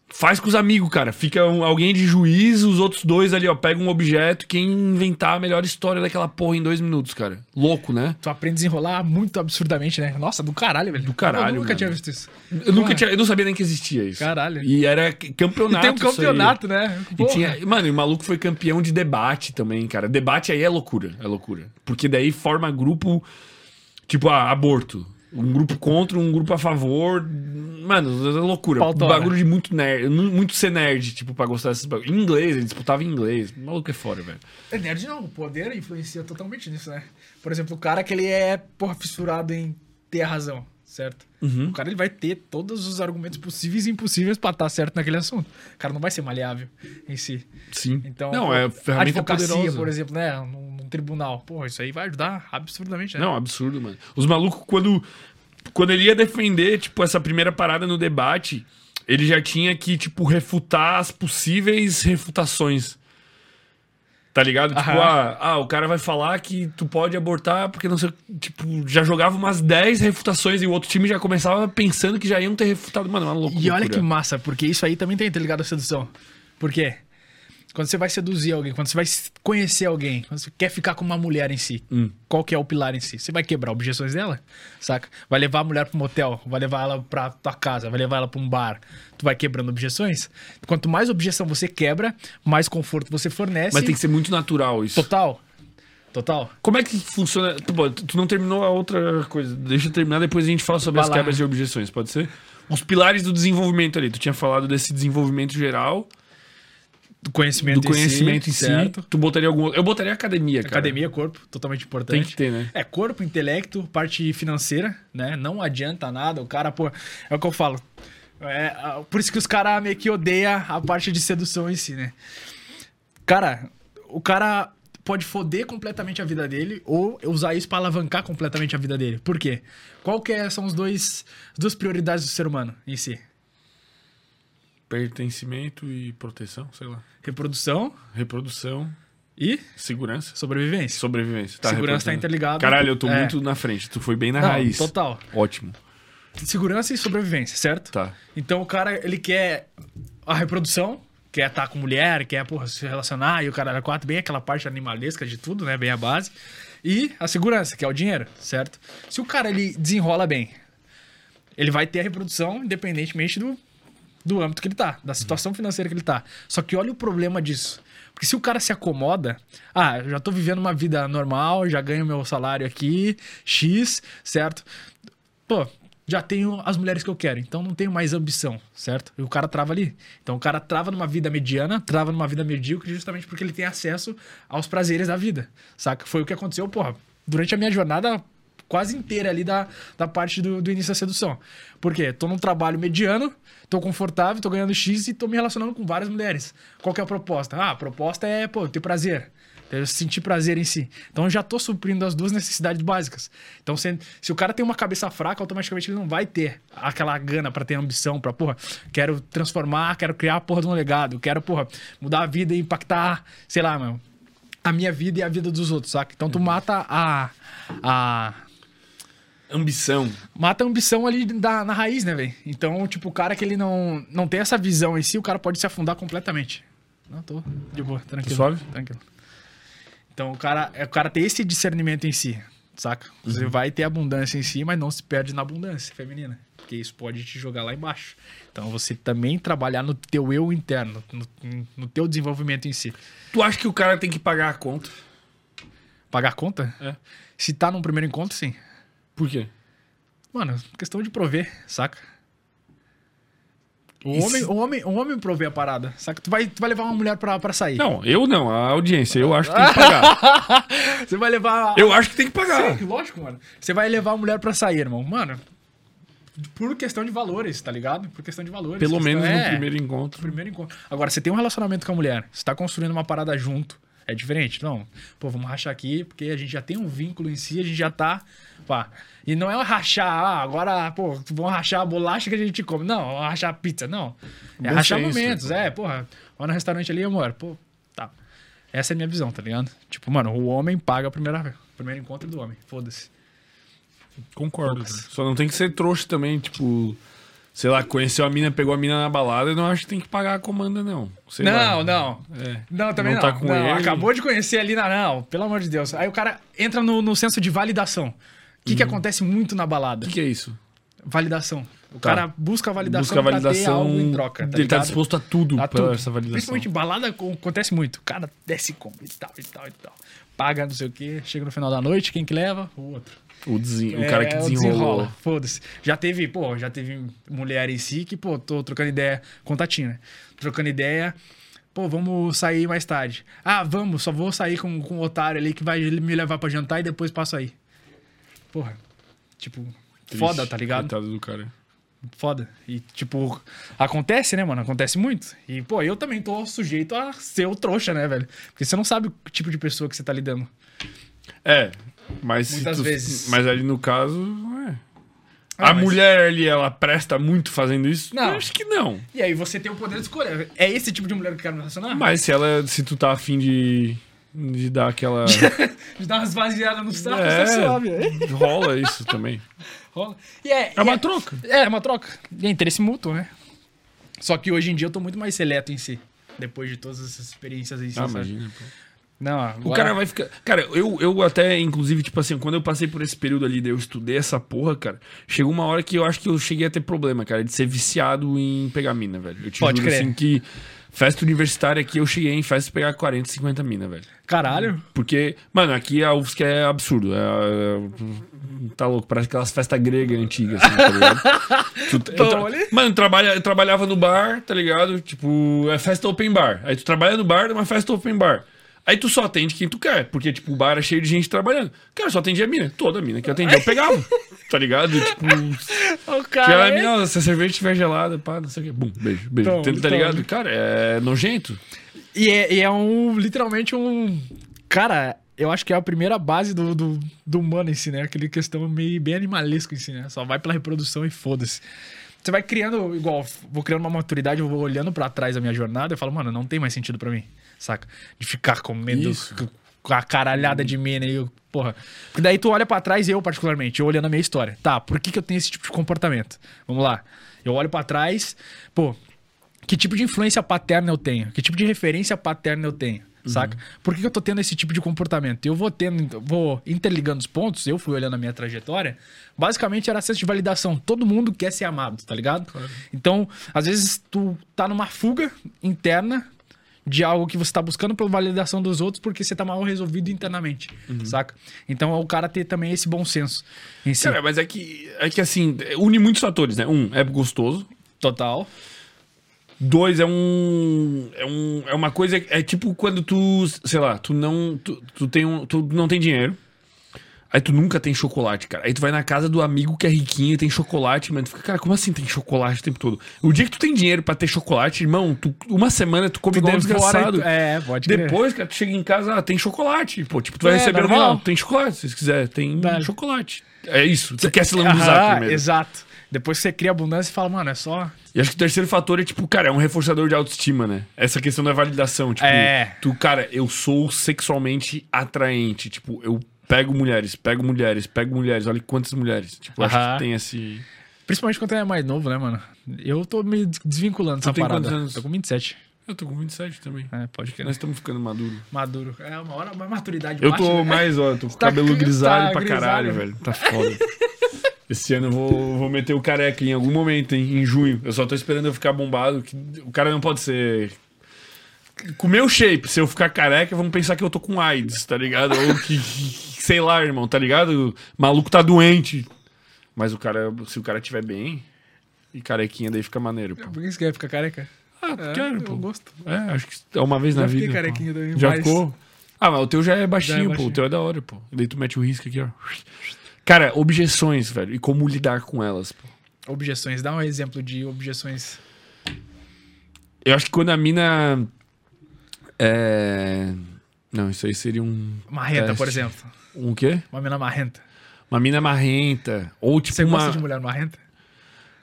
Faz com os amigos, cara. Fica um, alguém de juiz, os outros dois ali, ó, pega um objeto, quem inventar a melhor história daquela porra em dois minutos, cara. Louco, né? Tu aprende a desenrolar muito absurdamente, né? Nossa, do caralho, velho. Do caralho. Eu nunca mano. tinha visto isso. Eu nunca tinha, eu não sabia nem que existia isso. Caralho. E era campeonato. E tem um campeonato, né? Porra. E tinha, mano, o maluco foi campeão de debate também, cara. Debate aí é loucura, é loucura. Porque daí forma grupo, tipo, ah, aborto. Um grupo contra, um grupo a favor. Mano, é loucura. Um bagulho de muito nerd, muito ser nerd, tipo, pra gostar desses bagulhos. Em inglês, ele disputava em inglês. Maluco é fora, velho. É nerd não, o poder influencia totalmente nisso, né? Por exemplo, o cara que ele é, porra, fissurado em ter a razão, certo? Uhum. O cara ele vai ter todos os argumentos possíveis e impossíveis pra estar certo naquele assunto. O cara não vai ser maleável em si. Sim. Então, não, é ferramenta advocacia, poderosa. por exemplo, né? Num, num tribunal. Pô, isso aí vai ajudar absurdamente, né? Não, absurdo, mano. Os malucos, quando quando ele ia defender, tipo, essa primeira parada no debate, ele já tinha que, tipo, refutar as possíveis refutações. Tá ligado? Tipo, ah, ah, o cara vai falar que tu pode abortar porque não sei. Tipo, já jogava umas 10 refutações e o outro time já começava pensando que já iam ter refutado. Mano, é uma loucura. E olha que massa, porque isso aí também tem ligado à sedução. Por quê? Quando você vai seduzir alguém, quando você vai conhecer alguém, quando você quer ficar com uma mulher em si, Hum. qual que é o pilar em si? Você vai quebrar objeções dela? Saca? Vai levar a mulher pro motel, vai levar ela pra tua casa, vai levar ela pra um bar. Tu vai quebrando objeções? Quanto mais objeção você quebra, mais conforto você fornece. Mas tem que ser muito natural isso. Total. Total. Como é que funciona? Tu, tu não terminou a outra coisa. Deixa eu terminar, depois a gente fala sobre Vai as lá. quebras de objeções, pode ser? Os pilares do desenvolvimento ali. Tu tinha falado desse desenvolvimento geral, Do conhecimento, do conhecimento em si. certo? Tu botaria algum. Eu botaria academia, cara. Academia, corpo, totalmente importante. Tem que ter, né? É, corpo, intelecto, parte financeira, né? Não adianta nada. O cara, pô, é o que eu falo. É, por isso que os caras meio que odeiam a parte de sedução em si, né? Cara, o cara pode foder completamente a vida dele ou usar isso pra alavancar completamente a vida dele. Por quê? Qual que é- são os dois, as duas prioridades do ser humano em si? Pertencimento e proteção, sei lá. Reprodução Reprodução, e segurança. sobrevivência. Sobrevivência. Tá, Segurança tá reprodução. interligado. Caralho, eu tô É. muito na frente. Tu foi bem na Não, raiz. total. Ótimo. Segurança e sobrevivência, certo? Tá. Então o cara, ele quer a reprodução, quer estar com mulher, quer, porra, se relacionar, e o cara é quatro, bem aquela parte animalesca de tudo, né? Bem a base. E a segurança, que é o dinheiro, certo? Se o cara, ele desenrola bem, ele vai ter a reprodução independentemente do, do âmbito que ele tá, da situação financeira que ele tá. Só que olha o problema disso. Porque se o cara se acomoda, ah, eu já tô vivendo uma vida normal, já ganho meu salário aqui, X, certo? Pô, já tenho as mulheres que eu quero, então não tenho mais ambição, certo? E o cara trava ali. Então o cara trava numa vida mediana, trava numa vida medíocre, justamente porque ele tem acesso aos prazeres da vida, saca? Foi o que aconteceu, porra, durante a minha jornada quase inteira ali da, da parte do, do início da sedução. Por quê? Tô num trabalho mediano, tô confortável, tô ganhando X e tô me relacionando com várias mulheres. Qual que é a proposta? Ah, a proposta é, pô, ter prazer. Eu sentir prazer em si. Então eu já tô suprindo as duas necessidades básicas. Então se, se o cara tem uma cabeça fraca, automaticamente ele não vai ter aquela gana pra ter ambição, pra, porra, quero transformar, quero criar a porra de um legado, quero, porra, mudar a vida e impactar, sei lá, meu, a minha vida e a vida dos outros, saca? Então tu mata a. a Ambição. mata a ambição ali da, na raiz, né, velho? Então, tipo, o cara que ele não, não tem essa visão em si, o cara pode se afundar completamente. Não, tô de boa, tranquilo. suave? Tranquilo. Então, o cara, é, o cara tem esse discernimento em si, saca? Você vai ter abundância em si, mas não se perde na abundância feminina. Porque isso pode te jogar lá embaixo. Então, você também trabalhar no teu eu interno, no, no teu desenvolvimento em si. Tu acha que o cara tem que pagar a conta? Pagar conta? É. Se tá num primeiro encontro, sim. Por quê? Mano, questão de prover, saca? O Isso- homem, o, homem, o homem provê a parada, saca? Tu vai, tu vai levar uma mulher pra, pra sair. Não, eu não, a audiência. Eu acho que tem que pagar. (laughs) Você vai levar. eu acho que tem que pagar. Sim, lógico, mano. Você vai levar a mulher pra sair, irmão. Mano, por questão de valores, tá ligado? Por questão de valores. Pelo questão- menos no é, primeiro encontro. primeiro encontro. Agora, você tem um relacionamento com a mulher, você tá construindo uma parada junto. É diferente. Não, pô, vamos rachar aqui, porque a gente já tem um vínculo em si, a gente já tá. Pá. E não é um rachar, ah, agora, pô, vamos rachar a bolacha que a gente come. Não, rachar a pizza. Não. É Bom rachar senso. momentos. É, porra, vai no restaurante ali, amor. Pô, tá. Essa é a minha visão, tá ligado? Tipo, mano, o homem paga a primeira vez. Primeiro encontro do homem. Foda-se. Concordo. Cara. Só não tem que ser trouxa também, tipo. Sei lá, conheceu a mina, pegou a mina na balada, eu não acho que tem que pagar a comanda, não. Sei Não, lá. não. É. Não, também Não não. tá Não, ele. Acabou de conhecer ali na. Não, pelo amor de Deus. Aí o cara entra no, no senso de validação. O que, que acontece muito na balada? O que, que é isso? Validação. O Tá. cara busca a validação Busca a validação. algo em troca. Tá ele tá ligado? disposto a tudo A pra tudo. essa validação. Principalmente balada co- acontece muito. O cara desce como e tal, e tal, e tal. Paga não sei o quê. Chega no final da noite, quem que leva? O outro. O, desen- o É, cara que desenrolou. desenrola. Foda-se. Já teve, pô, já teve mulher em si que, pô, tô trocando ideia, contatinho, né? Trocando ideia. Pô, vamos sair mais tarde. Ah, vamos, só vou sair com, com o otário ali que vai me levar pra jantar e depois passo aí. Porra. Tipo, Triste. foda, tá ligado? Coitado do cara. Foda. E, tipo, acontece, né, mano? Acontece muito. E, pô, eu também tô sujeito a ser o trouxa, né, velho? Porque você não sabe o tipo de pessoa que você tá lidando. É, mas. Muitas tu- vezes. Mas ali no caso, é. Ah, a mas- mulher ali, ela presta muito fazendo isso? Não. Eu acho que não. E aí você tem o poder de escolher. É esse tipo de mulher que eu quero me relacionar? Mas se ela. Se tu tá afim de. De dar aquela. (laughs) De dar umas vaziadas no saco, É. suave. hein? rola isso também. Rola. E é, É uma e troca. É, é uma troca. E é interesse mútuo, né? Só que hoje em dia eu tô muito mais seleto em si. Depois de todas essas experiências aí. Ah, sabe? imagina, pô. Não, agora... O cara vai ficar. Cara, eu, eu até, inclusive, tipo assim, quando eu passei por esse período ali, eu estudei essa porra, cara. Chegou uma hora que eu acho que eu cheguei a ter problema, cara, de ser viciado em pegar mina, velho. Eu te Pode juro, crer. assim, que festa universitária aqui eu cheguei em festa pegar 40, 50 mina, velho. Caralho. Porque, mano, aqui a UFSC é absurdo. É, é- tá louco, parece aquelas festas gregas antigas, assim, tá ligado? (laughs) Tu- eu tra-. Mano, eu, trabalha, eu trabalhava no bar, tá ligado? Tipo, é festa open bar. Aí tu trabalha no bar, numa festa open bar. Aí tu só atende quem tu quer, porque, tipo, o bar é cheio de gente trabalhando. Cara, eu só atendia a mina. Toda mina que eu atendia, eu pegava. (laughs) tá ligado? Tipo, O cara. lá, é- mina, se a cerveja estiver gelada, pá, não sei o quê. Bum, beijo, beijo. Toma, tá, tá toma. ligado? Cara, é nojento. E é, e é um, literalmente um. Cara, eu acho que é a primeira base do, do, do humano em si, né? Aquele questão meio bem animalesco em si, né? Só vai pela reprodução e foda-se. Você vai criando, igual, vou criando uma maturidade, eu vou olhando pra trás da minha jornada eu falo, mano, não tem mais sentido pra mim, saca? De ficar comendo Isso. com a caralhada de mina e eu, porra. Porque daí tu olha pra trás, eu particularmente, eu olhando a minha história. Tá, por que, que eu tenho esse tipo de comportamento? Vamos lá. Eu olho pra trás, pô, que tipo de influência paterna eu tenho? Que tipo de referência paterna eu tenho? Saca? Por que, que eu tô tendo esse tipo de comportamento? Eu vou tendo, vou interligando os pontos, eu fui olhando a minha trajetória. Basicamente era senso de validação. Todo mundo quer ser amado, tá ligado? Então, às vezes, tu tá numa fuga interna de algo que você tá buscando pela validação dos outros porque você tá mal resolvido internamente, saca? Então é o cara ter também esse bom senso em si. Cara, mas é que, é que assim, une muitos fatores, né? Um, é gostoso. Total. Dois, é um, é um. É uma coisa. É tipo quando tu. Sei lá, tu não. Tu, tu tem um, tu não tem dinheiro. Aí tu nunca tem chocolate, cara. Aí tu vai na casa do amigo que é riquinho e tem chocolate, mano. Tu fica, cara, como assim tem chocolate o tempo todo? O dia que tu tem dinheiro pra ter chocolate, irmão, tu, uma semana tu come igual um Devora desgraçado. tu- É, pode crer. Depois, cara, tu chega em casa, ah, tem chocolate. Pô, tipo, tu vai É, receber no normal. final, tem chocolate, se você quiser, tem Vale. chocolate. É isso, tu quer se lambuzar primeiro. Exato. Depois que você cria abundância e fala, mano, é só. E acho que o terceiro fator é, tipo, cara, é um reforçador de autoestima, né? Essa questão da validação. Tipo, É. tu, cara, eu sou sexualmente atraente. Tipo, eu pego mulheres, pego mulheres, pego mulheres. Olha quantas mulheres. Tipo, acho Aham. que tem esse. Principalmente quando é mais novo, né, mano? Eu tô me desvinculando dessa tem parada. quantos anos? Tô com 27. Eu tô com 27 também. É, pode crer. Nós estamos ficando maduros. Maduro. É uma hora, uma maturidade Eu baixa, tô né? mais, ó, tô com (laughs) Tá cabelo cri- grisalho tá pra grisalho. caralho, velho. Tá foda. (laughs) Esse ano eu vou, vou meter o careca em algum momento, hein, em junho. Eu só tô esperando eu ficar bombado. Que o cara não pode ser. Com o meu shape, se eu ficar careca, vão pensar que eu tô com AIDS, tá ligado? Ou que- (laughs) sei lá, irmão, tá ligado? O maluco tá doente. Mas o cara, se o cara tiver bem e carequinha, daí fica maneiro, pô. Por que você quer ficar careca? Ah, É, quero, eu pô. gosto. É, acho que é uma vez Já na fiquei vida. pô. carequinha também, Já mas- ficou? Ah, mas o teu já é baixinho, Já é pô. baixinho. O teu é da hora, pô. E daí tu mete o risco aqui, ó. Cara, objeções, velho. E como lidar com elas, pô. Objeções. Dá um exemplo de objeções. Eu acho que quando a mina. É. Não, isso aí seria um. Marrenta, por teste. exemplo. Um quê? Uma mina marrenta. Uma mina marrenta. Ou tipo Você uma. gosta de mulher marrenta?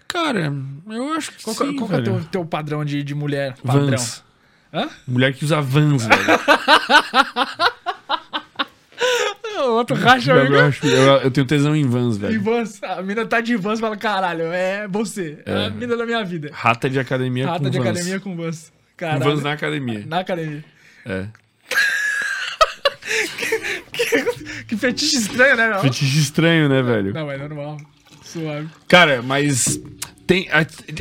Cara, eu acho que Qual, sim, qual é o teu, teu padrão de, de mulher padrão? Vans. Hã? Mulher que usa Vans, velho. (laughs) Outro racha eu, amigo. acho- eu, eu tenho tesão em Vans, velho. Vans. A mina tá de Vans e fala, caralho, é você. É, É. a mina da minha vida. Rata de academia Rata com de Vans. academia com Vans. Com Caralho. Vans na academia. Na academia. É. (laughs) Que fetiche estranho, né, meu? Fetiche estranho, né, velho? Não, é normal. Suave. Cara, mas. Tem.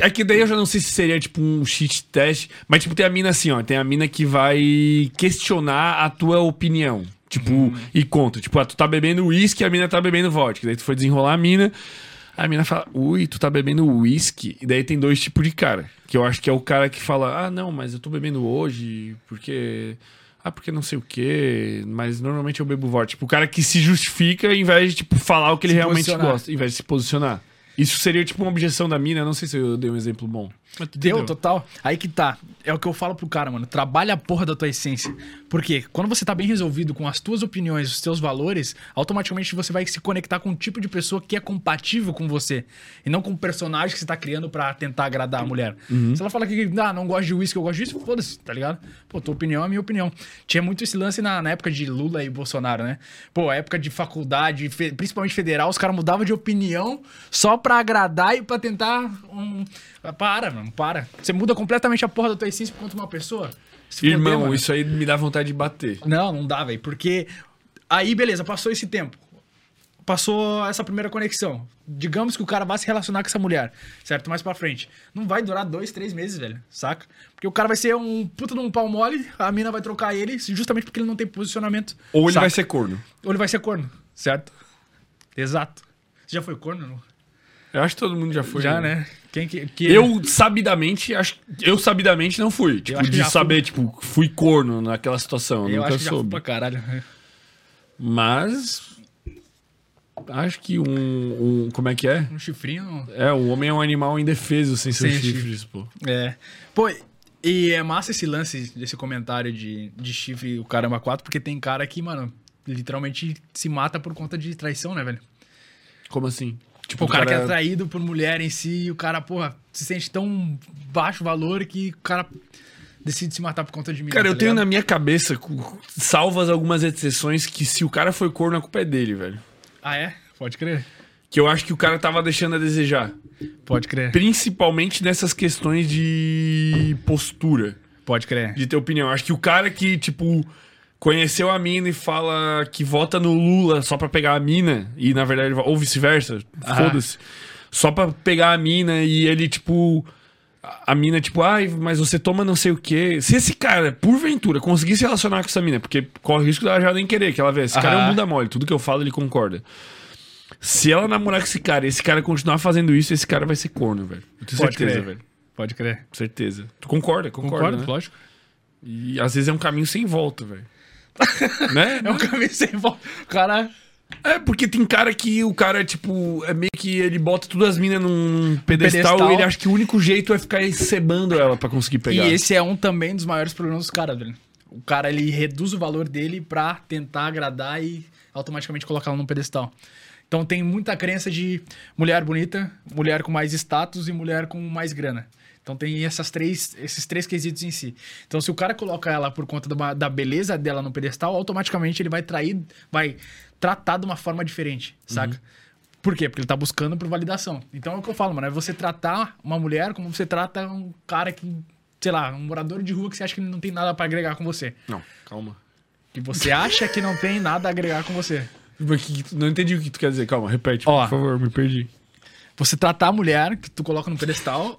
É que daí eu já não sei se seria tipo um cheat test. Mas, tipo, tem a mina assim, ó. Tem a mina que vai questionar a tua opinião. Tipo, e conta. Tipo, ah, tu tá bebendo uísque e a mina tá bebendo vodka. Daí tu foi desenrolar a mina. A mina fala, ui, tu tá bebendo uísque. E daí tem dois tipos de cara. Que eu acho que é o cara que fala, ah, não, mas eu tô bebendo hoje porque. Ah, porque não sei o quê. Mas normalmente eu bebo vodka. Tipo, o cara que se justifica em vez de, tipo, falar o que ele Se realmente posicionar. gosta. Em vez de se posicionar. Isso seria tipo uma objeção da mina. Não sei se eu dei um exemplo bom. Deu, entendeu? total. Aí que tá. É o que eu falo pro cara, mano. Trabalha a porra da tua essência. Porque quando você tá bem resolvido com as tuas opiniões, os teus valores, automaticamente você vai se conectar com um tipo de pessoa que é compatível com você. E não com o personagem que você tá criando pra tentar agradar a mulher. Se ela fala que ah, não gosta de uísque, eu gosto disso, foda-se, tá ligado? Pô, tua opinião é minha opinião. Tinha muito esse lance na, na época de Lula e Bolsonaro, né? Pô, época de faculdade, fe- principalmente federal, os caras mudavam de opinião só pra agradar e pra tentar. Um... Para, mano, para. Você muda completamente a porra da tua essência por conta de uma pessoa. Se Irmão, mano. isso aí me dá vontade de bater. Não, não dá, velho. Porque aí, beleza, passou esse tempo. Passou essa primeira conexão. Digamos que o cara vai se relacionar com essa mulher, certo? Mais pra frente. Não vai durar dois, três meses, velho. Saca? Porque o cara vai ser um puta de um pau mole, a mina vai trocar ele justamente porque ele não tem posicionamento. Ou ele saca? vai ser corno. Ou ele vai ser corno, certo? Exato. Você já foi corno? Não? Eu acho que todo mundo já foi. já, né? Quem que. que- Eu sabidamente, acho eu sabidamente não fui. Tipo, de saber, tipo, fui corno naquela situação. Eu Eu nunca acho que já fui soube. pra caralho. Mas. Acho que um, um. Como é que é? Um chifrinho. É, o homem é um animal indefeso sem seus Sem chifres, pô. É. Pô, e é massa esse lance desse comentário de, de chifre o caramba 4, porque tem cara que, mano, literalmente se mata por conta de traição, né, velho? Como assim? Tipo, o cara, que é traído por mulher em si, e o cara, porra, se sente tão baixo valor que o cara decide se matar por conta de mim. Cara, tá eu tenho na minha cabeça, salvas algumas exceções, que se o cara foi corno, a culpa é dele, velho. Ah, é? Pode crer. Que eu acho que o cara tava deixando a desejar. Pode crer. Principalmente nessas questões de postura. Pode crer. de ter opinião. Acho que o cara que, tipo, conheceu a mina e fala que vota no Lula só pra pegar a mina, e na verdade, ou vice-versa, Ah. foda-se. Só pra pegar a mina e ele, tipo. a- mina, tipo, ai, mas você toma não sei o quê. Se esse cara, porventura, conseguir se relacionar com essa mina, porque corre o risco dela já nem querer que ela vê. Esse cara é um bunda mole, tudo que eu falo ele concorda. Se ela namorar com esse cara e esse cara continuar fazendo isso, esse cara vai ser corno, velho. Eu tenho Pode certeza, crer. velho. Pode crer. Certeza. Tu concorda? Concorda, Concordo, né? lógico. E às vezes é um caminho sem volta, velho. (laughs) né? É um caminho sem volta. O cara. É, porque tem cara que o cara, tipo, é meio que ele bota todas as minas num pedestal, Pedestal. e ele acha que o único jeito é ficar encebando ela pra conseguir pegar. E esse é um também dos maiores problemas dos caras, velho. O cara, ele reduz o valor dele pra tentar agradar e automaticamente colocar ela num pedestal. Então tem muita crença de mulher bonita, mulher com mais status e mulher com mais grana. Então tem essas três, esses três quesitos em si. Então se o cara coloca ela por conta da, da beleza dela no pedestal, automaticamente ele vai trair, vai tratar de uma forma diferente, saca? Por quê? Porque ele tá buscando por validação. Então é o que eu falo, mano. É você tratar uma mulher como você trata um cara que, sei lá, um morador de rua que você acha que não tem nada pra agregar com você. Não, calma. Que você acha que não tem nada a agregar com você. Não entendi o que tu quer dizer. Calma, repete, Ó. por favor, me perdi. Você tratar a mulher que tu coloca no pedestal.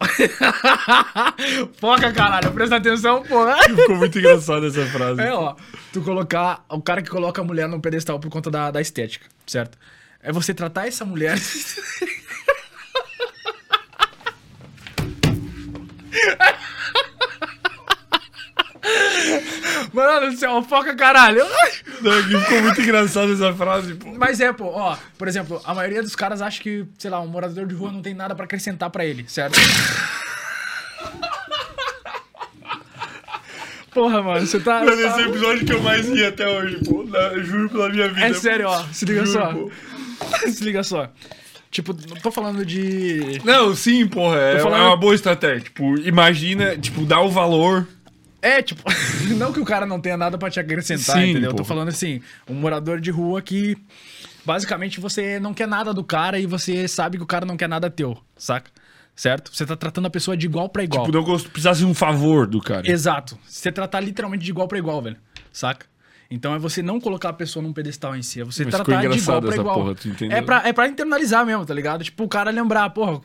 (laughs) Foca, caralho. Presta atenção, porra. Ficou muito engraçada essa frase. É, ó. Tu colocar. O cara que coloca a mulher no pedestal por conta da, da estética, certo? É você tratar essa mulher. (laughs) (laughs) Mano do céu, foca, caralho. Não, que ficou muito engraçada essa frase, pô. Mas é, pô, ó, por exemplo, a maioria dos caras acha que, sei lá, um morador de rua não tem nada pra acrescentar pra ele, certo? (laughs) Porra, mano, você tá. Mano, esse é o episódio que eu mais ri até hoje, pô. Na- juro pela minha vida. É sério, ó, se liga Juro, só. pô. (laughs) Se liga só. Tipo, não tô falando de. Não, sim, porra. É, falando- é uma boa estratégia. Tipo, imagina, tipo, dá o valor. É, tipo, (laughs) não que o cara não tenha nada pra te acrescentar, Sim, entendeu? Eu tô falando assim, um morador de rua que basicamente você não quer nada do cara e você sabe que o cara não quer nada teu, saca? Certo? Você tá tratando a pessoa de igual pra igual. Tipo, não gosto, precisasse de um favor do cara. Exato. Você tratar literalmente de igual pra igual, velho. Saca? Então é você não colocar a pessoa num pedestal em si, é você Mas tratar de igual pra igual. porra, é, pra, é pra internalizar mesmo, tá ligado? Tipo, o cara lembrar, porra,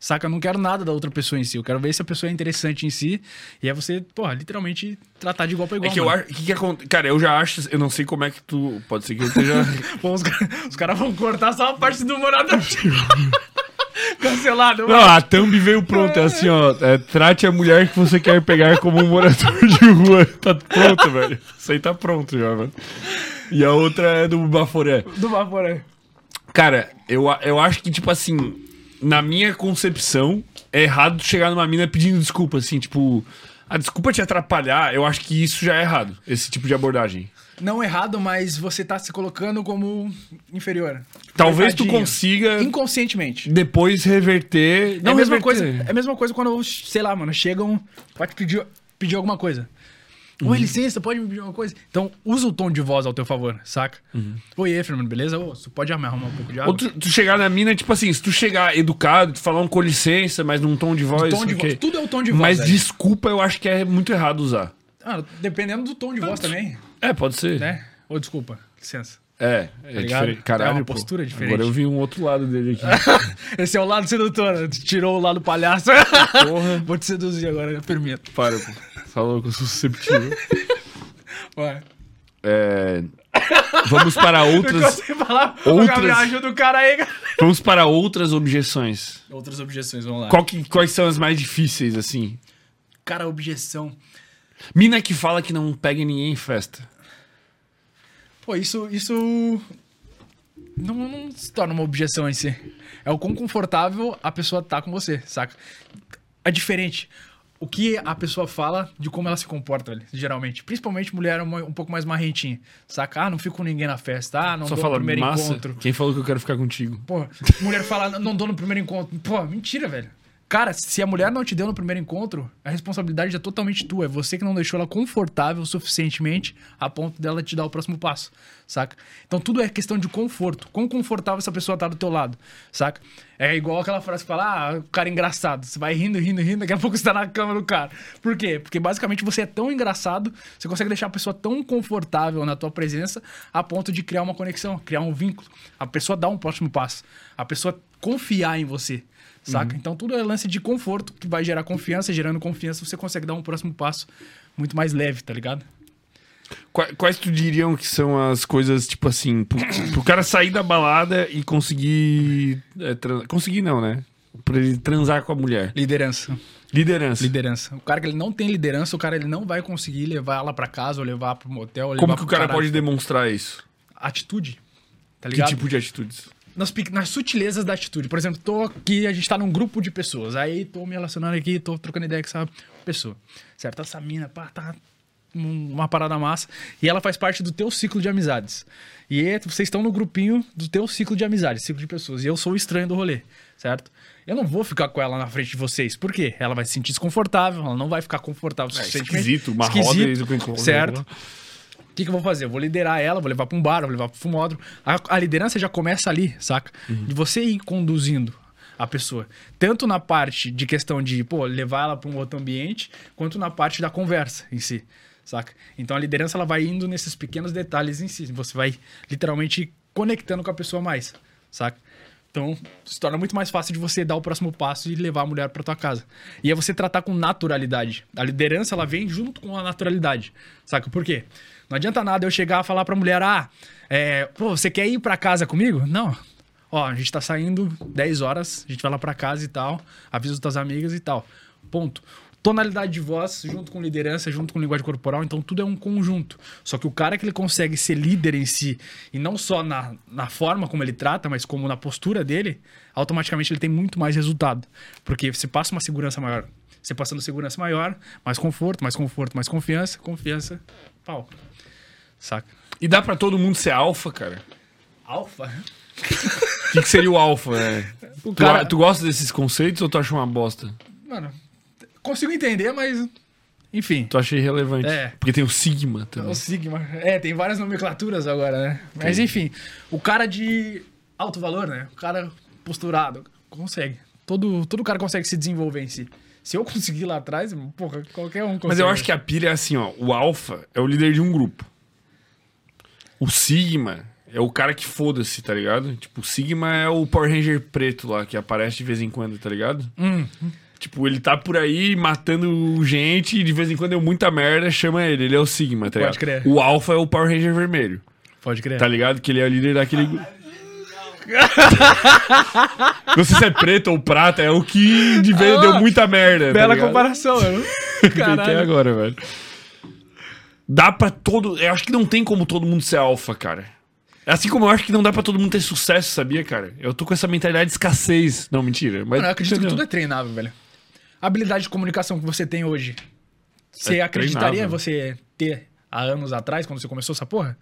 saca? Eu não quero nada da outra pessoa em si. Eu quero ver se a pessoa é interessante em si. E é você, porra, literalmente tratar de igual pra É igual. que eu mano. acho. Que que aconte- Cara, eu já acho. Eu não sei como é que tu. Pode ser que eu esteja. (laughs) Pô, os caras os caras vão cortar só a parte do morador. (laughs) Cancelado, Não, mano. a thumb veio pronta. É assim, ó. é, trate a mulher que você quer pegar como um morador de rua. (laughs) Tá pronto, velho. Isso aí tá pronto já, mano. E a outra é do Baforé. Do Vaporé. Cara, eu, eu acho que, tipo assim, na minha concepção, é errado chegar numa mina pedindo desculpa, assim, tipo. A desculpa te atrapalhar, eu acho que isso já é errado, esse tipo de abordagem. Não errado, mas você tá se colocando como inferior. Talvez tu consiga Inconscientemente. depois reverter. é a mesma reverter. coisa. É a mesma coisa quando, sei lá, mano, chegam. Pode pedir, pedir alguma coisa. Oi, licença, pode me pedir uma coisa? Então, usa o tom de voz ao teu favor, saca? Oi, aí, Fernando, beleza? Ô, você pode me arrumar um pouco de água? Ou tu, tu chegar na mina, tipo assim, se tu chegar educado, tu falar um com licença, mas num tom de voz. tom de ok. voz. Tudo é o tom de voz, Mas velho. desculpa, eu acho que é muito errado usar. Ah, dependendo do tom de voz também, É, pode ser. né? Ô, desculpa, licença. É, é ligado? diferente. Caralho, É uma pô. postura diferente. Agora eu vi um outro lado dele aqui. (laughs) Esse é o lado sedutor, né? tirou o lado palhaço. Porra. Vou te seduzir agora, eu permito. Para, pô. Falou que eu sou susceptível. Vai. É, Vamos para (laughs) outras. falar. Outras- Gabriel, ajuda o cara aí, cara. Vamos para outras objeções. Outras objeções, vamos lá. Que- quais são as mais difíceis, assim? Cara, objeção. Mina que fala que não pega ninguém em festa. Pô, isso, isso não, não se torna uma objeção em si. É o quão confortável a pessoa tá com você, saca? É diferente. O que a pessoa fala de como ela se comporta, geralmente. Principalmente mulher uma- um pouco mais marrentinha, saca? Ah, não fico com ninguém na festa. Ah, não Só dou fala, no primeiro massa, encontro. quem falou que eu quero ficar contigo? Pô, mulher fala, não dou no primeiro encontro. Pô, mentira, velho. Cara, se a mulher não te deu no primeiro encontro, a responsabilidade é totalmente tua. É você que não deixou ela confortável suficientemente a ponto dela te dar o próximo passo, saca? Então tudo é questão de conforto. Quão confortável essa pessoa tá do teu lado, saca? É igual aquela frase que fala, ah, o cara é engraçado. Você vai rindo, rindo, rindo, daqui a pouco você tá na cama do cara. Por quê? Porque basicamente você é tão engraçado, você consegue deixar a pessoa tão confortável na tua presença a ponto de criar uma conexão, criar um vínculo. A pessoa dar um próximo passo. A pessoa confiar em você. Saca? Então tudo é lance de conforto que vai gerar confiança, gerando confiança, você consegue dar um próximo passo muito mais leve, tá ligado? Qua- Quais tu diriam que são as coisas, tipo assim, pro, pro cara sair da balada e conseguir. é, tran- conseguir não, né? Pra ele transar com a mulher. Liderança. Liderança. Liderança. O cara que ele não tem liderança, o cara ele não vai conseguir levar ela pra casa ou levar pro motel. Ou Como que o cara caralho. pode demonstrar isso? Atitude. Tá Que ligado? tipo de atitudes? Nas, nas sutilezas da atitude. Por exemplo, tô aqui, a gente tá num grupo de pessoas. Aí tô me relacionando aqui, tô trocando ideia com essa pessoa. Certo? Essa mina, pá, tá um- uma parada massa. E ela faz parte do teu ciclo de amizades. E vocês estão no grupinho do teu ciclo de amizades, ciclo de pessoas. E eu sou o estranho do rolê, certo? Eu não vou ficar com ela na frente de vocês. Por quê? Ela vai se sentir desconfortável, ela não vai ficar confortável É esquisito, uma roda e que eu- Certo? O que, que eu vou fazer? Eu vou liderar ela, vou levar pra um bar, vou levar pro fumódromo. A, a liderança já começa ali, saca? De você ir conduzindo a pessoa. Tanto na parte de questão de, pô, levar ela pra um outro ambiente, quanto na parte da conversa em si, saca? Então a liderança ela vai indo nesses pequenos detalhes em si. Você vai literalmente conectando com a pessoa mais, saca? Então, se torna muito mais fácil de você dar o próximo passo e levar a mulher para tua casa. E é você tratar com naturalidade. A liderança, ela vem junto com a naturalidade. Saca por quê? Não adianta nada eu chegar a falar pra mulher, ah, é, pô, você quer ir para casa comigo? Não. Ó, a gente tá saindo 10 horas, a gente vai lá para casa e tal, avisa as tuas amigas e tal. Ponto. Tonalidade de voz, junto com liderança, junto com linguagem corporal, então tudo é um conjunto. Só que o cara que ele consegue ser líder em si, e não só na, na forma como ele trata, mas como na postura dele, automaticamente ele tem muito mais resultado. Porque você passa uma segurança maior. Você passando segurança maior, mais conforto, mais conforto, mais confiança, confiança, pau. Saca? E dá pra todo mundo ser alfa, cara? Alfa? O que, que seria o alfa, né? (laughs) O Tu, cara- tu gosta desses conceitos ou tu acha uma bosta? Mano, consigo entender, mas. Enfim. Tu acha irrelevante? É. Porque tem o Sigma O também. Sigma. É, tem várias nomenclaturas agora, né? Mas enfim, o cara de alto valor, né? O cara posturado, consegue. Todo, todo cara consegue se desenvolver em si. Se eu (laughs) conseguir lá atrás, porra, qualquer um consegue. Mas eu acho que a pilha é assim, ó. O alfa é o líder de um grupo. O Sigma é o cara que foda-se, tá ligado? Tipo, o Sigma é o Power Ranger preto lá, que aparece de vez em quando, tá ligado? Hum. Tipo, ele tá por aí matando gente e de vez em quando deu muita merda, chama ele. Ele é o Sigma, tá Pode ligado? crer. O Alpha é o Power Ranger vermelho, Pode crer. tá ligado? Que ele é o líder daquele. (laughs) Não sei se é preto ou prata, é o que de vez deu muita merda. tá Bela ligado? comparação, mano. (laughs) Inventei Caralho. agora, velho. Dá pra todo. Eu acho que não tem como todo mundo ser alfa, cara. Assim como eu acho que não dá pra todo mundo ter sucesso, sabia, cara? Eu tô com essa mentalidade de escassez. Não, mentira. Mas, Mano, eu acredito que tudo é treinável, velho. A habilidade de comunicação que você tem hoje, você É acreditaria treinável. você ter há anos atrás, quando você começou essa porra?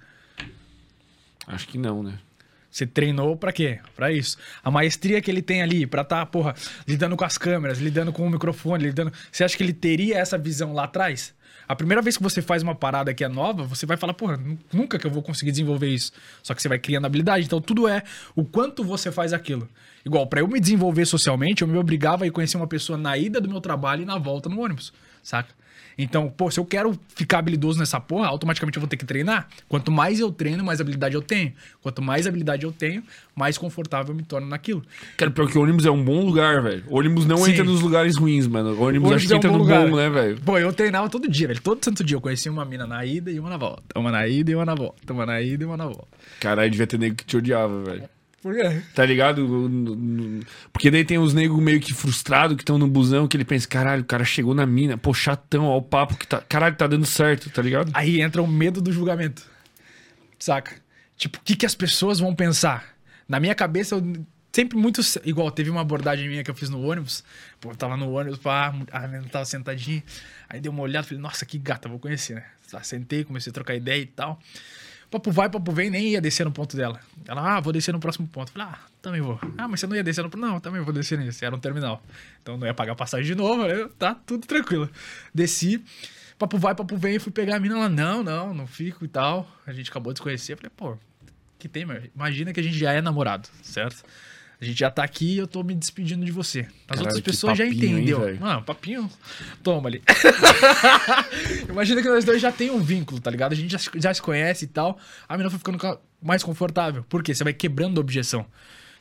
Acho que não, né? Você treinou pra quê? Pra isso. A maestria que ele tem ali, pra tá, porra, lidando com as câmeras, lidando com o microfone, lidando. Você acha que ele teria essa visão lá atrás? A primeira vez que você faz uma parada que é nova, você vai falar, porra, nu- nunca que eu vou conseguir desenvolver isso. Só que você vai criando habilidade. Então tudo é o quanto você faz aquilo. Igual, pra eu me desenvolver socialmente, eu me obrigava a conhecer uma pessoa na ida do meu trabalho e na volta no ônibus, saca? Então, pô, se eu quero ficar habilidoso nessa porra, automaticamente eu vou ter que treinar. Quanto mais eu treino, mais habilidade eu tenho. Quanto mais habilidade eu tenho, mais confortável eu me torno naquilo. Cara, pior que o ônibus é um bom lugar, velho. Ônibus não Sim. entra nos lugares ruins, mano. O ônibus, acho que é um entra no lugar. bom, né, velho? Pô, eu treinava todo dia, velho. Todo santo dia. Eu conhecia uma mina na ida e uma na volta. Uma na ida e uma na volta. Uma na ida e uma na volta. Caralho, devia ter nego que te odiava, velho. Por quê? Tá ligado? Porque daí tem os negros meio que frustrados que estão no busão, que ele pensa, caralho, o cara chegou na mina, pô, chatão, ó, o papo que tá. Caralho, tá dando certo, tá ligado? Aí entra o medo do julgamento. Saca? Tipo, o que, que as pessoas vão pensar? Na minha cabeça, eu sempre muito. Igual, teve uma abordagem minha que eu fiz no ônibus. Pô, eu tava no ônibus, pá, a menina tava sentadinha. Aí dei uma olhada, falei, nossa, que gata, vou conhecer, né? Sentei, comecei a trocar ideia e tal. Papo vai, papo vem, nem ia descer no ponto dela. Ela, ah, vou descer no próximo ponto. Falei, ah, também vou. Ah, mas você não ia descer no Não, também vou descer nesse. Era um terminal. Então não ia pagar passagem de novo, né? Tá tudo tranquilo. Desci. Papo vai, papo vem, fui pegar a mina, ela, não, não, não fico e tal. A gente acabou de se conhecer. Falei, pô, que tem, meu? Imagina que a gente já é namorado, certo? A gente já tá aqui e eu tô me despedindo de você. As Caralho, outras pessoas já papinho, hein, entendeu. velho? Mano, papinho. Toma ali. (laughs) Imagina que nós dois já tem um vínculo, tá ligado? A gente já, se- já se conhece e tal. A mina foi ficando ca- mais confortável. Por quê? Você vai quebrando a objeção.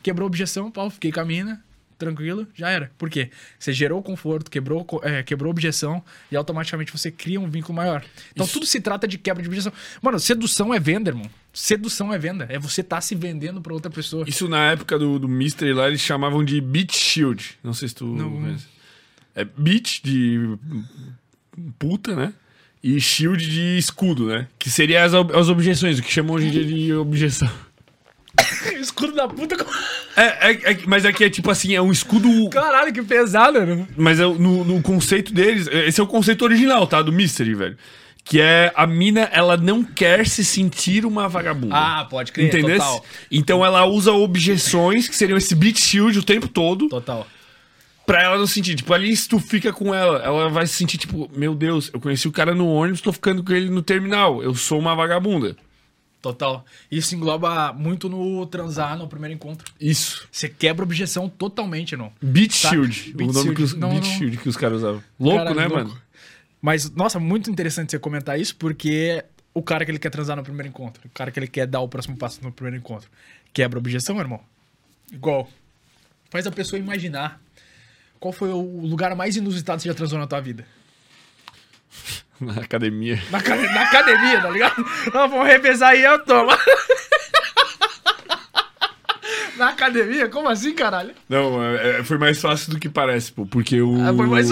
Quebrou a objeção, pau, fiquei com a mina, tranquilo, já era. Por quê? Você gerou conforto, quebrou, é, quebrou a objeção e automaticamente você cria um vínculo maior. Então tudo se trata de quebra de objeção. Mano, sedução é venda, irmão. Sedução é venda. É você tá se vendendo pra outra pessoa. Isso na época do, do Mystery lá, eles chamavam de Beat Shield. Não sei se tu Não. conhece. É beat de puta, né? E shield de escudo, né? Que seria as, ob- as objeções, o que chamam hoje em dia de objeção. (laughs) Escudo da puta. com- É, é- é- mas aqui é tipo assim, é um escudo. Caralho, que pesado, mano. Mas é no, no conceito deles, esse é o conceito original, tá? Do Mystery, velho. Que é a mina, ela não quer se sentir uma vagabunda. Ah, pode crer, Entendeu? total. Então ela usa objeções, que seriam esse beat shield o tempo todo, Total. pra ela não sentir. Tipo, ali se tu fica com ela, ela vai se sentir tipo, meu Deus, eu conheci o cara no ônibus, tô ficando com ele no terminal. Eu sou uma vagabunda. Total. Isso engloba muito no transar no primeiro encontro. Isso. Você quebra objeção totalmente, irmão. Beat Saca? shield. Beat o nome que os, shield. Não, beat não. shield que os caras usavam. Louco, Caralho, né, louco. mano? Mas, nossa, muito interessante você comentar isso, porque o cara que ele quer transar no primeiro encontro, o cara que ele quer dar o próximo passo no primeiro encontro, quebra a objeção, irmão. Igual. Faz a pessoa imaginar qual foi o lugar mais inusitado que você já transou na tua vida. (laughs) Na academia. Na, na academia, tá ligado? (laughs) Vamos revezar aí, eu tomo. (laughs) na academia? Como assim, caralho? Não, é- é- foi mais fácil do que parece, pô. Porque o. Ah, foi mais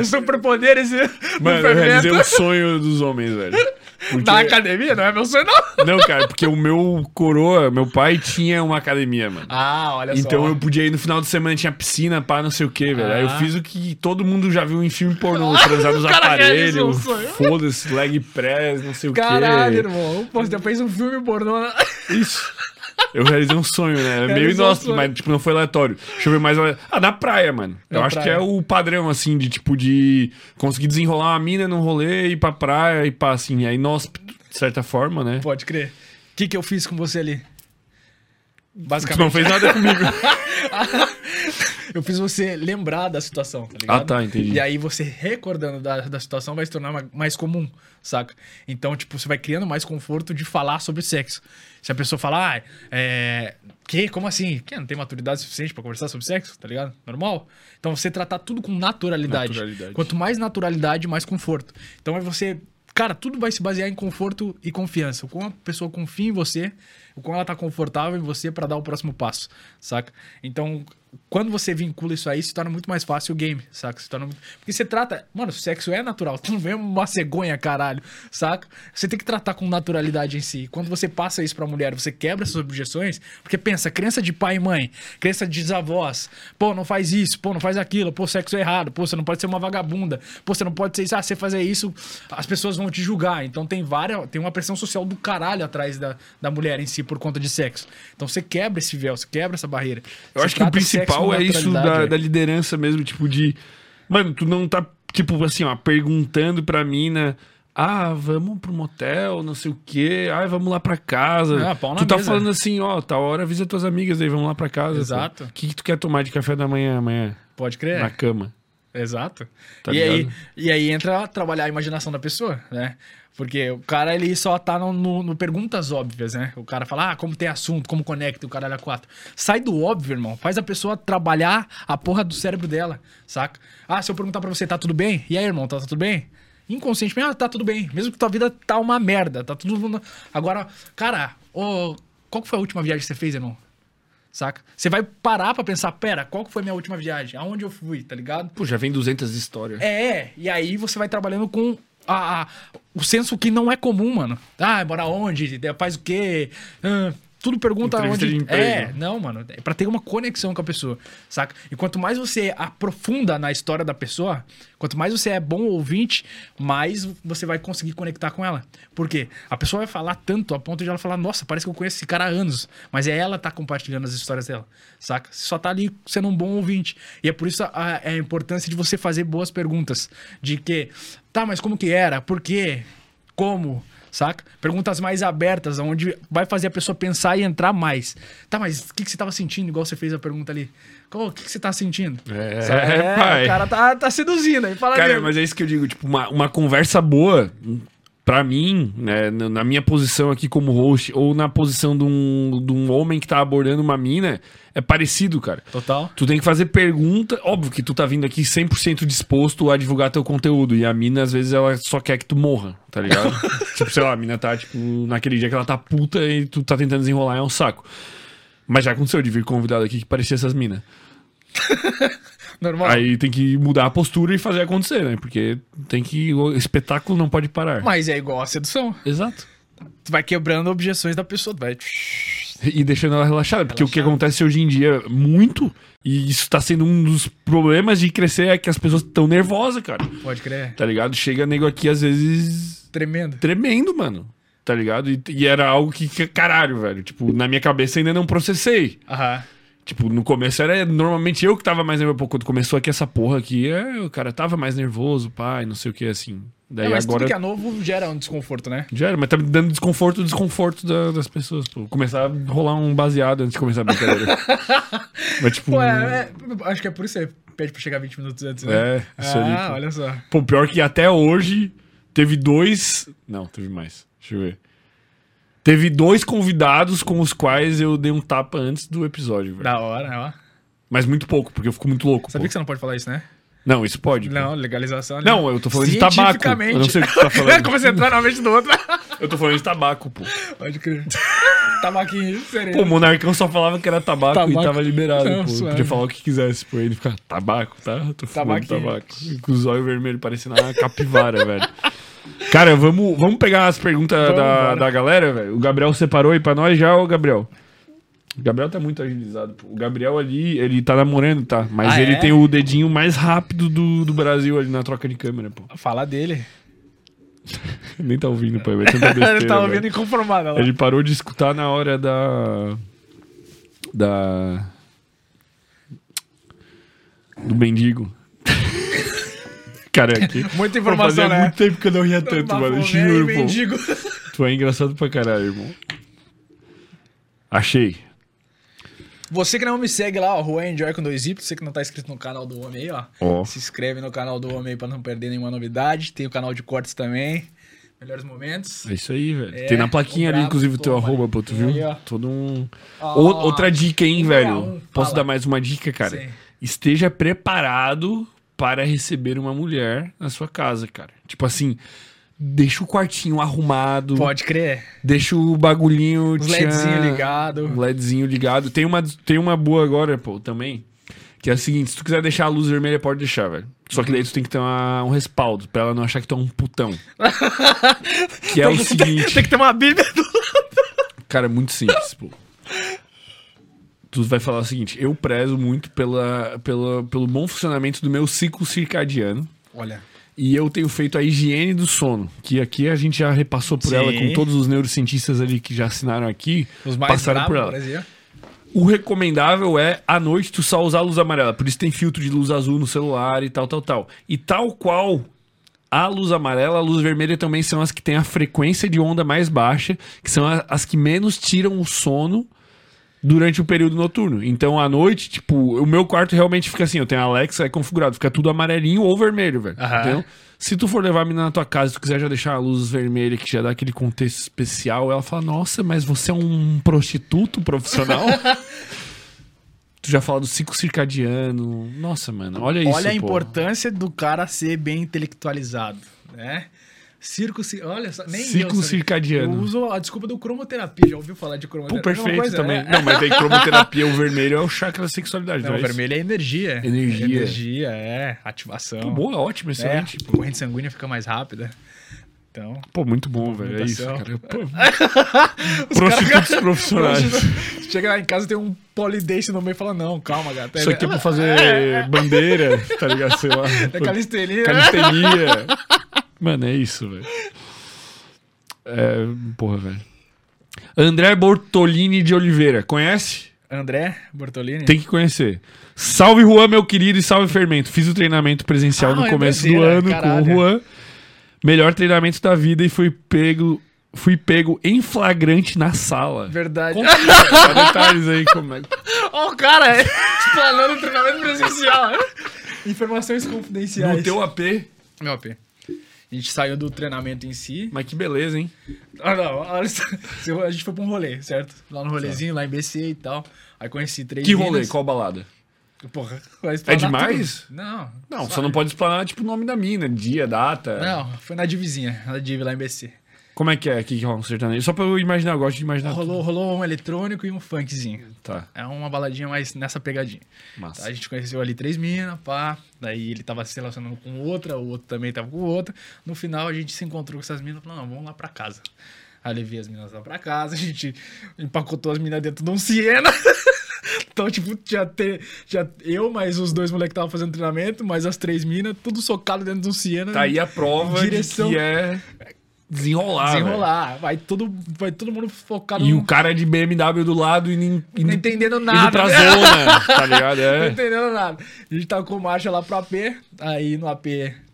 Os superpoderes do Mano, eu realizei um sonho dos homens, velho. Porque... Na academia? Não é meu sonho, não. Não, cara, porque o meu coroa, meu pai tinha uma academia, mano. Ah, olha Então só. eu podia ir no final de semana, tinha piscina, pá, não sei o que, velho. Aí eu Ah. fiz o que todo mundo já viu em filme pornô, transar nos (laughs) O aparelhos, foda-se, leg press, não sei o Caralho, que. irmão. Pô, você fez um filme pornô. né? Isso. Eu realizei um sonho, né? Meio Realizou um inóspito, sonho. mas tipo, não foi aleatório. Deixa eu ver mais. Ah, na praia, mano. Eu Na acho praia. que é o padrão, assim, de tipo, de conseguir desenrolar uma mina num rolê, ir pra praia e pá, assim. É inóspito, de certa forma, né? Pode crer. O que, que eu fiz com você ali? Tu Basicamente. não fez nada comigo. (laughs) Eu fiz você lembrar da situação, tá ligado? Ah, tá, entendi. E aí você recordando da, da situação vai se tornar ma- mais comum, saca? Então, tipo, você vai criando mais conforto de falar sobre sexo. Se a pessoa falar, ah, é. Que? Como assim? Que? Não tem maturidade suficiente pra conversar sobre sexo, tá ligado? Normal? Então, você tratar tudo com naturalidade. Naturalidade. Quanto mais naturalidade, mais conforto. Então, é você. Cara, tudo vai se basear em conforto e confiança. O quão a pessoa confia em você, o quão ela tá confortável em você pra dar o próximo passo, saca? Então, quando você vincula isso aí, se torna muito mais fácil o game, saca? Se torna... Porque você trata. Mano, sexo é natural. Tu não vê uma cegonha, caralho, saca? Você tem que tratar com naturalidade em si. Quando você passa isso pra mulher, você quebra essas objeções. Porque pensa, crença de pai e mãe, crença de avós. Pô, não faz isso, pô, não faz aquilo, pô, sexo é errado, pô, você não pode ser uma vagabunda, pô, você não pode ser isso. Ah, você fazer isso, as pessoas vão te julgar. Então tem várias. Tem uma pressão social do caralho atrás da, da mulher em si por conta de sexo. Então você quebra esse véu, você quebra essa barreira. Eu Você acho que o principal é isso da, da liderança mesmo, tipo, de. Mano, tu não tá, tipo, assim, ó, perguntando pra mina. Ah, vamos pro motel, não sei o quê. Ah, vamos lá pra casa. Ah, pau na tu tá mesa. falando assim, ó, tal hora avisa tuas amigas aí, vamos lá pra casa. Exato. O que, que tu quer tomar de café da manhã amanhã? Pode crer. Na cama. Exato. Tá e, aí, e aí entra trabalhar a imaginação da pessoa, né? Porque o cara, ele só tá no, no- no perguntas óbvias, né? O cara fala, ah, como tem assunto, como conecta, o caralho a quatro. Sai do óbvio, irmão. Faz a pessoa trabalhar a porra do cérebro dela, saca? Ah, se eu perguntar pra você, tá tudo bem? E aí, irmão, tá, tá tudo bem? Inconscientemente, ah, tá tudo bem. Mesmo que tua vida tá uma merda, tá tudo... Agora, cara, ô, qual que foi a última viagem que você fez, irmão? Saca? Você vai parar pra pensar, pera, qual que foi a minha última viagem? Aonde eu fui, tá ligado? Pô, já vem 200 histórias. É, e aí você vai trabalhando com a, a- o senso que não é comum, mano. Ah, mora onde? Faz o quê? Ah, tudo pergunta Entrevista onde. de emprego. É, não, mano. É pra ter uma conexão com a pessoa, saca? E quanto mais você aprofunda na história da pessoa, quanto mais você é bom ouvinte, mais você vai conseguir conectar com ela. Por quê? A pessoa vai falar tanto a ponto de ela falar, nossa, parece que eu conheço esse cara há anos. Mas é ela que tá compartilhando as histórias dela, saca? Você só tá ali sendo um bom ouvinte. E é por isso a, a importância de você fazer boas perguntas. De que, tá, mas como que era? Por quê? Como? Saca? Perguntas mais abertas, onde vai fazer a pessoa pensar e entrar mais. Tá, mas o que, que você tava sentindo, igual você fez a pergunta ali? O que, que você tá sentindo? É, Saca? (laughs) pai. O cara tá, tá seduzindo aí. Fala Cara, dele. mas é isso que eu digo, tipo, uma, uma conversa boa, pra mim, né, na na minha posição aqui como host, ou na posição de um, de um homem que tá abordando uma mina, é parecido, cara. Total. Tu tem que fazer pergunta. Óbvio que tu tá vindo aqui 100% disposto a divulgar teu conteúdo. E a mina, às vezes, ela só quer que tu morra, tá ligado? (laughs) tipo, sei lá, a mina tá, tipo, naquele dia que ela tá puta e tu tá tentando desenrolar, é um saco. Mas já aconteceu de vir convidado aqui que parecia essas minas. (laughs) Normal. Aí tem que mudar a postura e fazer acontecer, né? Porque tem que. O espetáculo não pode parar. Mas é igual a sedução. Exato. Tu vai quebrando objeções da pessoa. Tu vai. E deixando ela relaxada. Porque o que acontece hoje em dia muito, e isso tá sendo um dos problemas de crescer, é que as pessoas estão nervosas, cara. Pode crer. Tá ligado? Chega nego aqui, às vezes, Tremendo. tremendo, mano. Tá ligado? E, e era algo que, que, caralho, velho. Tipo, na minha cabeça ainda não processei. Aham. Tipo, no começo era normalmente eu que tava mais nervoso. Pô, quando começou aqui essa porra aqui, é, o cara tava mais nervoso, pai, não sei o que, assim. Daí É, mas agora. tudo que é novo gera um desconforto, né? Já era, mas tá me dando desconforto, desconforto da- das pessoas, pô. Começar a rolar um baseado antes de começar a brincadeira. (laughs) mas, tipo. Pô, é, é- acho que é por isso que você pede pra chegar 20 minutos antes, né? É, isso Ah, pô. olha só. Pô, pior que até hoje teve dois. Não, teve mais. Deixa eu ver. Teve dois convidados com os quais eu dei um tapa antes do episódio, velho. Da hora, ó. Mas muito pouco, porque eu fico muito louco. Sabia pô. que você não pode falar isso, né? Não, isso pode. pô. Não, legalização ali. Não, eu tô falando de tabaco. Eu não sei o que tu tá falando. (laughs) Começa a entrar na mente do outro. (laughs) Eu tô falando de tabaco, pô. Pode crer. (laughs) Tabaquinho, sereno. Pô, o Monarcão só falava que era tabaco, e Tabaco. tava liberado, Não, pô. suave. Podia falar o que quisesse, pô. Ele fica, tabaco, tá? Eu tô fumando tabaco. E Com os olhos vermelhos parecendo uma capivara, velho. Cara, vamos, vamos pegar as perguntas Vamos, da, da galera, velho. O Gabriel separou aí pra nós já, ô Gabriel. O Gabriel tá muito agilizado, pô. O Gabriel ali, ele tá namorando, tá? Mas Ah, ele é? tem o dedinho mais rápido do, do Brasil ali na troca de câmera, pô. (laughs) Fala dele. (laughs) Nem tá ouvindo, pô. É tanta (laughs) besteira, Ele tá ouvindo inconformado lá. Ele parou de escutar na hora da. Da. Do mendigo. Cara, aqui. (laughs) Muita Pô, informação, fazia né? muito tempo que eu não ria tanto, mano. Juro, pô. mendigo. Tu é engraçado pra caralho, irmão. Achei. Você que não me segue lá, ó, Juan Enjoy com dois Y, você que não tá inscrito no canal do Homem aí, ó. Ó. Se inscreve no canal do Homem aí pra não perder nenhuma novidade. Tem o canal de cortes também. Melhores momentos. É isso aí, velho. É, Tem na plaquinha ali, inclusive, o teu toma. arroba, pô, tu viu? ó. Todo um. Ó, outra dica, hein, velho? Posso dar mais uma dica, cara? Sim. Esteja preparado para receber uma mulher na sua casa, cara. Tipo assim, deixa o quartinho arrumado. Pode crer. Deixa o bagulhinho. Os LEDzinho ligado. um LEDzinho ligado. Tem uma, tem uma boa agora, pô, também. Que é o seguinte, se tu quiser deixar a luz vermelha, pode deixar, velho. Só que daí tu tem que ter uma- um respaldo, pra ela não achar que tu é um putão. (laughs) que é o Tem que- seguinte... Tem que ter uma bíblia do... Cara, é muito simples, pô. Tu vai falar o seguinte, eu prezo muito pela, pela, pelo bom funcionamento do meu ciclo circadiano. Olha. E eu tenho feito a higiene do sono, que aqui a gente já repassou por Sim. ela com todos os neurocientistas ali que já assinaram aqui, Os mais passaram por bravos, ela. por exemplo. O recomendável é à noite tu só usar luz amarela, por isso tem filtro de luz azul no celular e tal, tal, tal. E tal qual a luz amarela, a luz vermelha também são as que têm a frequência de onda mais baixa, que são as que menos tiram o sono durante o período noturno. Então, à noite, tipo, o meu quarto realmente fica assim, eu tenho a Alexa, é configurado, fica tudo amarelinho ou vermelho, velho. Entendeu? Se tu for levar a menina na tua casa e tu quiser já deixar a luz vermelha, que já dá aquele contexto especial, ela fala, nossa, mas você é um prostituto profissional? (laughs) tu já fala do ciclo circadiano. Nossa, mano, olha isso, Olha a pô. importância do cara ser bem intelectualizado, né? Circo, ci- olha só, nem Ciclo eu, circadiano. Eu uso a desculpa do cromoterapia, já ouviu falar de Pô, cromoterapia? É a mesma perfeito coisa, também. né? Não, mas aí (laughs) cromoterapia, o vermelho é o chakra da sexualidade, Não, não, o é isso? vermelho é energia. Energia. Energia, é. Ativação. Pô, boa, ótimo, é, excelente. a corrente sanguínea fica mais rápida. Então. Pô, muito bom, velho. É isso, cara. Pô, (laughs) (laughs) Prostitutos profissionais. Chega lá em casa tem um polidense no meio e fala: Não, calma, gata. Isso aqui é pra fazer bandeira, tá ligado? Sei lá. É calistenia. Calistenia. Mano, é isso, velho. É, porra, velho. André Bortolini de Oliveira, conhece? André Bortolini. Tem que conhecer. Salve, Juan, meu querido, e salve, Fermento. Fiz o treinamento presencial Ah, no é começo do ano caralho. com o Juan. Melhor treinamento da vida e fui pego, fui pego em flagrante na sala. Verdade. Conta detalhes aí como é. (laughs) Ó, o cara é, explanando o treinamento presencial. (laughs) Informações confidenciais. No teu AP. Meu AP. A gente saiu do treinamento em si. Mas que beleza, hein? Ah, não. (laughs) A gente foi pra um rolê, certo? Lá no rolezinho, lá em BC e tal. Aí conheci três Que rolê? minas. Qual balada? Porra, vai explanar demais? tudo. Não. Não, só não pode explanar, tipo, o nome da mina, dia, data. Não, foi na Divizinha, na Div lá em BC. Como é que é aqui que rola um sertanejo? Só pra eu imaginar, eu gosto de imaginar. Rolou, rolou um eletrônico e um funkzinho. tudo. Tá, É uma baladinha mais nessa pegadinha. massa. Tá, a gente conheceu ali três minas, pá. Daí ele tava se relacionando com outra, o outro também tava com outra. No final a gente se encontrou com essas minas e falou: não, vamos lá pra casa. Aí levei as minas lá pra casa, (laughs) a gente empacotou as minas dentro de um Siena. (laughs) então, tipo, já ter. Já, eu, mais os dois moleques que estavam fazendo treinamento, mais as três minas, tudo socado dentro de um Siena. Tá aí a prova Direção- que é desenrolar. desenrolar. Vai todo, vai todo mundo focado E no- o cara de BMW do lado e nem, não indo, entendendo indo nada. pra né? zona, (laughs) tá ligado? Não É. entendendo nada. A gente tava com marcha lá pro AP, aí no AP,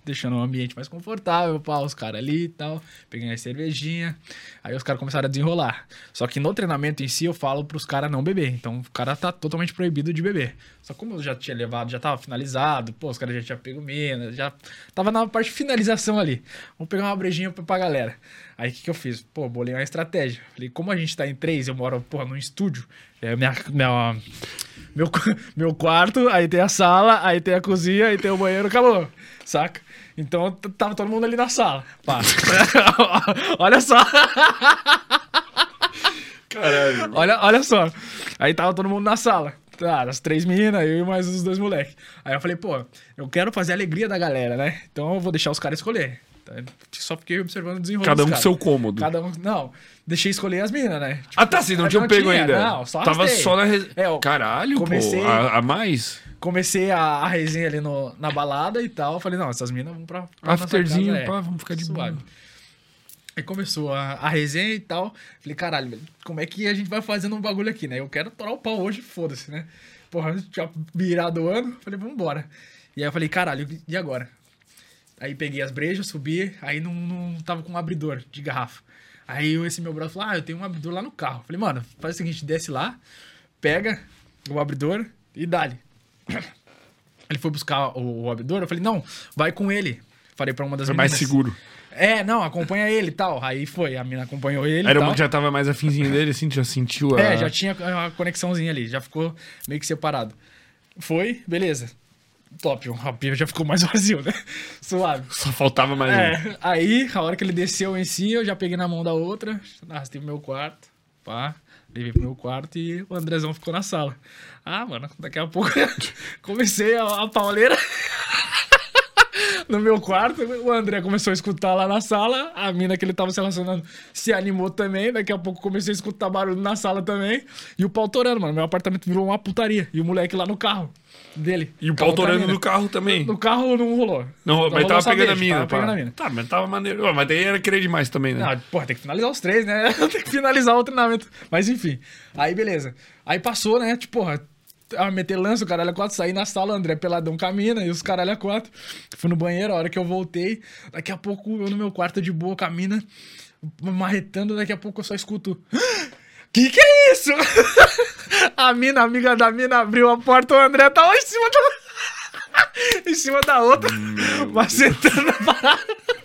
deixando o ambiente mais confortável, pá, os caras ali e tal, peguei a cervejinha, aí os caras começaram a desenrolar. Só que no treinamento em si eu falo pros caras não beber, então o cara tá totalmente proibido de beber. Só como eu já tinha levado, já tava finalizado, pô, os caras já tinham pego menos, já tava na parte de finalização ali. Vamos pegar uma brejinha pra, pra galera. Aí o que, que eu fiz? Pô, bolei uma estratégia. Falei, como a gente tá em três, eu moro, porra, num estúdio, é minha, minha, meu, (laughs) meu quarto, aí tem a sala, aí tem a cozinha, aí tem o banheiro, acabou. Saca? Então tava todo mundo ali na sala. Pá. (laughs) olha só. Caralho. Olha, olha só. Aí tava todo mundo na sala. Tá, as três minas, eu e mais os dois moleques. Aí eu falei, pô, eu quero fazer a alegria da galera, né? Então eu vou deixar os caras escolher. Então, Só fiquei observando o desenrolo Cada um com seu cômodo. Cada um. Não, deixei escolher as minas, né? Tipo, Ah, tá, vocês não não tinham pego tinha, ainda. não, só Tava arrastei. só na. Res... É, Caralho, comecei- pô. A, a mais? Comecei a, a resenha ali no, na balada e tal. Falei, não, essas minas vão pra. pra Afterzinho, casa, é, pá, vamos ficar de suave. boa. Aí começou a, a resenha e tal. Falei, caralho, velho, como é que a gente vai fazendo um bagulho aqui, né? Eu quero torar o pau hoje, foda-se, né? Porra, já virado o ano. Falei, vambora. E aí eu falei, caralho, e agora? Aí peguei as brejas, subi, aí não, não tava com um abridor de garrafa. Aí esse meu brother falou, ah, eu tenho um abridor lá no carro. Falei, mano, faz o seguinte, desce lá, pega o abridor e dá-lhe. Ele foi buscar o, o abridor, eu falei, não, vai com ele. Falei pra uma das É mais meninas. seguro. É, não, acompanha ele e tal. Aí foi, a mina acompanhou ele Era uma que já tava mais afinzinho dele, assim, já sentiu a. É, já tinha a conexãozinha ali, já ficou meio que separado. Foi, beleza. Top, o rapinho já ficou mais (laughs) vazio, né? Suave. Só faltava mais um. É, aí, a hora que ele desceu em si, eu já peguei na mão da outra, arrastei pro meu quarto. pá. Levei pro meu quarto e o Andrezão ficou na sala. Ah, mano, daqui a pouco (laughs) comecei a, a pauleira. (laughs) no meu quarto, o André começou a escutar lá na sala, a mina que ele tava se relacionando se animou também, daqui a pouco comecei a escutar barulho na sala também, e o pau torando, mano, meu apartamento virou uma putaria, e o moleque lá no carro dele. E o pau torando no carro também. No carro não rolou. Não, mas rolou tava pegando a mina, tava pegando a mina. Tá, mas tava maneiro. Mas daí era querer demais também, né? Não, porra, tem que finalizar os três, né? (laughs) tem que finalizar o treinamento. Mas enfim. Aí, beleza. Aí passou, né? Tipo, porra. Ah, meter lança, o caralho a quatro, saí na sala, André peladão camina e os caralho a quatro. Fui no banheiro, a hora que eu voltei, daqui a pouco eu no meu quarto de boa, camina, marretando, daqui a pouco eu só escuto. Que que é isso? (laughs) a mina, a amiga da mina, abriu a porta, o André tava em cima da. (laughs) em cima da outra, macetando a parada.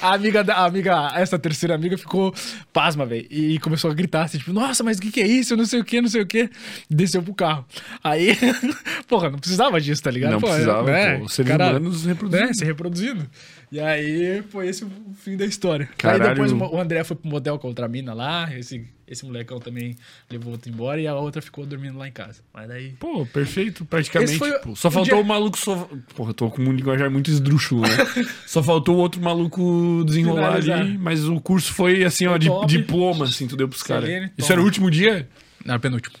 A amiga, da, a amiga, essa terceira amiga ficou pasma, velho. E começou a gritar assim, tipo, nossa, mas o que, que é isso? Não sei o que, não sei o que. Desceu pro carro. Aí, (laughs) porra, não precisava disso, tá ligado? Não Pô, precisava, né? pô. Os seres Caralho. humanos reproduzindo. Né? Se reproduzindo. E aí foi esse o fim da história. Caralho. Aí depois o André foi pro motel com outra mina lá. Esse, esse molecão também levou outro embora e a outra ficou dormindo lá em casa. Mas daí. Pô, perfeito, praticamente. Foi pô. Só o faltou dia- o maluco. Só... Porra, eu tô com um linguajar muito esdrúxulo, né? (laughs) só faltou o outro maluco desenrolar Finalizar. ali. Mas o curso foi assim, ó, de diploma, assim, tu deu pros caras. Isso era o último dia? Não, penúltimo.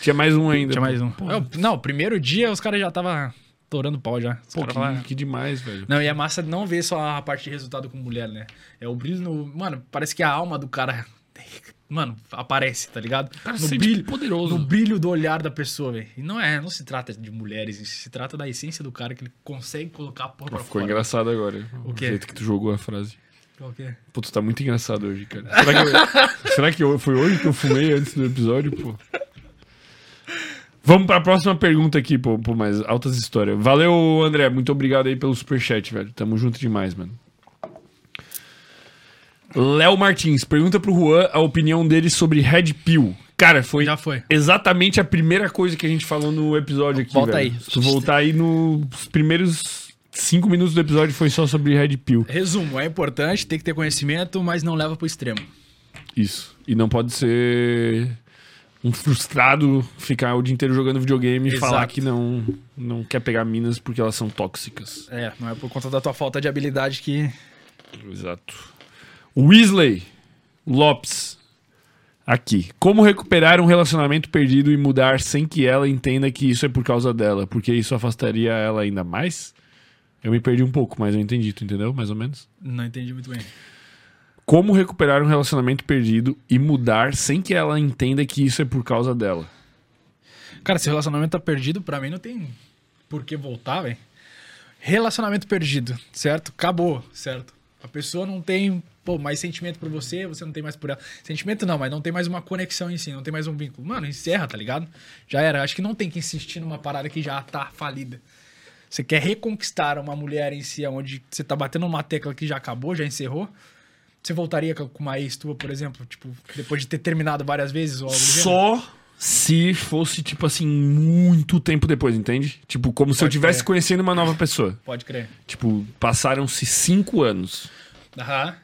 Tinha mais um ainda. Tinha mais um. Pô, Eu- não, primeiro dia os caras já tava torando pau já. Pô, que, que demais, velho. Não, e é massa não ver só a parte de resultado com mulher, né? É o brilho no. Mano, parece que a alma do cara. (laughs) Mano, aparece, tá ligado? cara no brilho, poderoso. No brilho do olhar da pessoa, velho. E não é, não se trata de mulheres, se trata da essência do cara que ele consegue colocar a porra pra Ficou fora. engraçado agora. O, O jeito que tu jogou a frase. Qual que é? Pô, tu tá muito engraçado hoje, cara. Será que, eu- (laughs) será que eu- foi hoje que eu fumei antes do episódio, pô? Vamos pra próxima pergunta aqui, pô, pô, mais altas histórias. Valeu, André. Muito obrigado aí pelo superchat, velho. Tamo junto demais, mano. Léo Martins, pergunta pro Juan a opinião dele sobre Red Pill. Cara, foi Já foi. exatamente a primeira coisa que a gente falou no episódio aqui, Volta velho. aí. Se tu voltar aí nos primeiros cinco minutos do episódio foi só sobre Red Pill. Resumo, é importante, tem que ter conhecimento, mas não leva pro extremo. Isso. E não pode ser um frustrado ficar o dia inteiro jogando videogame e Exato. falar que não, não quer pegar minas porque elas são tóxicas. É, não é por conta da tua falta de habilidade que. Exato. Weasley Lopes. Aqui. Como recuperar um relacionamento perdido e mudar sem que ela entenda que isso é por causa dela? Porque isso afastaria ela ainda mais? Eu me perdi um pouco, mas eu entendi. Tu entendeu? Mais ou menos? Não entendi muito bem. Como recuperar um relacionamento perdido e mudar sem que ela entenda que isso é por causa dela? Cara, se o relacionamento tá perdido, pra mim não tem por que voltar, velho. Relacionamento perdido, certo? Acabou, certo? A pessoa não tem pô, mais sentimento por você, você não tem mais por ela. Sentimento não, mas não tem mais uma conexão em si, não tem mais um vínculo. Mano, encerra, tá ligado? Já era. Acho que não tem que insistir numa parada que já tá falida. Você quer reconquistar uma mulher em si, onde você tá batendo uma tecla que já acabou, já encerrou. Você voltaria com uma ex tua, por exemplo, tipo, depois de ter terminado várias vezes ou algo? Só se fosse, tipo assim, muito tempo depois, entende? Tipo, como se eu Pode estivesse crer. conhecendo uma nova pessoa. Pode crer. Tipo, passaram-se cinco anos. Aham.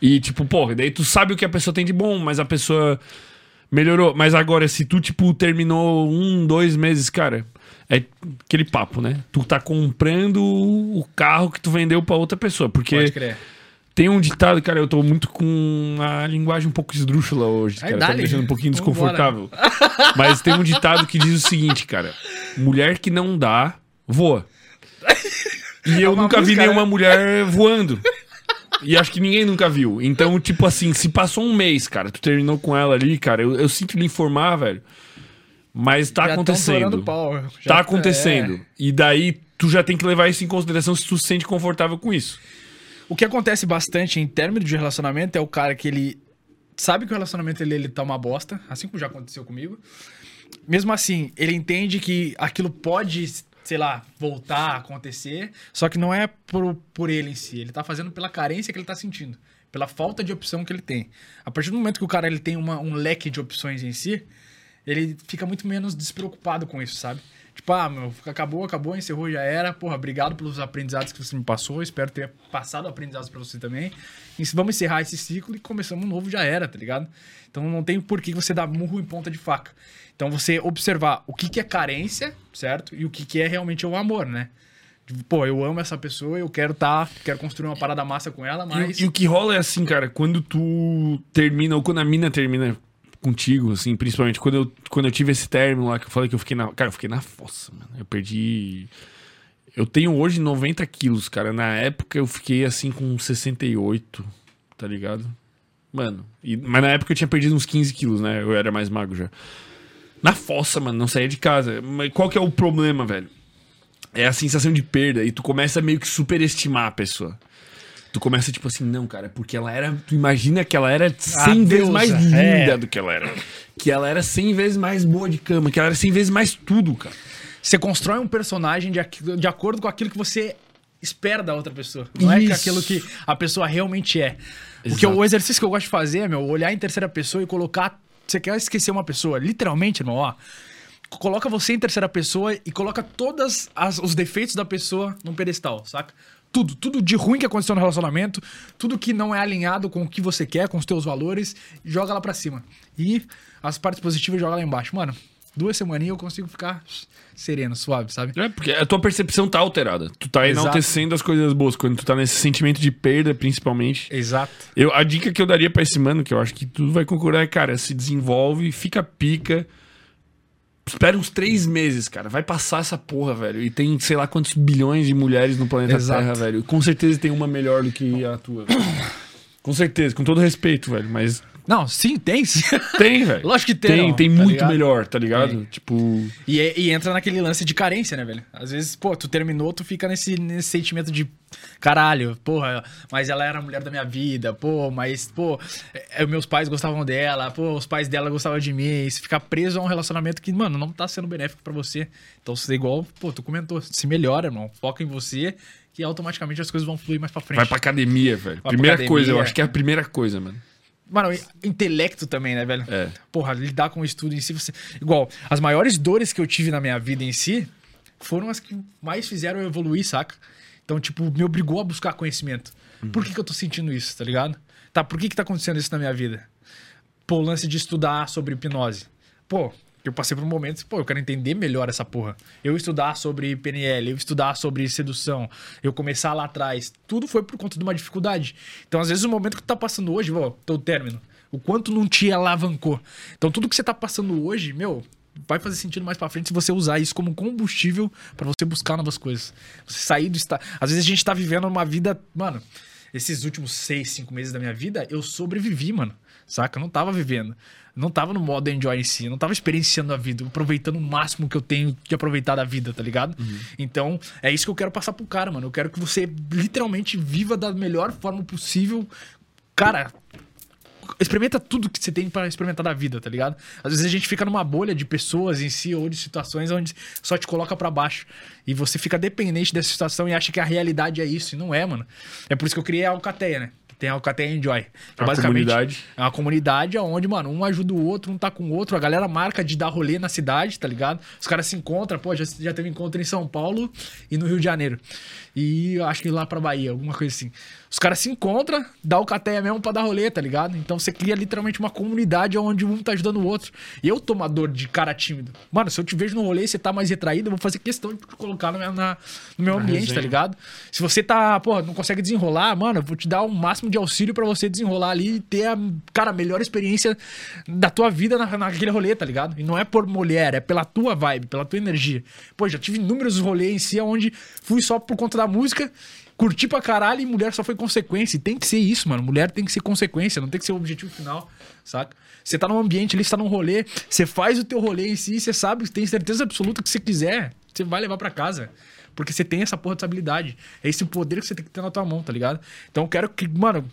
E, tipo, porra, daí tu sabe o que a pessoa tem de bom, mas a pessoa melhorou. Mas agora, se tu, tipo, terminou um, dois meses, cara, é aquele papo, né? Tu tá comprando o carro que tu vendeu pra outra pessoa. Porque Pode crer. Tem um ditado, cara, eu tô muito com a linguagem um pouco esdrúxula hoje, cara. Tá me deixando um pouquinho desconfortável. (laughs) Mas tem um ditado que diz o seguinte, cara. Mulher que não dá, voa. E eu uma nunca vi música, nenhuma né? mulher voando. E acho que ninguém nunca viu. Então, tipo assim, se passou um mês, cara, tu terminou com ela ali, cara, eu, eu sinto lhe informar, velho. Mas tá Já acontecendo. pau. Já- Tá acontecendo. é. E daí tu já tem que levar isso em consideração se tu se sente confortável com isso. O que acontece bastante em términos de relacionamento é o cara que ele sabe que o relacionamento dele ele tá uma bosta, assim como já aconteceu comigo. Mesmo assim, ele entende que aquilo pode, sei lá, voltar a acontecer, só que não é por, por ele em si. Ele tá fazendo pela carência que ele tá sentindo, pela falta de opção que ele tem. A partir do momento que o cara ele tem uma- um leque de opções em si, ele fica muito menos despreocupado com isso, sabe? Ah, meu, acabou, acabou, encerrou, já era. Porra, obrigado pelos aprendizados que você me passou. Espero ter passado aprendizados pra você também. E vamos encerrar esse ciclo e começamos um novo, já era, tá ligado? Então não tem por que você dar murro em ponta de faca. Então você observar o que, que é carência, certo? E o que, que é realmente o amor, né? Tipo, Pô, eu amo essa pessoa, eu quero tá, quero construir uma parada massa com ela, mas. E, e o que rola é assim, cara, quando tu termina, ou quando a mina termina contigo, assim, principalmente quando eu, quando eu tive esse término lá, que eu falei que eu fiquei na. Cara, eu fiquei na fossa, mano. Eu perdi. Eu tenho hoje 90 quilos, cara. Na época eu fiquei assim com 68, tá ligado? Mano, e- mas na época eu tinha perdido uns 15 quilos, né? Eu era mais magro já. Na fossa, mano, não saía de casa. Mas qual que é o problema, velho? É a sensação de perda. E tu começa a meio que superestimar a pessoa. Tu começa tipo assim, não, cara, porque ela era. Tu imagina que ela era 100 vezes deusa, mais linda é. do que ela era. Que ela era 100 vezes mais boa de cama, que ela era 100 vezes mais tudo, cara. Você constrói um personagem de, de acordo com aquilo que você espera da outra pessoa. Não é Isso. aquilo que a pessoa realmente é. O, que Exato. eu- o exercício que eu gosto de fazer é, meu, olhar em terceira pessoa e colocar. Você quer esquecer uma pessoa, literalmente, irmão, ó. Coloca você em terceira pessoa e coloca todos os defeitos da pessoa num pedestal, saca? Tudo, tudo de ruim que aconteceu no relacionamento, tudo que não é alinhado com o que você quer, com os teus valores, joga lá pra cima. E as partes positivas joga lá embaixo. Mano, duas semaninhas eu consigo ficar sereno, suave, sabe? É, porque a tua percepção tá alterada. Tu tá Exato. enaltecendo as coisas boas. Quando tu tá nesse sentimento de perda, principalmente. Exato. Eu, a dica que eu daria pra esse mano, que eu acho que tu vai concordar, é, cara, se desenvolve, fica pica. Espera uns três meses, cara. Vai passar essa porra, velho. E tem, sei lá, quantos bilhões de mulheres no planeta Exato. Terra, velho. Com certeza tem uma melhor do que a tua. velho. com certeza, com todo respeito, velho. Mas Não, sim, tem. sim. tem, velho. (laughs) Lógico que tem, Tem, não, tem tá muito ligado? melhor, tá ligado? Tem. Tipo. E, e entra naquele lance de carência, né, velho? Às vezes, pô, tu terminou, tu fica nesse, nesse sentimento de caralho, porra, mas ela era a mulher da minha vida, pô, mas, pô, é, meus pais gostavam dela, pô, os pais dela gostavam de mim. E você fica preso a um relacionamento que, mano, não tá sendo benéfico pra você. Então, você igual, pô, tu comentou, se melhora, irmão. Foca em você, que automaticamente as coisas vão fluir mais pra frente. Vai pra academia, velho. pra Primeira academia. coisa, eu acho que é a primeira coisa, mano. Mano, intelecto também, né, velho? É. Porra, lidar com o estudo em si, você. Igual, as maiores dores que eu tive na minha vida em si foram as que mais fizeram eu evoluir, saca? Então, tipo, me obrigou a buscar conhecimento. Por que, que eu tô sentindo isso, tá ligado? Tá, por que, que tá acontecendo isso na minha vida? Pô, o lance de estudar sobre hipnose. Pô, eu passei por um momento, pô, eu quero entender melhor essa porra. Eu estudar sobre PNL, eu estudar sobre sedução, eu começar lá atrás. Tudo foi por conta de uma dificuldade. Então, às vezes, o momento que tu tá passando hoje, ó, teu término, o quanto não te alavancou. Então, tudo que você tá passando hoje, meu, vai fazer sentido mais pra frente se você usar isso como combustível pra você buscar novas coisas. Você sair do estado. Às vezes a gente tá vivendo uma vida, mano, esses últimos seis, cinco meses da minha vida, eu sobrevivi, mano. Saca? Eu não tava vivendo. Não tava no modo enjoy em si. Eu não tava experienciando a vida, aproveitando o máximo que eu tenho de aproveitar da vida, tá ligado? Então, é isso que eu quero passar pro cara, mano. Eu quero que você literalmente viva da melhor forma possível. Cara, experimenta tudo que você tem pra experimentar da vida, tá ligado? Às vezes a gente fica numa bolha de pessoas em si ou de situações onde só te coloca pra baixo. E você fica dependente dessa situação e acha que a realidade é isso. E não é, mano. É por isso que eu criei a Alcateia, né? Tem a Alcateia Enjoy. Que A comunidade. É uma comunidade onde, mano, um ajuda o outro, um tá com o outro. A galera marca de dar rolê na cidade, tá ligado? Os caras se encontram, pô, já, já teve encontro em São Paulo e no Rio de Janeiro. E acho que lá pra Bahia, alguma coisa assim. Os caras se encontram, dá o cateia mesmo pra dar rolê, tá ligado? Então você cria literalmente uma comunidade onde um tá ajudando o outro. E eu, tomador de cara tímido, mano, se eu te vejo no rolê e você tá mais retraído, eu vou fazer questão de te colocar no meu, na- no meu ambiente, tá ligado? Se você tá, pô, não consegue desenrolar, mano, eu vou te dar o máximo de auxílio pra você desenrolar ali e ter a, cara, a melhor experiência da tua vida na, naquele rolê, tá ligado? E não é por mulher, é pela tua vibe, pela tua energia. Pô, já tive inúmeros rolês em si onde fui só por conta da música, curti pra caralho e mulher só foi consequência. E tem que ser isso, mano. Mulher tem que ser consequência, não tem que ser o objetivo final, saca? Você tá num ambiente ali, você tá num rolê, você faz o teu rolê em si, você sabe, tem certeza absoluta que você quiser, você vai levar pra casa. Porque você tem essa porra dessa habilidade. É esse poder que você tem que ter na tua mão, tá ligado? Então eu quero que, mano,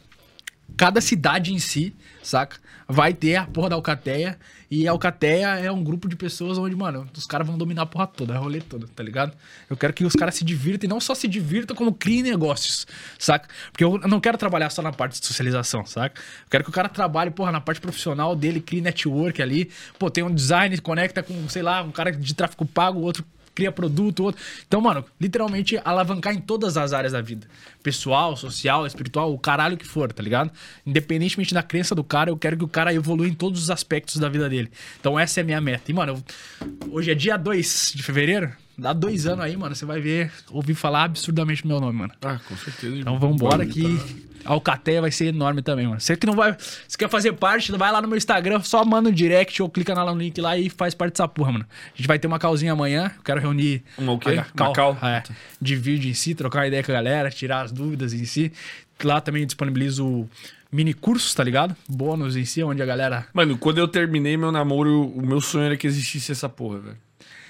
cada cidade em si, saca? Vai ter a porra da Alcateia. E a Alcateia é um grupo de pessoas onde, mano, os caras vão dominar a porra toda, a rolê toda, tá ligado? Eu quero que os caras se divirtam e não só se divirtam, como criem negócios, saca? Porque eu não quero trabalhar só na parte de socialização, saca? Eu quero que o cara trabalhe, porra, na parte profissional dele, crie network ali. Pô, tem um design, conecta com, sei lá, um cara de tráfego pago, outro cria produto, outro. Então, mano, literalmente alavancar em todas as áreas da vida. Pessoal, social, espiritual, o caralho que for, tá ligado? Independentemente da crença do cara, eu quero que o cara evolua em todos os aspectos da vida dele. Então, essa é a minha meta. E, mano, eu- hoje é dia 2 de fevereiro. Dá dois anos aí, mano. Você vai ver, ouvir falar absurdamente do meu nome, mano. Ah, com certeza. Então vambora Pode, que a Alcateia vai ser enorme também, mano. Você que não vai. Se quer fazer parte, vai lá no meu Instagram, só manda um direct ou clica lá no link lá e faz parte dessa porra, mano. A gente vai ter uma calzinha amanhã. Eu quero reunir. Uma o quê? a Uma cal? É, de vídeo em si, trocar uma ideia com a galera, tirar as dúvidas em si. Lá também disponibilizo mini cursos, tá ligado? Bônus em si, onde a galera. Mano, quando eu terminei meu namoro, o meu sonho era que existisse essa porra, velho.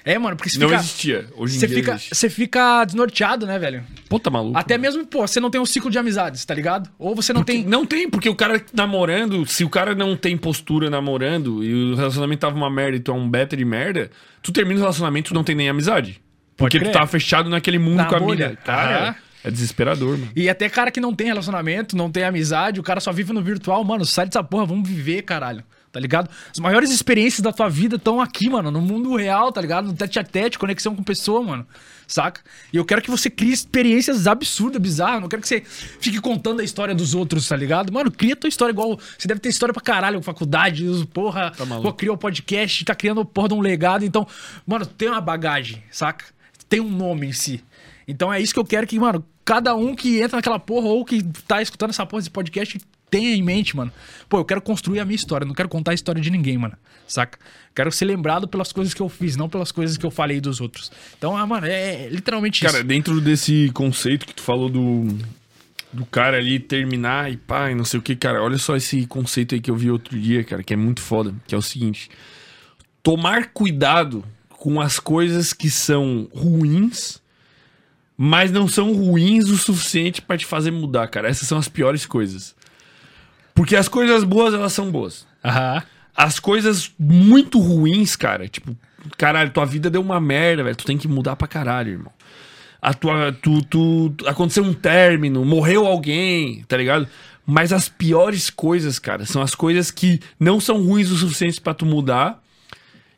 É, mano, porque você Não fica. existia. Hoje em Você dia fica, existe. você fica desnorteado, né, velho? Pô, tá maluco. Até mano. mesmo, pô, você não tem um ciclo de amizades, tá ligado? Ou você não Porque- tem. Não tem, porque o cara namorando, se o cara não tem postura namorando e o relacionamento tava uma merda e tu é um beta de merda, tu termina o relacionamento tu não tem nem amizade. Porque crer. tu tava fechado naquele mundo Na com a bolha. mina. Cara, é desesperador, mano. E até cara que não tem relacionamento, não tem amizade, o cara só vive no virtual, mano, sai dessa porra, vamos viver, caralho. Tá ligado? As maiores experiências da tua vida estão aqui, mano, no mundo real, tá ligado? No tete a tete, conexão com pessoa, mano. Saca? E eu quero que você crie experiências absurdas, bizarras. Não quero que você fique contando a história dos outros, tá ligado? Mano, cria tua história igual. Você deve ter história pra caralho, faculdade, porra. Tá maluco. pô, criou o podcast, tá criando porra de um legado. Então, mano, tem uma bagagem, saca? Tem um nome em si. Então é isso que eu quero que, mano, cada um que entra naquela porra ou que tá escutando essa porra desse podcast tenha em mente, mano. Pô, eu quero construir a minha história, não quero contar a história de ninguém, mano. Saca? Quero ser lembrado pelas coisas que eu fiz, não pelas coisas que eu falei dos outros. Então, ah, mano, é literalmente Cara, isso. dentro desse conceito que tu falou do, do cara ali terminar e pá, e não sei o que, cara, olha só esse conceito aí que eu vi outro dia, cara, que é muito foda, que é o seguinte: tomar cuidado com as coisas que são ruins, mas não são ruins o suficiente pra te fazer mudar, cara. Essas são as piores coisas. Porque as coisas boas, elas são boas. Aham. As coisas muito ruins, cara, tipo, caralho, tua vida deu uma merda, velho. Tu tem que mudar pra caralho, irmão. A tua, tu, tu, aconteceu um término, morreu alguém, tá ligado? Mas as piores coisas, cara, são as coisas que não são ruins o suficiente pra tu mudar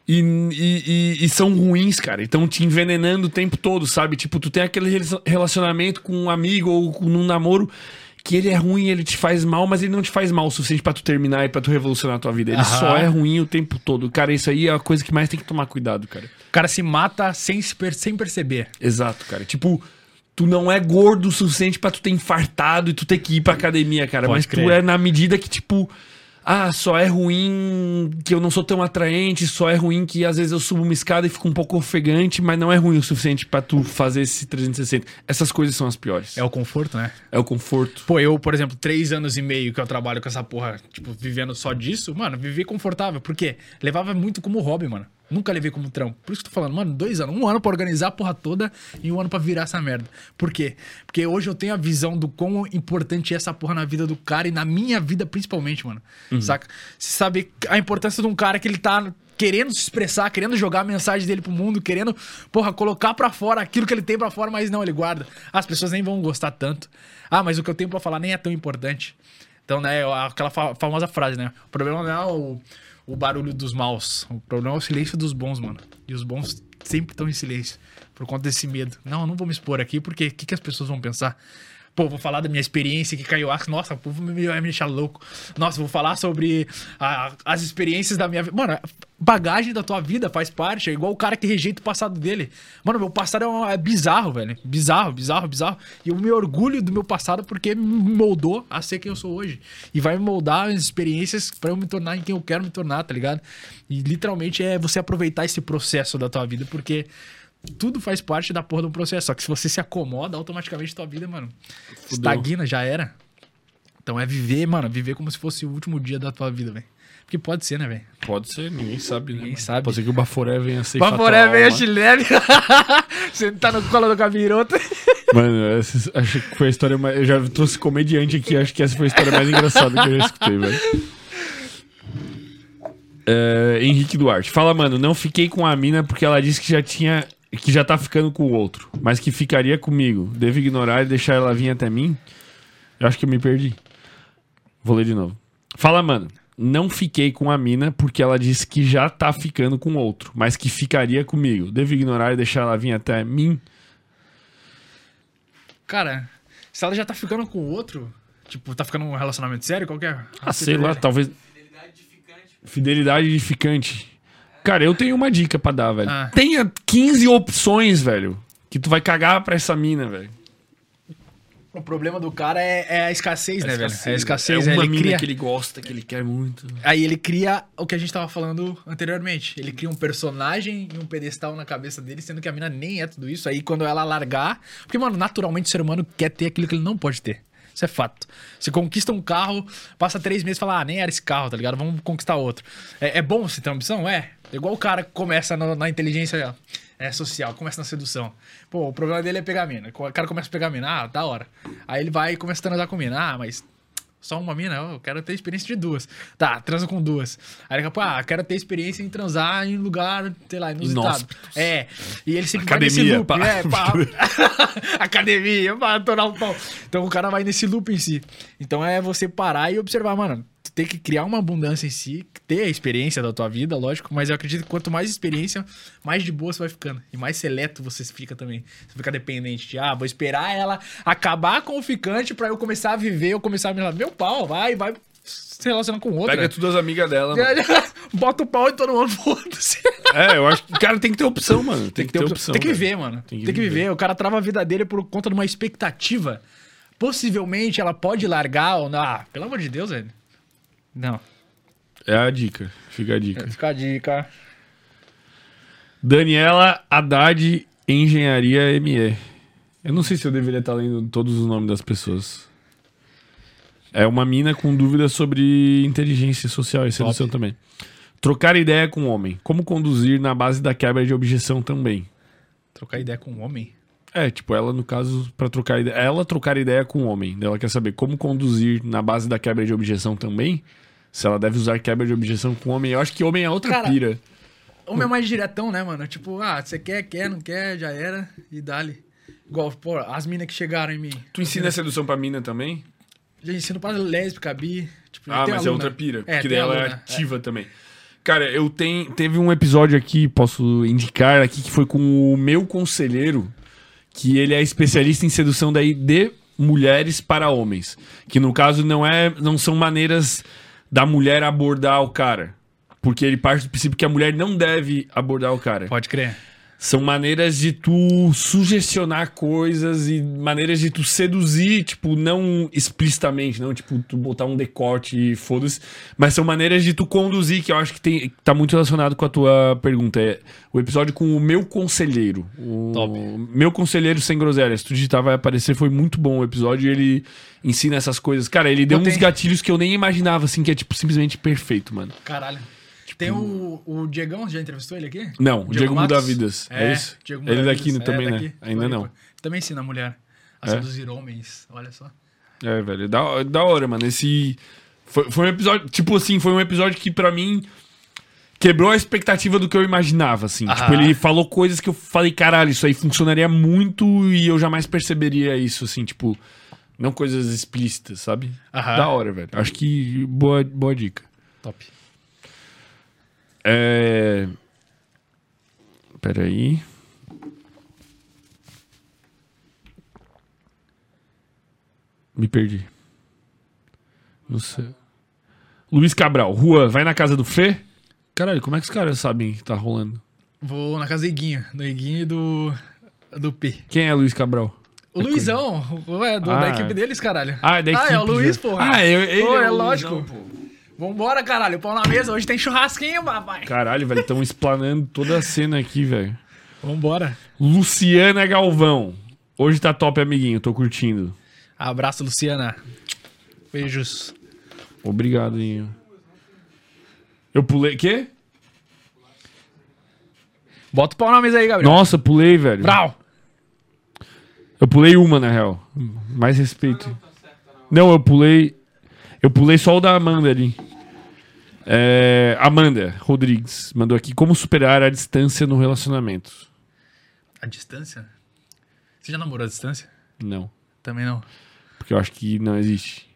e, e, e- e são ruins, cara. Então te envenenando o tempo todo, sabe? Tipo, tu tem aquele relacion- relacionamento com um amigo ou com um namoro que ele é ruim, ele te faz mal, mas ele não te faz mal o suficiente pra tu terminar e pra tu revolucionar a tua vida. Ele Aham. só é ruim o tempo todo. Cara, isso aí é a coisa que mais tem que tomar cuidado, cara. O cara se mata sem, se per- sem perceber. Exato, cara. Tipo, tu não é gordo o suficiente pra tu ter infartado e tu ter que ir pra academia, cara. Pode mas tu crer. é na medida que, tipo, ah, só é ruim que eu não sou tão atraente, só é ruim que às vezes eu subo uma escada e fico um pouco ofegante, mas não é ruim o suficiente pra tu fazer esse 360. Essas coisas são as piores. É o conforto, né? É o conforto. Pô, eu, por exemplo, três anos e meio que eu trabalho com essa porra, tipo, vivendo só disso, mano, vivi confortável. Por quê? Levava muito como hobby, mano. Nunca levei como trampo. Por isso que eu tô falando, mano, dois anos. Um ano pra organizar a porra toda e um ano pra virar essa merda. Por quê? Porque hoje eu tenho a visão do quão importante é essa porra na vida do cara e na minha vida principalmente, mano. Saca? Você sabe a importância de um cara que ele tá querendo se expressar, querendo jogar a mensagem dele pro mundo, querendo, porra, colocar pra fora aquilo que ele tem pra fora, mas não, ele guarda. As pessoas nem vão gostar tanto. Ah, mas o que eu tenho pra falar nem é tão importante. Então, né, aquela fa- famosa frase, né? O problema não é o, o barulho dos maus. O problema é o silêncio dos bons, mano. E os bons sempre estão em silêncio. Por conta desse medo. Não, eu não vou me expor aqui, porque o que, que as pessoas vão pensar? Pô, vou falar da minha experiência que caiu aço. Nossa, o povo vai me deixar louco. Nossa, vou falar sobre a- as experiências da minha vida. Mano, bagagem da tua vida faz parte. É igual o cara que rejeita o passado dele. Mano, meu passado é, é bizarro, velho. Bizarro, bizarro, bizarro. E eu me orgulho do meu passado porque me moldou a ser quem eu sou hoje. E vai me moldar as experiências pra eu me tornar em quem eu quero me tornar, tá ligado? E literalmente é você aproveitar esse processo da tua vida, porque tudo faz parte da porra do processo. Só que se você se acomoda, automaticamente tua vida, mano, estagna, já era. Então é viver, mano, viver como se fosse o último dia da tua vida, velho. Porque pode ser, né, velho? Pode ser, ninguém sabe, né? Ninguém mano? sabe. Pode ser que o Baforé venha tua Baforé veio a alma. chilene. (laughs) Você tá no colo do capiroto. Mano, essa, acho que foi a história mais. Eu já trouxe comediante aqui, acho que essa foi a história mais engraçada que eu já escutei, velho. É, Henrique Duarte. Fala, mano, não fiquei com a mina porque ela disse que já tinha. Que já tá ficando com o outro, mas que ficaria comigo. Devo ignorar e deixar ela vir até mim? Eu acho que eu me perdi. Vou ler de novo. Fala, mano. Não fiquei com a mina porque ela disse que já tá ficando com outro, mas que ficaria comigo. Devo ignorar e deixar ela vir até mim? Cara, se ela já tá ficando com o outro, tipo, tá ficando num relacionamento sério, qual que é? Ah, sei lá, talvez. Fidelidade edificante. Cara, eu tenho uma dica pra dar, velho. Ah. Tenha 15 opções, velho. Que tu vai cagar pra essa mina, velho. O problema do cara é, é a escassez, né, velho? É a escassez. É aí uma ele mina cria, que ele gosta, que ele quer muito. Aí ele cria o que a gente tava falando anteriormente. Ele cria um personagem e um pedestal na cabeça dele, sendo que a mina nem é tudo isso. Aí quando ela largar. Porque, mano, naturalmente o ser humano quer ter aquilo que ele não pode ter. Isso é fato. Você conquista um carro, passa três meses e fala, ah, nem era esse carro, tá ligado? Vamos conquistar outro. É, é bom você ter ambição? É. É igual o cara que começa na, na inteligência é, social, começa na sedução. Pô, o problema dele é pegar mina. O cara começa a pegar mina, ah, da hora. Aí ele vai e começa a transar com mina. Ah, mas só uma mina? Eu quero ter experiência de duas. Tá, transa com duas. Aí daqui a pouco, ah, quero ter experiência em transar em lugar, sei lá, inusitado. Inóspitos. É. E ele sempre Academia, vai nesse loop. pá. É, pá. (laughs) Academia, pra torar o pau. Então o cara vai nesse loop em si. Então é você parar e observar, mano. Tem que criar uma abundância em si, ter a experiência da tua vida, lógico, mas eu acredito que quanto mais experiência, mais de boa você vai ficando. E mais seleto você fica também. Você fica dependente de, ah, vou esperar ela acabar com o ficante pra eu começar a viver, eu começar a me Meu pau, vai, vai se relacionar com outra. Pega tudo as amigas dela, mano. (laughs) Bota o pau em todo mundo, (laughs) foda-se. É, eu acho que o cara tem que ter opção, mano. Tem, que ter opção. Tem que viver, mano. Tem Tem que que, viver. viver. O cara trava a vida dele por conta de uma expectativa. Possivelmente ela pode largar ou não. Ah, pelo amor de Deus, velho. Não. É a dica. Fica a dica. Fica a dica. Daniela Haddad, Engenharia ME. Eu não sei se eu deveria estar lendo todos os nomes das pessoas. É uma mina com dúvidas sobre inteligência social e sedução também. Trocar ideia com o homem. Como conduzir na base da quebra de objeção também. Trocar ideia com um homem. É, tipo, ela, no caso, pra trocar ideia. Ela trocar ideia com o homem. Ela quer saber como conduzir na base da quebra de objeção também. Se ela deve usar quebra de objeção com o homem. Eu acho que homem é outra Cara, pira. Homem é mais diretão, né, mano? Tipo, ah, você quer, quer, não quer, já era. E dali. Igual, pô, as minas que chegaram em mim. Tu ensina sedução pra mina também? Já ensino pra lésbica, bi. Tipo, Ah, mas é aluna. outra pira. É, porque ela é aluna, ativa também. Cara, eu tenho. Teve um episódio aqui, posso indicar aqui, que foi com o meu conselheiro, que ele é especialista em sedução daí de mulheres para homens. Que no caso não é. não são maneiras da mulher abordar o cara. Porque ele parte do princípio que a mulher não deve abordar o cara. Pode crer. São maneiras de tu sugestionar coisas e maneiras de tu seduzir, tipo, não explicitamente, não, tipo, tu botar um decote e foda-se, mas são maneiras de tu conduzir, que eu acho que tem, tá muito relacionado com a tua pergunta. É o episódio com o meu conselheiro. O Top. meu conselheiro sem groselhas. Se tu digitar vai aparecer, foi muito bom o episódio e ele ensina essas coisas. Cara, ele deu Eu uns tenho- gatilhos que eu nem imaginava, assim, que é, tipo, simplesmente perfeito, mano. Caralho. Tem o, o Diegão, já entrevistou ele aqui? Não, o Diego Matos? Mudavidas. É, isso? Diego ele daqui Mudavidas. também, É, né? Ainda não. Também ensina a mulher a É? seduzir homens, olha só. É, velho, da, da hora, mano. Esse. Foi, foi um episódio. Tipo assim, foi um episódio que pra mim. Quebrou a expectativa do que eu imaginava, assim. Aham. Tipo, ele falou coisas que eu falei, caralho, isso aí funcionaria muito e eu jamais perceberia isso, assim, tipo. Não coisas explícitas, sabe? Aham. Da hora, velho. Acho que boa, boa dica. Top. É. Peraí. Me perdi. Não sei. Luiz Cabral, Rua, vai na casa do Fê? Caralho, como é que os caras sabem que tá rolando? Vou na casa do Iguinho, do Iguinho e do, do P. Quem é Luiz Cabral? O Luizão, ué, do- Ah. da equipe deles, caralho. Ah, é da equipe. Ah, é o Luiz, porra. Ah, eu, ele Pô, é o lógico. Luizão. Vambora, caralho, pau na mesa, hoje tem churrasquinho, papai. Caralho, velho, estão explanando toda a cena aqui, velho. Vambora. Luciana Galvão. Hoje tá top, amiguinho, tô curtindo. Abraço, Luciana. Beijos. Obrigado, Inho. Eu pulei. Quê? Bota o pau na mesa aí, Gabriel. Nossa, pulei, velho. Brau. Eu pulei uma, na real. Mais respeito. Não, eu pulei. Eu pulei só o da Amanda ali. É, Amanda Rodrigues mandou aqui como superar a distância no relacionamento. A distância? Você já namorou a distância? Não, Também não. porque eu acho que não existe.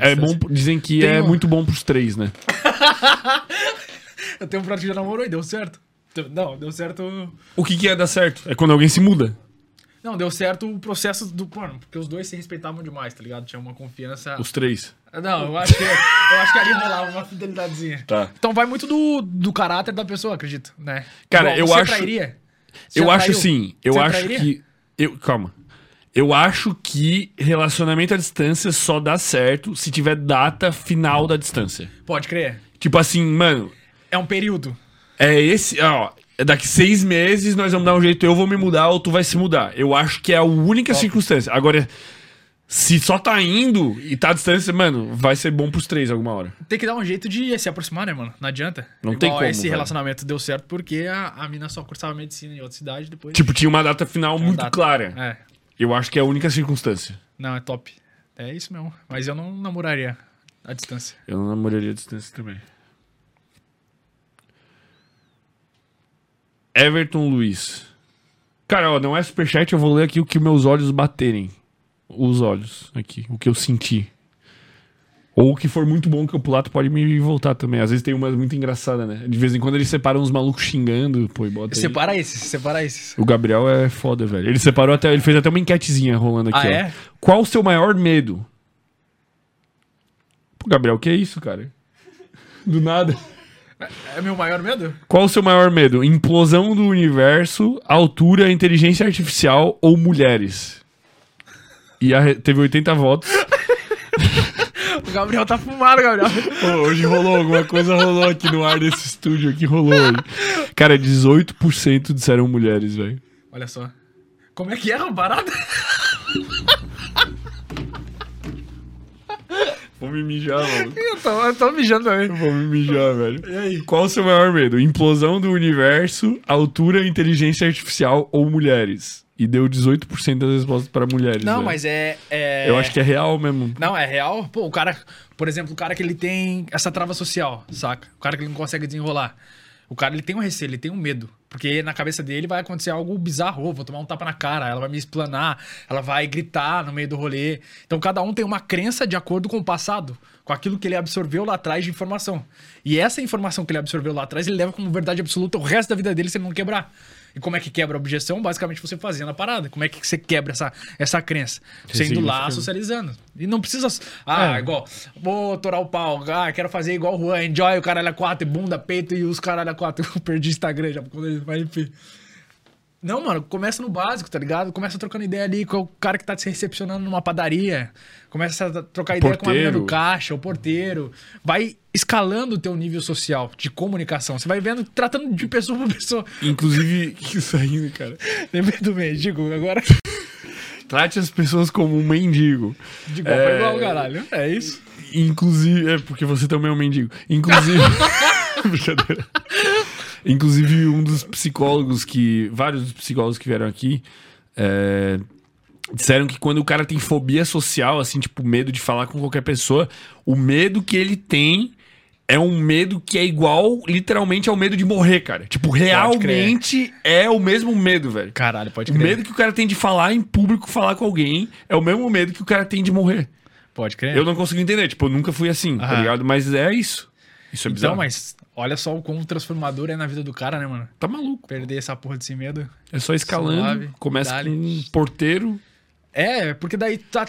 É, é bom, dizem que Tem é um- muito bom pros três, né? (laughs) Eu tenho um prato que já namorou e deu certo. Deu- Não, deu certo. O que, que é dar certo? É quando alguém se muda. Não, deu certo o processo do. Mano, porque os dois se respeitavam demais, tá ligado? Tinha uma confiança. Os três. Não, eu acho que, eu acho que ali rolava uma fidelidadezinha. Tá. Então vai muito do, do caráter da pessoa, acredito, né? Cara, eu você acho- Trairia? Você Eu acho sim. Eu Você acho trairia? que. Eu, calma. Eu acho que relacionamento à distância só dá certo se tiver data final da distância. Pode crer. Tipo assim, mano, É um período. é esse. Ó, daqui seis meses nós vamos dar um jeito, eu vou me mudar ou tu vai se mudar. Eu acho que é a única circunstância. Agora, se só tá indo e tá à distância, mano, vai ser bom pros três alguma hora. Tem que dar um jeito de se aproximar, né, mano? Não adianta. Não Igual tem como, Esse velho. relacionamento deu certo porque a, a mina só cursava medicina em outra cidade depois. Tipo, tinha uma data final muito data. clara. É. Eu acho que é a única circunstância. Não, é top. É isso mesmo. Mas eu não namoraria à distância. Eu não namoraria à distância também. Everton Luiz. Cara, ó, não é superchat, eu vou ler aqui o que meus olhos baterem. Os olhos, aqui, o que eu senti. Ou o que for muito bom que eu pular, tu pode me voltar também. Às vezes tem umas muito engraçadas, né? De vez em quando eles separam uns malucos xingando, pô, e bota aí. Separa esses, separa esses. O Gabriel é foda, velho. Ele separou até, ele fez até uma enquetezinha rolando aqui, Ah, ó. é? Qual o seu maior medo? Pô, Gabriel, que é isso, cara? Do nada. É meu maior medo? Qual o seu maior medo? Implosão do universo, altura, inteligência artificial ou mulheres? E a teve 80 votos. (laughs) O Gabriel tá fumado, Gabriel. Hoje rolou alguma coisa, rolou aqui no ar desse estúdio aqui, rolou hoje. Cara, 18% disseram mulheres, velho. Olha só. Como é que é a parada? (laughs) Vou me mijar, mano. (laughs) Eu tô, eu tô mijando também. Vou me mijar, velho. E aí? Qual o seu maior medo? Implosão do universo, altura, inteligência artificial ou mulheres? E deu 18% das respostas para mulheres. Não, velho. mas é, é- Eu acho que é real mesmo. Não, é real. Pô, o cara, por exemplo, o cara que ele tem essa trava social, saca? O cara que ele não consegue desenrolar. O cara, ele tem um receio, ele tem um medo. Porque na cabeça dele vai acontecer algo bizarro. Vou tomar um tapa na cara, ela vai me explanar, ela vai gritar no meio do rolê. Então cada um tem uma crença de acordo com o passado, com aquilo que ele absorveu lá atrás de informação. E essa informação que ele absorveu lá atrás, ele leva como verdade absoluta o resto da vida dele se ele não quebrar. E como é que quebra a objeção? Basicamente você fazendo a parada. Como é que você quebra essa, essa crença? Você indo lá, socializando. E não precisa. Ah, É. igual. Vou torar o pau. Ah, quero fazer igual o Juan. Enjoy o caralho a quatro, bunda, peito e os caralho a quatro. (laughs) Eu perdi o Instagram já. Quando ele vai, enfim. Não, mano, começa no básico, tá ligado? Começa trocando ideia ali com o cara que tá te recepcionando numa padaria. Começa a trocar ideia com a Porteiro. do caixa, o porteiro. Vai escalando o teu nível social de comunicação. Você vai vendo, tratando de pessoa por pessoa. Inclusive, (laughs) isso aí, cara. Lembrei do mendigo, agora Trate as pessoas como um mendigo. de igual pra igual, caralho. É isso. Inclusive, é porque você também é um mendigo. Inclusive. (laughs) (laughs) Brincadeira. Inclusive, um dos psicólogos que. Vários dos psicólogos que vieram aqui. é, disseram que quando o cara tem fobia social, assim, tipo, medo de falar com qualquer pessoa, o medo que ele tem é um medo que é igual, literalmente, ao medo de morrer, cara. Tipo, realmente é o mesmo medo, velho. Caralho, pode O medo que o cara tem de falar em público, falar com alguém, é o mesmo medo que o cara tem de morrer. Pode crer. Eu não consigo entender, tipo, eu nunca fui assim, tá Aham. ligado? Mas é isso. Isso é bizarro. Então, mas olha só o quão transformador é na vida do cara, né, mano? Tá maluco. Perder essa porra desse medo. É só escalando, Suave, começa dale. com um porteiro. É, porque daí tá.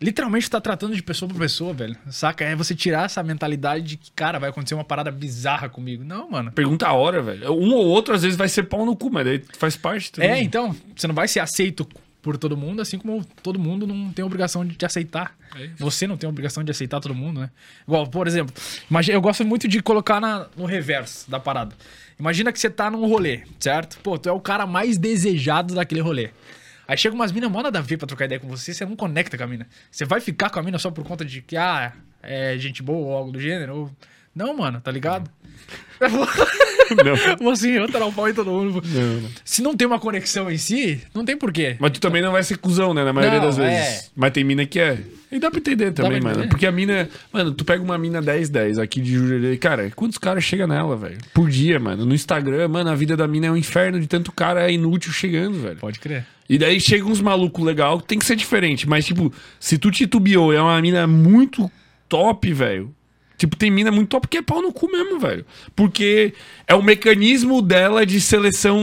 Literalmente tá tratando de pessoa por pessoa, velho. Saca? É você tirar essa mentalidade de que, cara, vai acontecer uma parada bizarra comigo. Não, mano. Pergunta a hora, velho. Um ou outro, às vezes, vai ser pau no cu, mas daí faz parte também. É, então, você não vai ser aceito por todo mundo, assim como todo mundo não tem obrigação de te aceitar. É. Você não tem obrigação de aceitar todo mundo, né? Igual, por exemplo, imagina, eu gosto muito de colocar na- no reverso da parada. Imagina que você tá num rolê, certo? Pô, tu é o cara mais desejado daquele rolê. Aí chega umas minas mó nada a ver pra trocar ideia com você, você não conecta com a mina. Você vai ficar com a mina só por conta de que, ah, é gente boa ou algo do gênero? Ou... Não, mano, tá ligado? Não. (laughs) Vou assim, eu tarar o pau em todo mundo. Não, não. Se não tem uma conexão em si, não tem porquê. Mas tu também não vai ser cuzão, né? Na maioria das vezes. é. Mas tem mina que é. E dá pra entender também, pra mano. entender. Porque a mina. Mano, tu pega uma mina 10-10 aqui de Jurerê. Cara, quantos caras chegam nela, velho? Por dia, mano. No Instagram, mano, a vida da mina é um inferno de tanto cara inútil chegando, velho. Pode crer. E daí chega uns malucos legal que tem que ser diferente. Mas, tipo, se tu titubeou e é uma mina muito top, velho. Tipo, tem mina muito top que é pau no cu mesmo, velho. Porque é o mecanismo dela de seleção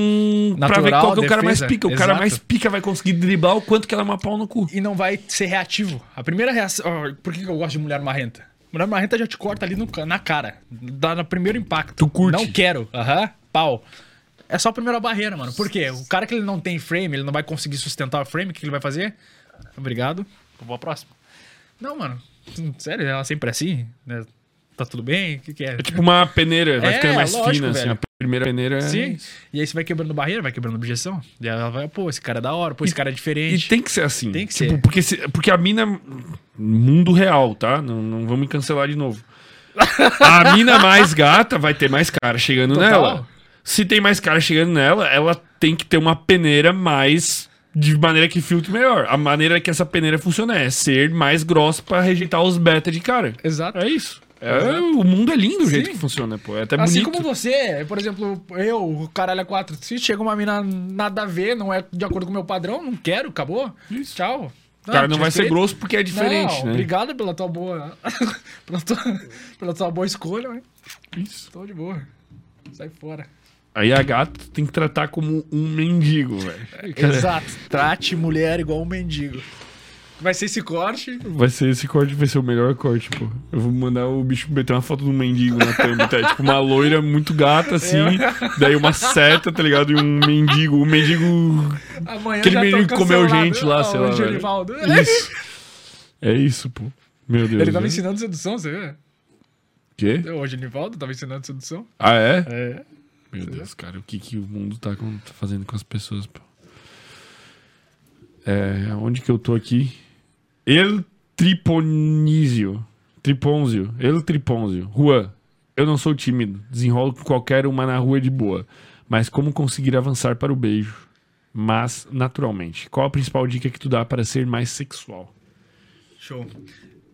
pra ver Natural, qual que é o cara mais pica. O cara Exato. mais pica vai conseguir driblar o quanto que ela é uma pau no cu. E não vai ser reativo. A primeira reação. por que eu gosto de mulher marrenta? Mulher marrenta já te corta ali no na cara. Dá no primeiro impacto. Tu curte? Não quero. Aham. Pau. É só a primeira barreira, mano. Por quê? O cara que ele não tem frame, ele não vai conseguir sustentar o frame, o que ele vai fazer? Obrigado. Vou à próxima. Não, mano. Sério, ela sempre é assim? né? Tá tudo bem? O que, que é? É tipo uma peneira, vai É, ficando mais lógico, fina, assim. velho. A primeira peneira é. Sim. E aí você vai quebrando barreira, vai quebrando objeção. E ela vai, pô, esse cara é da hora, pô, esse cara é E diferente. tem que ser assim. Tem que Tipo, ser. Porque, se- porque a mina. Mundo real, tá? Não, não vamos me cancelar de novo. A mina mais gata vai ter mais cara chegando Total. nela. Se tem mais cara chegando nela, ela tem que ter uma peneira mais. De maneira que filtre melhor. A maneira que essa peneira funciona é ser mais grossa pra rejeitar os beta de cara. Exato. É isso. É, o mundo é lindo o jeito Sim. que funciona, pô. É até Assim bonito. como você, por exemplo, eu, o caralho é 4. Se chega uma mina nada a ver, não é de acordo com o meu padrão, não quero, acabou. Isso. Tchau. O cara não vai ser grosso porque é diferente, não, né? Obrigado pela tua boa. (laughs) pela, tua, pela tua boa escolha, mas Isso. tô de boa. Sai fora. Aí a gata tem que tratar como um mendigo, velho. Exato. Trate mulher igual um mendigo. Vai ser esse corte. Vai ser esse corte, vai ser o melhor corte, pô. Eu vou mandar o bicho meter uma foto de um mendigo na thumb, tá? Tipo uma loira muito gata, assim. Daí uma seta, tá ligado? E um mendigo. O mendigo. Amanhã Aquele mendigo que comeu gente lá, sei lá, velho. Isso. É isso, pô. Meu Deus. Ele tava né? ensinando sedução, você vê? Quê? O Genivaldo tava ensinando sedução. Ah, é? É. Meu Deus, cara, o que, que o mundo tá fazendo com as pessoas, pô? É, onde que eu tô aqui? El Triponísio. Triponzio. El Triponzio. Juan, eu não sou tímido. Desenrolo com qualquer uma na rua de boa. Mas como conseguir avançar para o beijo? Mas, naturalmente. Qual a principal dica que tu dá para ser mais sexual? Show.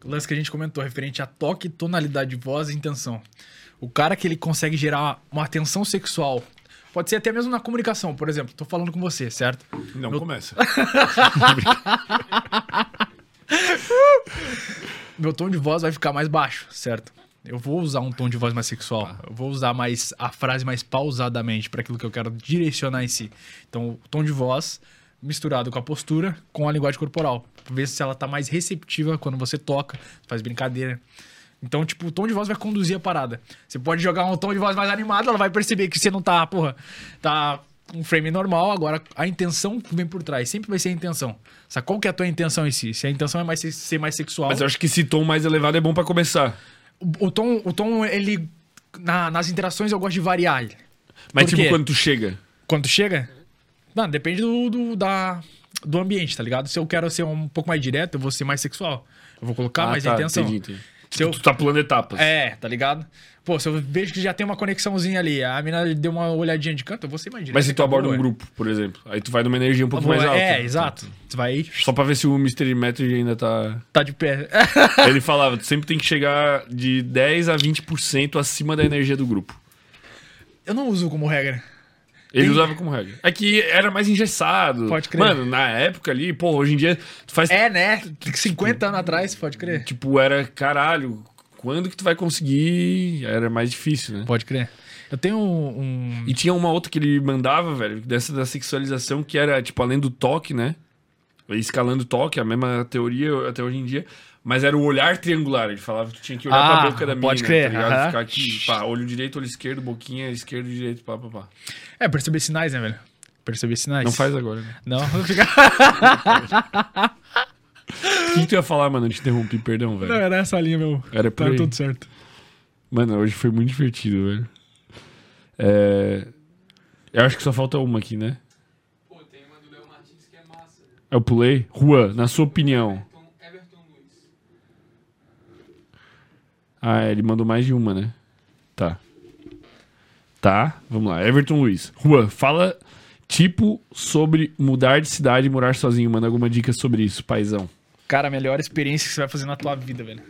O lance que a gente comentou, referente a toque, tonalidade de voz e intenção. O cara que ele consegue gerar uma atenção sexual, pode ser até mesmo na comunicação, por exemplo, tô falando com você, certo? Não começa. (laughs) (laughs) (laughs) (laughs) Meu tom de voz vai ficar mais baixo, certo? Eu vou usar um tom de voz mais sexual. Eu vou usar mais a frase mais pausadamente para aquilo que eu quero direcionar em si. Então, o tom de voz misturado com a postura, com a linguagem corporal. Pra ver se ela tá mais receptiva quando você toca, faz brincadeira. Então, tipo, o tom de voz vai conduzir a parada. Você pode jogar um tom de voz mais animado, ela vai perceber que você não tá, porra, tá um frame normal, agora a intenção vem por trás. Sempre vai ser a intenção. Sabe qual que é a tua intenção em si? Se a intenção é mais se- ser mais sexual. Mas eu acho que esse tom mais elevado é bom pra começar. O, o tom, o tom, ele. na- nas interações eu gosto de variar. Mas Por tipo, quê? quando tu chega. Quando tu chega. Não, depende do, do, da, do ambiente, tá ligado? Se eu quero ser um pouco mais direto, eu vou ser mais sexual. Eu vou colocar mais tá, intenção. Entendi, entendi. Se eu- Tu tá pulando etapas. É, tá ligado? Pô, se eu vejo que já tem uma conexãozinha ali, a mina deu uma olhadinha de canto, eu vou ser mais direto. Mas se tu aborda um grupo, por exemplo, aí tu vai numa energia um pouco Vou- mais alta. É, exato. Tu vai. Só pra ver se o Mystery Method ainda tá. Tá de pé. (laughs) Ele (laughs) falava, tu sempre tem que chegar de 10 a 20% acima da energia do grupo. eu não uso como regra. Ele Tem- usava como regra. É que era mais engessado. Pode crer. Mano, na época ali, pô, hoje em dia, tu faz. É, né? 50 anos atrás, pode crer. Tipo, era caralho. Quando que tu vai conseguir? Era mais difícil, né? Pode crer. Eu tenho um. E tinha uma outra que ele mandava, velho, dessa da sexualização, que era, tipo, além do toque, né? Escalando o toque, a mesma teoria até hoje em dia. Mas era o olhar triangular. Ele falava que tu tinha que olhar Ah, pra boca da mina, pode crer, tá ligado? aham. Ficar aqui, pá, olho direito, olho esquerdo, boquinha, esquerdo, direito, pá, pá, pá. É, perceber sinais, né, velho? Perceber sinais. Não faz agora, né? Não, (laughs) (laughs) (laughs) fica. O que, que tu ia falar, mano? Eu te interrompi, perdão, velho. Não, era essa linha, meu. Era por Tá aí. tudo certo. Mano, hoje foi muito divertido, velho. É... Eu acho que só falta uma aqui, né? Pô, tem uma do Léo Martins que é massa. Eu pulei. Rua, na sua opinião. Everton, Everton Luiz. Ah, ele mandou mais de uma, né? Tá. Tá? Vamos lá. Everton Luiz. Juan, fala tipo sobre mudar de cidade e morar sozinho. Manda alguma dica sobre isso, paizão. Cara, a melhor experiência que você vai fazer na tua vida, velho.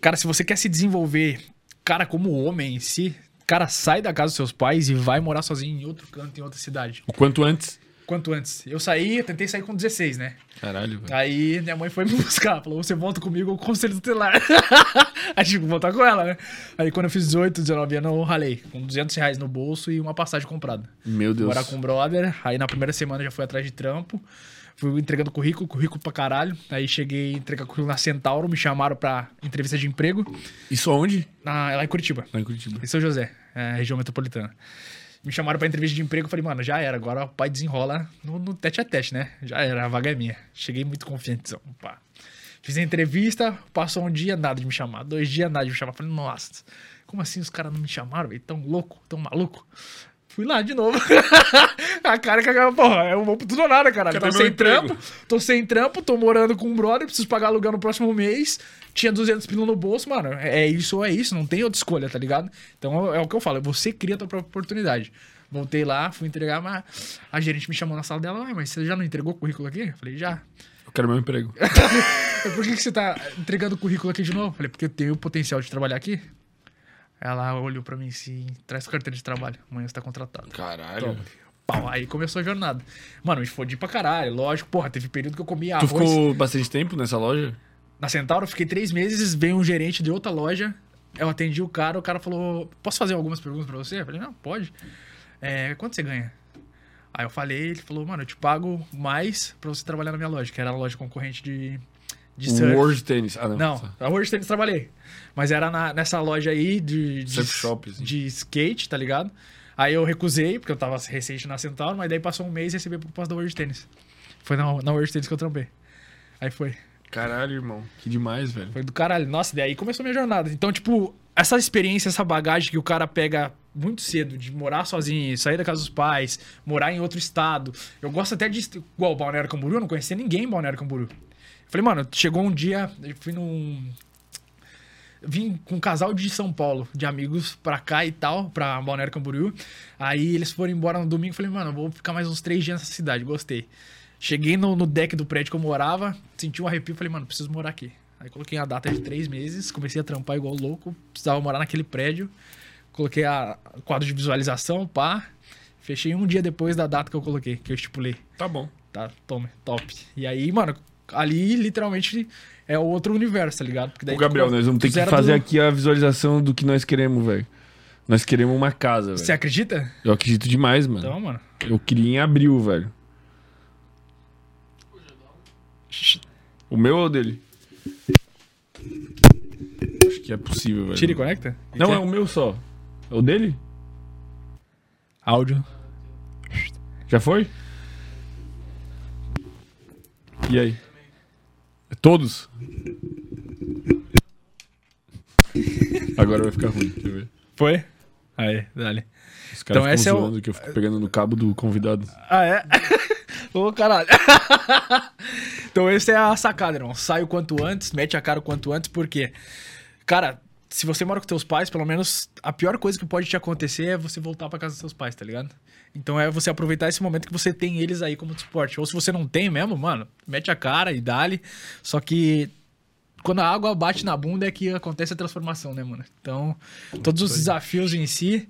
Cara, se você quer se desenvolver, cara, como homem em si, cara, sai da casa dos seus pais e vai morar sozinho em outro canto, em outra cidade. O quanto antes. Quanto antes. Eu saí, eu tentei sair com 16, né? Caralho, velho. Aí minha mãe foi me (laughs) buscar, falou: você volta comigo ao conselho tutelar. (laughs) Aí tive que voltar com ela, né? Aí quando eu fiz 18, 19 anos, eu ralei, com 200 reais no bolso e uma passagem comprada. Meu Deus. Morar com um brother, aí na primeira semana já fui atrás de trampo, fui entregando currículo, currículo pra caralho. Aí cheguei a entregar currículo na Centauro, me chamaram pra entrevista de emprego, Isso aonde? na, lá em Curitiba, Lá em Curitiba. em São José, é, região metropolitana. Me chamaram pra entrevista de emprego, eu falei, mano, já era, agora o pai desenrola no, no tete a tete, né? Já era, a vaga é minha. Cheguei muito confiante, pá. Fiz a entrevista, passou um dia, nada de me chamar. Dois dias, nada de me chamar. Falei, nossa, como assim os caras não me chamaram, velho? Tão louco, tão maluco. Fui lá de novo. (laughs) a cara que a porra, eu vou pro tudo ou nada, caralho. Cadê Tô sem emprego? trampo, tô sem trampo, tô morando com um brother, preciso pagar aluguel no próximo mês. Tinha 200 pila no bolso, mano. É isso ou é isso, não tem outra escolha, tá ligado? Então é o que eu falo, você cria a tua própria oportunidade. Voltei lá, fui entregar, mas a gerente me chamou na sala dela, "Ué, mas você já não entregou o currículo aqui? Eu falei, já. Eu quero meu emprego. (laughs) Por que, que você tá entregando o currículo aqui de novo? Eu falei, porque eu tenho o potencial de trabalhar aqui. Ela olhou pra mim assim, traz carteira de trabalho, amanhã você tá contratado. Caralho. Toma. Pau, aí começou a jornada. Mano, me fodi pra caralho, lógico, porra, teve período que eu comia Tu arroz. ficou bastante tempo nessa loja? Na Centauro, eu fiquei três meses, veio um gerente de outra loja, eu atendi o cara, o cara falou, posso fazer algumas perguntas pra você? Eu falei, não, pode. É, quanto você ganha? Aí eu falei, ele falou, mano, eu te pago mais pra você trabalhar na minha loja, que era a loja concorrente de, de surf. World Tennis. Ah, não. Não, a World Tennis trabalhei. Mas era na- nessa loja aí de, de, Surf shop, assim. de skate, tá ligado? Aí eu recusei, porque eu tava recente na Centauro, mas daí passou um mês e recebi a proposta da World Tennis. Foi na, na World Tennis que eu trampei. Aí foi. Caralho, irmão. Que demais, velho. Foi do caralho. Nossa, daí começou minha jornada. Então, tipo, essa experiência, essa bagagem que o cara pega muito cedo, de morar sozinho, sair da casa dos pais, morar em outro estado. Eu gosto até de. Igual Balneário Camboriú, eu não conhecia ninguém em Balneário Camboriú. Falei, mano, chegou um dia, eu fui num. Vim com um casal de São Paulo, de amigos, pra cá e tal, pra Balneário Camboriú. Aí eles foram embora no domingo. Falei, mano, vou ficar mais uns três dias nessa cidade, gostei. Cheguei no, no deck do prédio que eu morava, senti um arrepio, falei, mano, preciso morar aqui. Aí coloquei a data de três meses, comecei a trampar igual louco, precisava morar naquele prédio. Coloquei a quadro de visualização, pá. Fechei um dia depois da data que eu coloquei, que eu estipulei. Tá bom. Tá, tome, top. E aí, mano, ali literalmente é outro universo, tá ligado? Porque Ô, Gabriel, nós vamos ter que fazer do- aqui a visualização do que nós queremos, velho. Nós queremos uma casa, Você velho. acredita? Eu acredito demais, mano. Então, mano. Eu queria em abril, velho. O meu ou o dele? Acho que é possível, velho. Tira e conecta? Não, é o meu só. É o dele? Áudio. Já foi? E aí? Todos? Agora vai ficar ruim, deixa eu ver. Foi? Aí, dale. Os caras Então ficam é o- que eu fico pegando no cabo do convidado. Ah, é? (laughs) Ô, caralho. (laughs) então esse é a sacada, irmão. Sai o quanto antes, mete a cara o quanto antes, porque, cara, se você mora com teus pais, pelo menos a pior coisa que pode te acontecer é você voltar pra casa dos seus pais, tá ligado? Então é você aproveitar esse momento que você tem eles aí como suporte. Ou se você não tem mesmo, mano, mete a cara e dale. Só que quando a água bate na bunda é que acontece a transformação, né, mano? Então, todos os desafios em si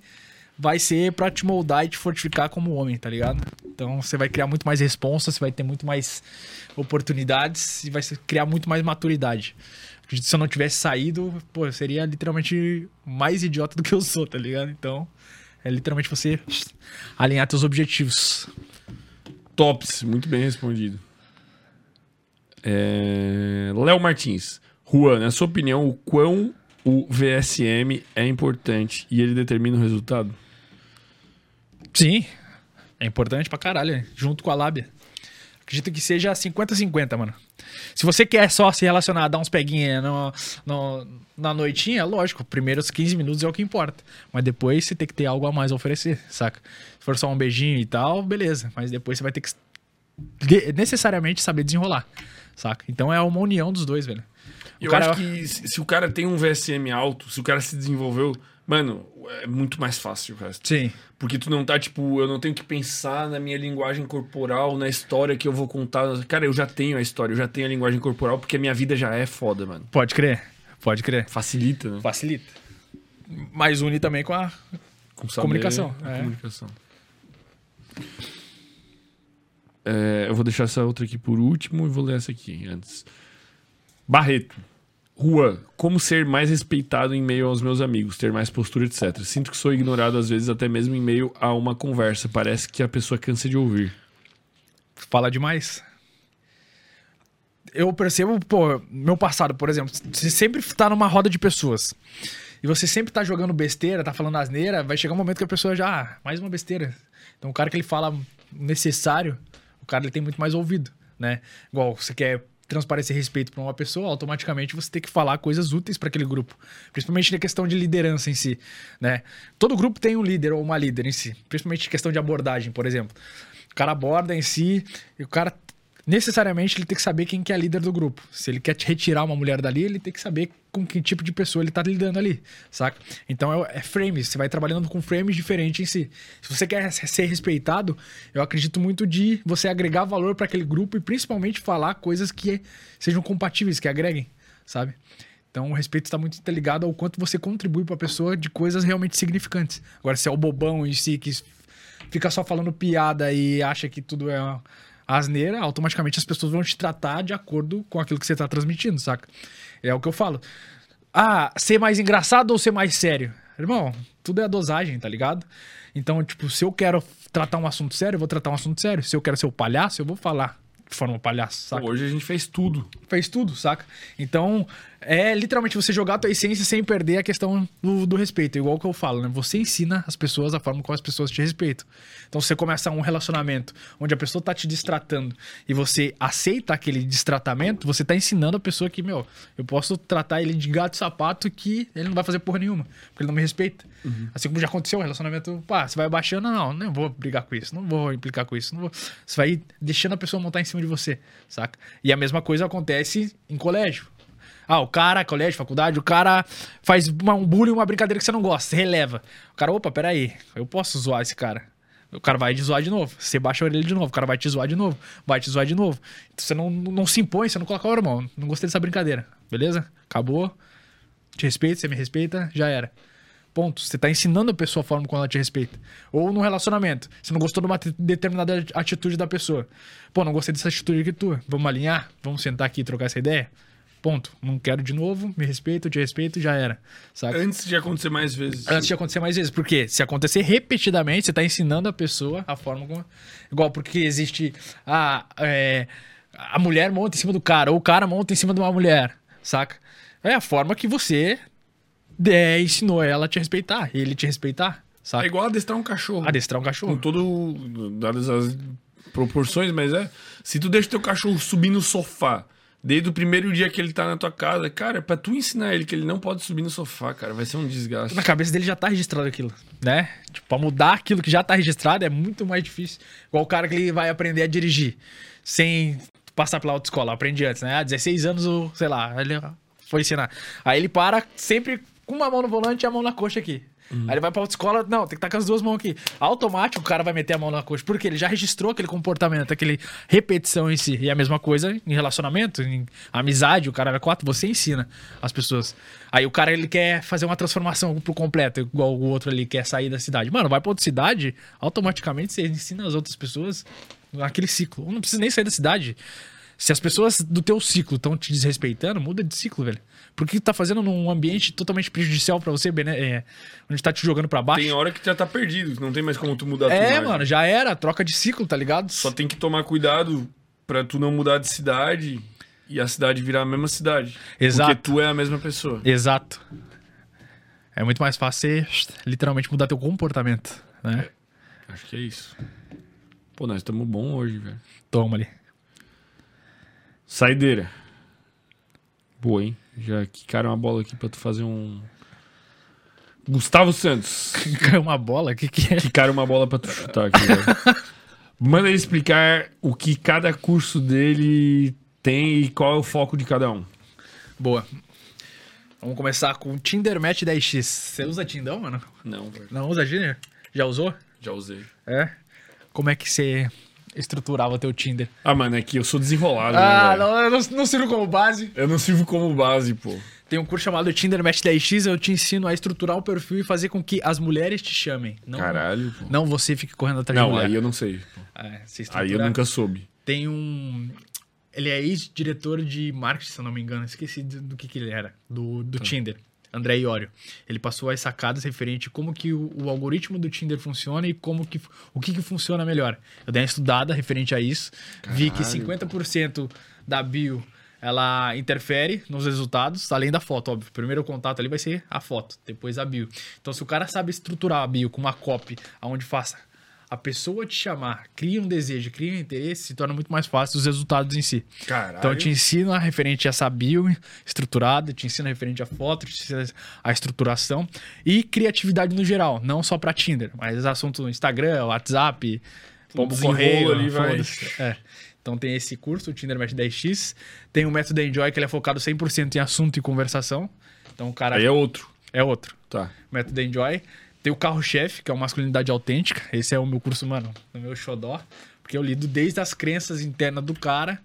vai ser pra te moldar e te fortificar como homem, tá ligado? Então você vai criar muito mais responsa, você vai ter muito mais oportunidades e vai criar muito mais maturidade. Se eu não tivesse saído, pô, eu seria literalmente mais idiota do que eu sou, tá ligado? Então, é literalmente você alinhar teus objetivos. Tops, muito bem respondido. É, Léo Martins. Juan, na sua opinião, o quão o VSM é importante e ele determina o resultado? Sim, é importante pra caralho, junto com a lábia. Acredito que seja 50-50, mano. Se você quer só se relacionar, dar uns peguinhas no, no- na noitinha, lógico, primeiros 15 minutos é o que importa. Mas depois você tem que ter algo a mais a oferecer, saca? Se for só um beijinho e tal, beleza. Mas depois você vai ter que necessariamente saber desenrolar, saca? Então é uma união dos dois, velho. O Eu cara- acho que se, se o cara tem um VSM alto, se o cara se desenvolveu, Mano, é muito mais fácil o resto. Sim. Porque tu não tá, tipo, eu não tenho que pensar na minha linguagem corporal, na história que eu vou contar. Cara, eu já tenho a história, eu já tenho a linguagem corporal, porque a minha vida já é foda, mano. Pode crer. Pode crer. Facilita, né? Facilita. Mas une também com a. Com saber, Comunicação, a é. comunicação. É, eu vou deixar essa outra aqui por último e vou ler essa aqui antes. Barreto. Rua, como ser mais respeitado em meio aos meus amigos, ter mais postura, etc. Sinto que sou ignorado às vezes, até mesmo em meio a uma conversa. Parece que a pessoa cansa de ouvir. Fala demais. Eu percebo, pô, meu passado, por exemplo, você sempre tá numa roda de pessoas. E você sempre tá jogando besteira, tá falando asneira, vai chegar um momento que a pessoa já, ah, mais uma besteira. Então o cara que ele fala necessário, o cara ele tem muito mais ouvido, né? Igual você quer transparecer respeito pra uma pessoa, automaticamente você tem que falar coisas úteis pra aquele grupo, principalmente na questão de liderança em si, né? Todo grupo tem um líder ou uma líder em si, principalmente questão de abordagem, por exemplo. O cara aborda em si e o cara necessariamente ele tem que saber quem que é líder do grupo. Se ele quer retirar uma mulher dali, ele tem que saber com que tipo de pessoa ele tá lidando ali, saca? Então é, é frames, você vai trabalhando com frames diferentes em si. Se você quer ser respeitado, eu acredito muito de você agregar valor para aquele grupo e principalmente falar coisas que sejam compatíveis, que agreguem, sabe? Então o respeito está muito interligado ao quanto você contribui para a pessoa de coisas realmente significantes. Agora, se é o bobão em si que fica só falando piada e acha que tudo é asneira, automaticamente as pessoas vão te tratar de acordo com aquilo que você tá transmitindo, saca? É o que eu falo. Ah, ser mais engraçado ou ser mais sério? Irmão, tudo é a dosagem, tá ligado? Então, tipo, se eu quero tratar um assunto sério, eu vou tratar um assunto sério. Se eu quero ser o palhaço, eu vou falar de forma palhaço, saca? Hoje a gente fez tudo. fez tudo, saca? Então, é literalmente você jogar a tua essência sem perder a questão do, do respeito. Igual que eu falo, né? Você ensina as pessoas a forma como as pessoas te respeitam. Então, você começa um relacionamento onde a pessoa tá te distratando e você aceita aquele distratamento, você tá ensinando a pessoa que, meu, eu posso tratar ele de gato e sapato que ele não vai fazer porra nenhuma, porque ele não me respeita. Assim como já aconteceu o relacionamento, pá, você vai baixando, não, não vou brigar com isso, não vou implicar com isso, não vou. Você vai deixando a pessoa montar em cima de você, saca? E a mesma coisa acontece em colégio. Ah, o cara, colégio, faculdade, o cara faz um bullying, uma brincadeira que você não gosta, você releva. O cara, opa, peraí, eu posso zoar esse cara. O cara vai te zoar de novo. Você baixa a orelha de novo, o cara vai te zoar de novo, vai te zoar de novo. Então, você não, não se impõe, você não coloca, ó, irmão, não gostei dessa brincadeira. Beleza? Acabou. Te respeito, você me respeita, já era. Ponto. Você tá ensinando a pessoa a forma como ela te respeita. Ou no relacionamento. Você não gostou de uma te- determinada atitude da pessoa. Pô, não gostei dessa atitude aqui tua. Vamos alinhar? Vamos sentar aqui e trocar essa ideia? Ponto. Não quero de novo, me respeito, te respeito, já era. Saca? Antes de acontecer mais vezes. Antes de acontecer mais vezes. Porque se acontecer repetidamente, você tá ensinando a pessoa a forma como. Igual porque existe a. é, a mulher monta em cima do cara, ou o cara monta em cima de uma mulher, saca? É a forma que você é, ensinou ela a te respeitar, ele te respeitar, É saca? igual adestrar um cachorro. Adestrar um Com cachorro. todo. dadas as proporções, mas é. Se tu deixa teu cachorro subir no sofá. Desde o primeiro dia que ele tá na tua casa, cara, pra tu ensinar ele que ele não pode subir no sofá, cara, vai ser um desgaste. Na cabeça dele já tá registrado aquilo, né? Tipo, pra mudar aquilo que já tá registrado é muito mais difícil. Igual o cara que ele vai aprender a dirigir sem passar pela autoescola. Aprendi antes, né? Ah, 16 anos, sei lá, ele foi ensinar. Aí ele para sempre com uma mão no volante e a mão na coxa aqui. Aí ele vai pra autoescola, não, tem que estar com as duas mãos aqui. Automático, o cara vai meter a mão na coxa. Porque ele já registrou aquele comportamento, aquele repetição em si. E a mesma coisa em relacionamento, em amizade, o cara é quatro, você ensina as pessoas. Aí o cara ele quer fazer uma transformação pro completo, igual o outro ali quer sair da cidade. Mano, vai pra outra cidade, automaticamente você ensina as outras pessoas aquele ciclo. Não precisa nem sair da cidade. Se as pessoas do teu ciclo estão te desrespeitando, muda de ciclo, velho. Porque tá fazendo num ambiente totalmente prejudicial pra você, né? É, onde tá te jogando pra baixo. Tem hora que já tá perdido, não tem mais como tu mudar É, mano, já era. Troca de ciclo, tá ligado? Só tem que tomar cuidado pra tu não mudar de cidade e a cidade virar a mesma cidade. Exato. Porque tu é a mesma pessoa. Exato. É muito mais fácil você literalmente mudar teu comportamento, né? Acho que é isso. Pô, nós estamos bom hoje, velho. Toma ali. Saideira. Boa, hein? Já quicaram uma bola aqui pra tu fazer um. Gustavo Santos. (laughs) Caiu uma bola? O que, que é? Quicaram uma bola pra tu chutar aqui. (laughs) Manda ele explicar o que cada curso dele tem e qual é o foco de cada um. Boa. Vamos começar com o Tinder Match 10X. Você usa Tindão, mano? Não. Não usa Tinder? Já usou? Já usei. É. Como é que você estruturava teu Tinder? Ah, mano, é que eu sou desenrolado, Ah, né, não, eu não, não sirvo como base. Eu não sirvo como base, pô. Tem um curso chamado Tinder Match 10X, eu te ensino a estruturar um perfil e fazer com que as mulheres te chamem. Não, Caralho, pô. não você fique correndo atrás de Não, mulher. aí eu não sei. pô. É, Aí eu nunca soube. Tem um... Ele é ex-diretor de marketing, se eu não me engano. Esqueci do, do que que ele era. Do, do Tinder. André Iorio. Ele passou as sacadas referente a como que o, o algoritmo do Tinder funciona e como que, o que, que funciona melhor. Eu dei uma estudada referente a isso. Vi que Caralho. 50% da bio ela interfere nos resultados, além da foto, óbvio. Primeiro contato ali vai ser a foto, depois a bio. Então, se o cara sabe estruturar a bio com uma copy, aonde faça a pessoa te chamar, cria um desejo, cria um interesse, se torna muito mais fácil os resultados em si. Caralho. Então eu te ensino a referente a essa bio estruturada, te ensino a referente a foto, te ensino a estruturação e criatividade no geral, não só pra Tinder, mas assunto Instagram, WhatsApp, pombo correio, ali, vai. É. Então tem esse curso, o Tinder Match 10X, tem o método Enjoy que ele é focado 100% em assunto e conversação. Então o cara Aí é outro. é outro. Tá. Método Enjoy. Tem o carro-chefe, que é o masculinidade autêntica. Esse é o meu curso, mano, no meu xodó. Porque eu lido desde as crenças internas do cara.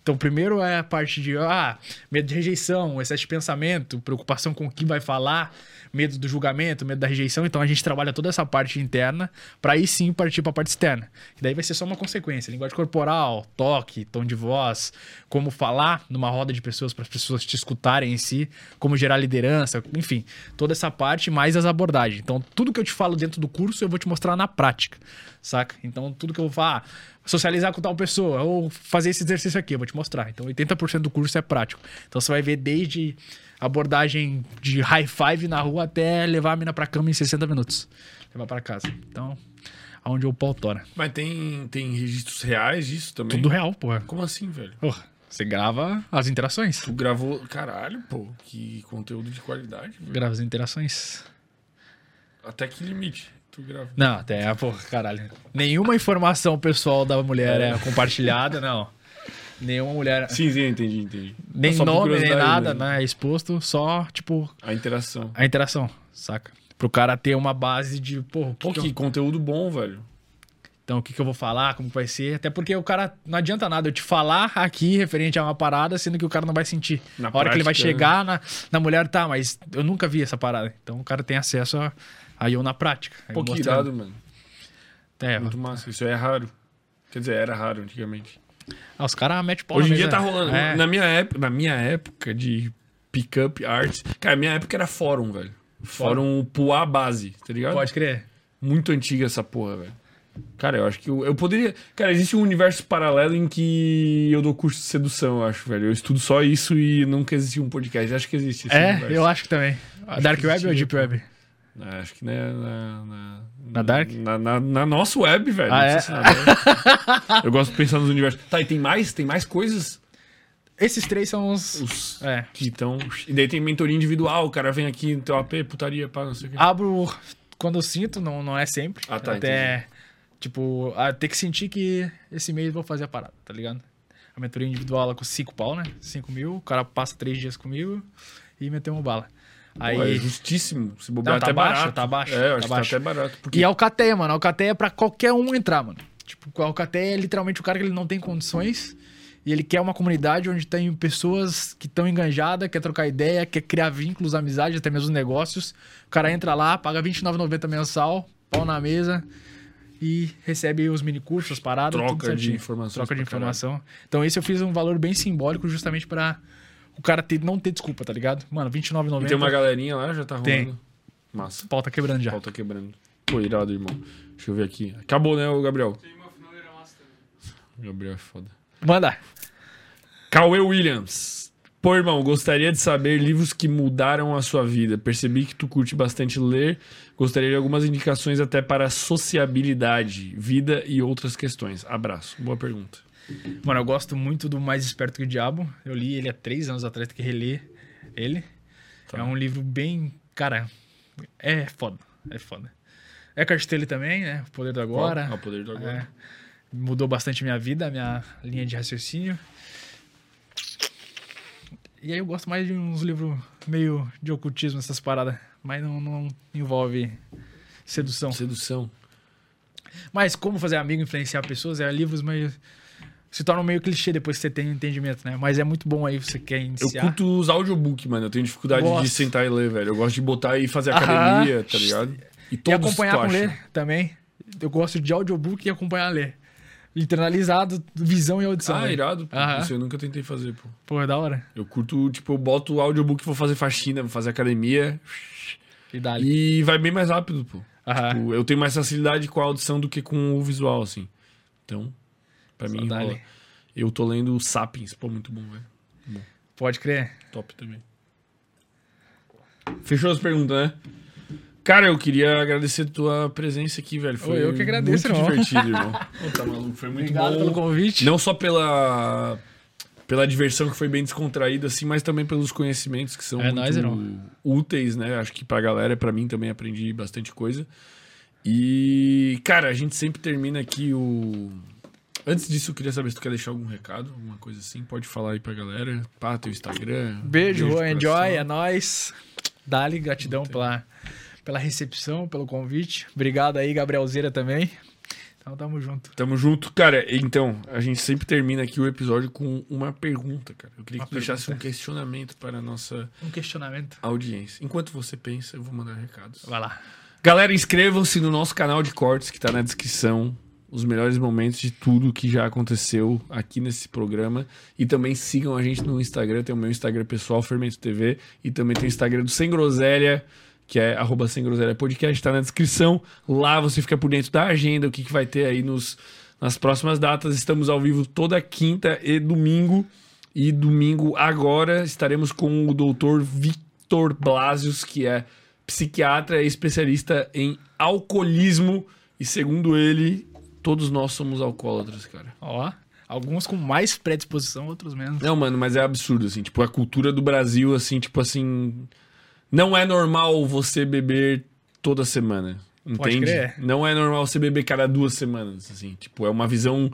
Então, primeiro é a parte de ah, medo de rejeição, excesso de pensamento, preocupação com o que vai falar, medo do julgamento, medo da rejeição. Então, a gente trabalha toda essa parte interna para aí sim partir para a parte externa. Que daí vai ser só uma consequência. Linguagem corporal, toque, tom de voz, como falar numa roda de pessoas para as pessoas te escutarem em si, como gerar liderança, enfim, toda essa parte mais as abordagens. Então, tudo que eu te falo dentro do curso eu vou te mostrar na prática, saca? Então, tudo que eu vou falar, ah, socializar com tal pessoa ou fazer esse exercício aqui, eu vou te mostrar. Então, 80% do curso é prático. Então, você vai ver desde abordagem de high five na rua até levar a mina pra cama em 60 minutos. Levar pra casa. Então, aonde o pau tora. Mas tem, tem registros reais disso também? Tudo real, porra. Como assim, velho? Porra, Você grava as interações. Tu gravou. Caralho, pô. Que conteúdo de qualidade, velho. Grava as interações. Até que limite tu gravou. Não, até, porra, caralho. Nenhuma informação pessoal da mulher é, compartilhada, não. Nenhuma mulher. Sim, sim, entendi, entendi. Nem por nome, nem nada, né? É exposto, só, tipo, A interação. a interação, saca? Pro cara ter uma base de, porra, o que Pô, que eu- conteúdo bom, velho. Então, o que, que eu vou falar, como que vai ser. Até porque o cara. Não adianta nada eu te falar aqui referente a uma parada, sendo que o cara não vai sentir. Na a hora que ele vai prática, chegar na, na mulher, tá, mas eu nunca vi essa parada. Então o cara tem acesso a, a eu na prática. Pô, que irado, mano. É, Muito massa. Isso é raro. Quer dizer, era raro antigamente. Ah, os caras metem pau Hoje na em dia tá rolando. É. Na, minha época, na minha época de pick-up arts. Cara, minha época era fórum, velho. Fórum Puá base, tá ligado? Pode crer. Muito antiga essa porra, velho. Cara, eu acho que eu, eu poderia. Cara, existe um universo paralelo em que eu dou curso de sedução, eu acho, velho. Eu estudo só isso e nunca existiu um podcast. Acho que existe esse É, universo. eu acho que também. Dark que Web ou Deep Web? É, acho que né, na, na, Na Dark? Na, na, na nossa web, velho. Ah, é? se eu gosto de pensar nos universos. Tá, e tem mais? Tem mais coisas? Esses três são os. Os É. que estão. E daí tem mentoria individual, o cara vem aqui no teu AP, putaria, pá, não sei o quê. Abro quando eu sinto, não, não é sempre. Ah, tá, Até, tipo, a ter que sentir que esse mês eu vou fazer a parada, tá ligado? A mentoria individual ela com 5 pau, né? 5 mil, o cara passa 3 dias comigo e meteu uma bala. Aí, Pô, é justíssimo. Se bobear Não, tá até baixo, barato. tá baixo, É, eu tá acho baixo. que tá até barato. Porque E a Alcateia, mano. A Alcateia é pra qualquer um entrar, mano. Tipo, a Alcateia é literalmente o cara que ele não tem condições e ele quer uma comunidade onde tem pessoas que estão enganjadas, quer trocar ideia, quer criar vínculos, amizade, até mesmo negócios. O cara entra lá, paga R$29,90 mensal, pau na mesa e recebe os mini cursos, as paradas. Troca de informações Troca de pra caralho. informação. Então esse eu fiz um valor bem simbólico justamente pra o cara ter, não ter desculpa, tá ligado? Mano, R$29,90. E tem uma galerinha lá, já tá rolando. Tem. Massa. Pau tá quebrando já. Pau tá quebrando. Pô, irado, irmão. Deixa eu ver aqui. Acabou, né, o Gabriel? Tem uma finaleira massa também. Gabriel é foda. Manda. Cauê Williams. Pô, irmão, gostaria de saber livros que mudaram a sua vida. Percebi que tu curte bastante ler. Gostaria de algumas indicações até para sociabilidade, vida e outras questões. Abraço. Boa pergunta. Mano, eu gosto muito do Mais Esperto que o Diabo. Eu li ele há três anos atrás, tem que reler ele. Tá. É um livro bem. Cara, é foda. É foda. Eckhart Tolle também, né? O Poder do Agora. Ah, o poder do agora. É. Mudou bastante minha vida, minha linha de raciocínio. E aí eu gosto mais de uns livros meio de ocultismo, essas paradas. Mas não, não envolve sedução. Sedução. Mas como fazer amigo, influenciar pessoas, é livros meio. Se tornam meio clichê depois que você tem um entendimento, né? Mas é muito bom aí, você quer Eu iniciar. curto os audiobook, mano. Eu tenho dificuldade Gosto. de sentar e ler, velho. Eu gosto de botar e fazer academia, tá ligado? E E acompanhar com ler também. Eu gosto de audiobook e acompanhar ler. Internalizado, visão e audição. Ah, né? irado. Pô. Aham. Isso eu nunca tentei fazer, pô. Pô, é da hora. Eu curto, tipo, eu boto o audiobook, vou fazer faxina, vou fazer academia. E dali. E vai bem mais rápido, pô. Aham. Tipo, eu tenho mais facilidade com a audição do que com o visual, assim. Então, pra Só mim, rola. Eu tô lendo Sapiens, pô, muito bom, velho. Pode crer. Top também. Fechou as perguntas, né? Cara, eu queria agradecer a tua presença aqui, velho. Foi eu que agradeço, muito irmão. divertido, irmão. (laughs) Tá maluco, foi muito Obrigado bom. pelo convite. Não só pela pela diversão que foi bem descontraída, assim, mas também pelos conhecimentos que são É muito nóis, úteis, né? Acho que pra galera, pra mim também aprendi bastante coisa. E, cara, a gente sempre termina aqui o. Antes disso, eu queria saber se tu quer deixar algum recado, alguma coisa assim. Pode falar aí pra galera. Pá, teu Instagram. Beijo, Juan, enjoy, é nóis. Dali, gratidão pela, pela recepção, pelo convite. Obrigado aí, Gabrielzeira também. Então, tamo junto. Tamo junto. Cara, então, a gente sempre termina aqui o episódio com uma pergunta, cara. Eu queria Uma que tu deixasse um questionamento para a nossa Um questionamento. audiência. Enquanto você pensa, eu vou mandar recados. Vai lá. Galera, inscrevam-se no nosso canal de cortes que tá na descrição. Os melhores momentos de tudo que já aconteceu aqui nesse programa. E também sigam a gente no Instagram. Tem o meu Instagram pessoal, Fermento TV. E também tem o Instagram do Sem Groselha, que é arroba Sem Groselha Podcast. Tá na descrição. Lá você fica por dentro da agenda, o que, que vai ter aí nos, nas próximas datas. Estamos ao vivo toda quinta e domingo. E domingo agora estaremos com o doutor Victor Blasius, que é psiquiatra e especialista em alcoolismo. E segundo ele, todos nós somos alcoólatras, cara. Ó, alguns com mais predisposição, outros menos. Não, mano, mas é absurdo, assim. Tipo, a cultura do Brasil, assim, tipo assim. Não é normal você beber toda semana. Entende? Não é normal você beber cada duas semanas, assim. Tipo, é uma visão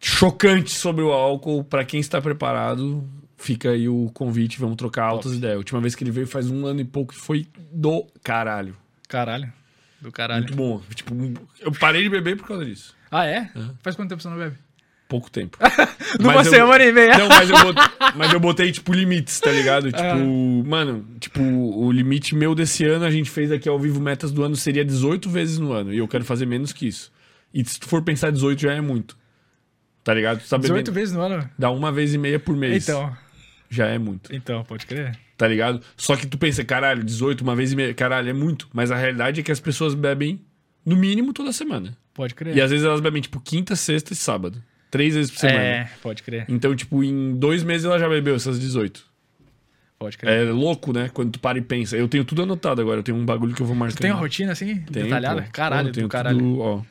chocante sobre o álcool. Pra quem está preparado, fica aí o convite. Vamos trocar altas ideias. A última vez que ele veio faz um ano e pouco foi do caralho. Caralho. Do caralho. Muito bom. Tipo, eu parei de beber por causa disso. Ah, é? Faz quanto tempo você não bebe? Pouco tempo. (laughs) Numa Mas eu- semana e meia. Não, mas eu, botei, mas eu botei, tipo, limites, tá ligado? (laughs) Tipo, Ah. mano, tipo, o limite meu desse ano, a gente fez aqui ao vivo metas do ano, seria 18 vezes no ano. E eu quero fazer menos que isso. E se tu for pensar 18 já é muito. Tá ligado? Tu tá 18 bebendo, vezes no ano? dá uma vez e meia por mês. Então. Já é muito, Então, pode crer. tá ligado? Só que tu pensa, caralho, 18, uma vez e meia, caralho, é muito. Mas a realidade é que as pessoas bebem, no mínimo, toda semana. Pode crer. E às vezes elas bebem, tipo, quinta, sexta e sábado. Três vezes por semana. É, pode crer. Então, tipo, em dois meses ela já bebeu essas 18. Pode crer. É louco, né? Quando tu para e pensa. Eu tenho tudo anotado agora. Eu tenho um bagulho que eu vou marcar. Tu tem uma rotina assim? Tenho, detalhada? pô. Caralho, Pô, eu tenho do caralho. Tudo, ó,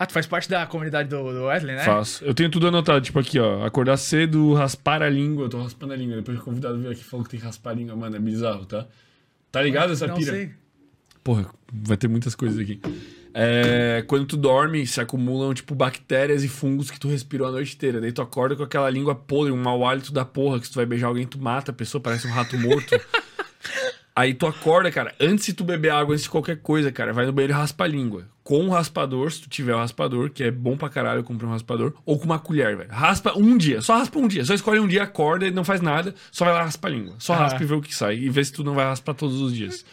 Ah, tu faz parte da comunidade do, do Wesley, né? faço. Eu tenho tudo anotado. Tipo aqui, ó. Acordar cedo, raspar a língua. Eu tô raspando a língua. Depois o convidado veio aqui e falou que tem que raspar a língua. Mano, é bizarro, tá? Tá ligado essa Não pira? sei. Porra, vai ter muitas coisas aqui. É, quando tu dorme, se acumulam, tipo, bactérias e fungos que tu respirou a noite inteira. Daí tu acorda com aquela língua podre, um mau hálito da porra, que se tu vai beijar alguém, tu mata a pessoa, parece um rato morto. (laughs) Aí tu acorda, cara, antes de tu beber água, antes de qualquer coisa, cara, vai no banheiro e raspa a língua. Com um raspador, se tu tiver o raspador, que é bom pra caralho comprar um raspador, ou com uma colher, velho. Raspa um dia, só raspa um dia. Só escolhe um dia, acorda e não faz nada, só vai lá raspar a língua. Só Ah. raspa e vê o que sai. E vê se tu não vai raspar todos os dias.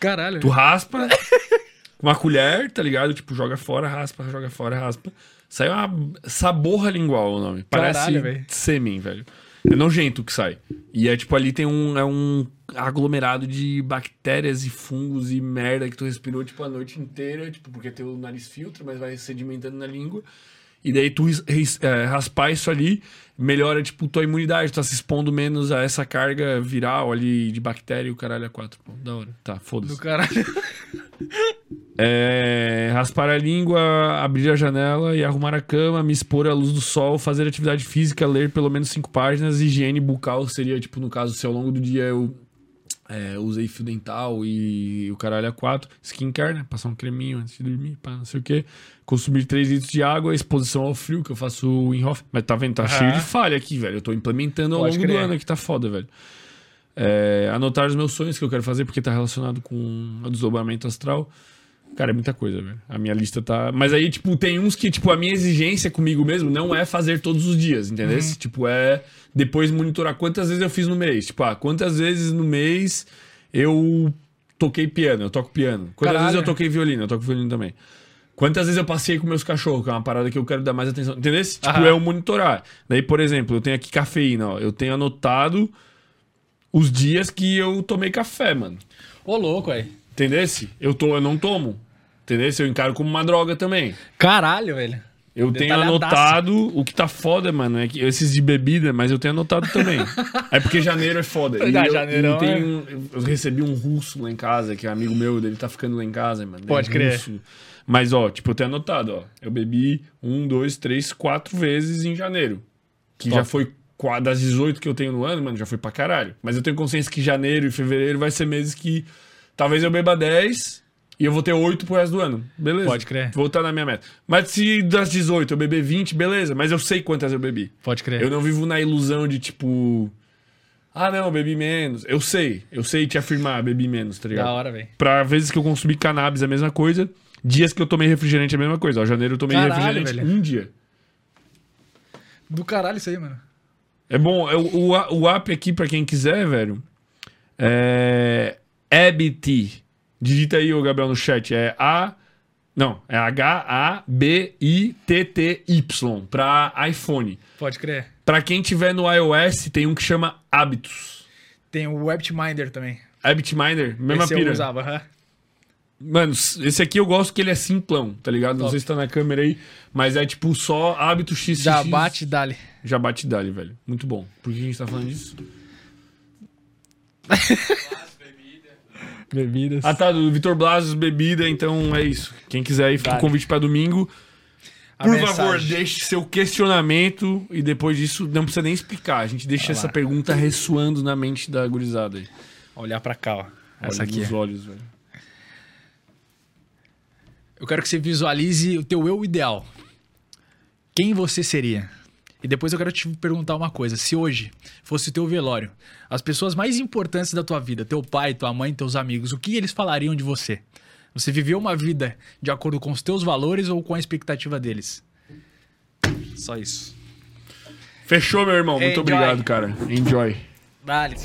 Caralho. Tu raspa com uma colher, tá ligado? Tipo, joga fora, raspa, joga fora, raspa. Sai uma saborra lingual o nome. Parece Caralho, velho. sêmen, velho. É nojento o que sai. E é tipo, ali tem um, é um aglomerado de bactérias e fungos e merda que tu respirou, tipo, a noite inteira, tipo, porque teu nariz filtra, mas vai sedimentando na língua. E daí tu é, raspar isso ali, melhora, tipo, tua imunidade. Tu tá se expondo menos a essa carga viral ali de bactéria e o caralho é quatro. Pô, da hora. Tá, foda-se. Do caralho. (laughs) É, raspar a língua, abrir a janela e arrumar a cama, me expor à luz do sol, fazer atividade física, ler pelo menos cinco páginas, higiene bucal seria, tipo, no caso, se ao longo do dia eu É, usei fio dental e o caralho a quatro. Skincare, né? Passar um creminho antes de dormir, pá, não sei o quê. Consumir 3 litros de água, exposição ao frio, que eu faço em off. Mas tá vendo? Tá Aham. cheio de falha aqui, velho. Eu tô implementando ao Pode longo do ano aqui, tá foda, velho. É, anotar os meus sonhos que eu quero fazer, porque tá relacionado com o desdobramento astral. Cara, é muita coisa, velho. A minha lista tá. Mas aí, tipo, tem uns que, tipo, a minha exigência comigo mesmo não é fazer todos os dias, entendeu? Tipo, é depois monitorar quantas vezes eu fiz no mês. Tipo, ah, quantas vezes no mês eu toquei piano, eu toco piano. Quantas Caralho. vezes eu toquei violino, eu toco violino também. Quantas vezes eu passei com meus cachorros, que é uma parada que eu quero dar mais atenção. Entendeu? Tipo, Aham. é o monitorar. Daí, por exemplo, eu tenho aqui cafeína, ó. Eu tenho anotado os dias que eu tomei café, mano. Ô, louco, velho. Entendesse? Eu, tô, eu não tomo. Entendesse? Eu encaro como uma droga também. Caralho, velho. Eu tenho anotado. O que tá foda, mano, é que esses de bebida, mas eu tenho anotado também. (laughs) é porque janeiro é foda. E Ah, eu, janeirão e tem um- eu recebi um russo lá em casa, que é amigo meu, ele tá ficando lá em casa, mano. Pode é crer. russo. Mas, ó, tipo, eu tenho anotado, ó. Eu bebi um, dois, três, quatro vezes em janeiro. Que Top. já foi das 18 que eu tenho no ano, mano, já foi pra caralho. Mas eu tenho consciência que janeiro e fevereiro vai ser meses que talvez eu beba 10 e eu vou ter 8 pro resto do ano. Beleza. Pode crer. Vou estar na minha meta. Mas se das 18 eu beber 20, beleza. Mas eu sei quantas eu bebi. Pode crer. Eu não vivo na ilusão de tipo. Ah, não, bebi menos. Eu sei. Eu sei te afirmar, bebi menos, tá ligado? Da hora, velho. Pra vezes que eu consumi cannabis, é a mesma coisa. Dias que eu tomei refrigerante, é a mesma coisa. Ó, janeiro eu tomei Caralho, refrigerante velho. um dia. Do caralho isso aí, mano. É bom, é o, o, o app aqui, pra quem quiser, velho, é ABT. Digita aí, ô Gabriel, no chat. É A. Não, é H-A-B-I-T-T-Y pra iPhone. Pode crer. Pra quem tiver no iOS, tem um que chama Hábitos. Tem o WebTminder também. HabitMinder, mesma Esse pira. eu usava. Mano, esse aqui eu gosto que ele é simplão, tá ligado? Não Top. sei se tá na câmera aí, mas é tipo só hábito X. Já bate e dali. Já bate dali, velho. Muito bom. Por que a gente tá falando disso? (laughs) Bebidas. Ah, tá, do Vitor Blasos, bebida, então é isso. Quem quiser aí, fica o convite pra domingo. A Por mensagem. favor, deixe seu questionamento e depois disso não precisa nem explicar. A gente deixa essa pergunta ressoando na mente da gurizada aí. Olhar pra cá, ó. Essa Olha aqui. nos olhos, velho. Eu quero que você visualize o teu eu ideal. Quem você seria? E depois eu quero te perguntar uma coisa. Se hoje fosse o teu velório, as pessoas mais importantes da tua vida, teu pai, tua mãe, teus amigos, o que eles falariam de você? Você viveu uma vida de acordo com os teus valores ou com a expectativa deles? Só isso. Fechou, meu irmão. Muito Enjoy. obrigado, cara. Enjoy. Dale.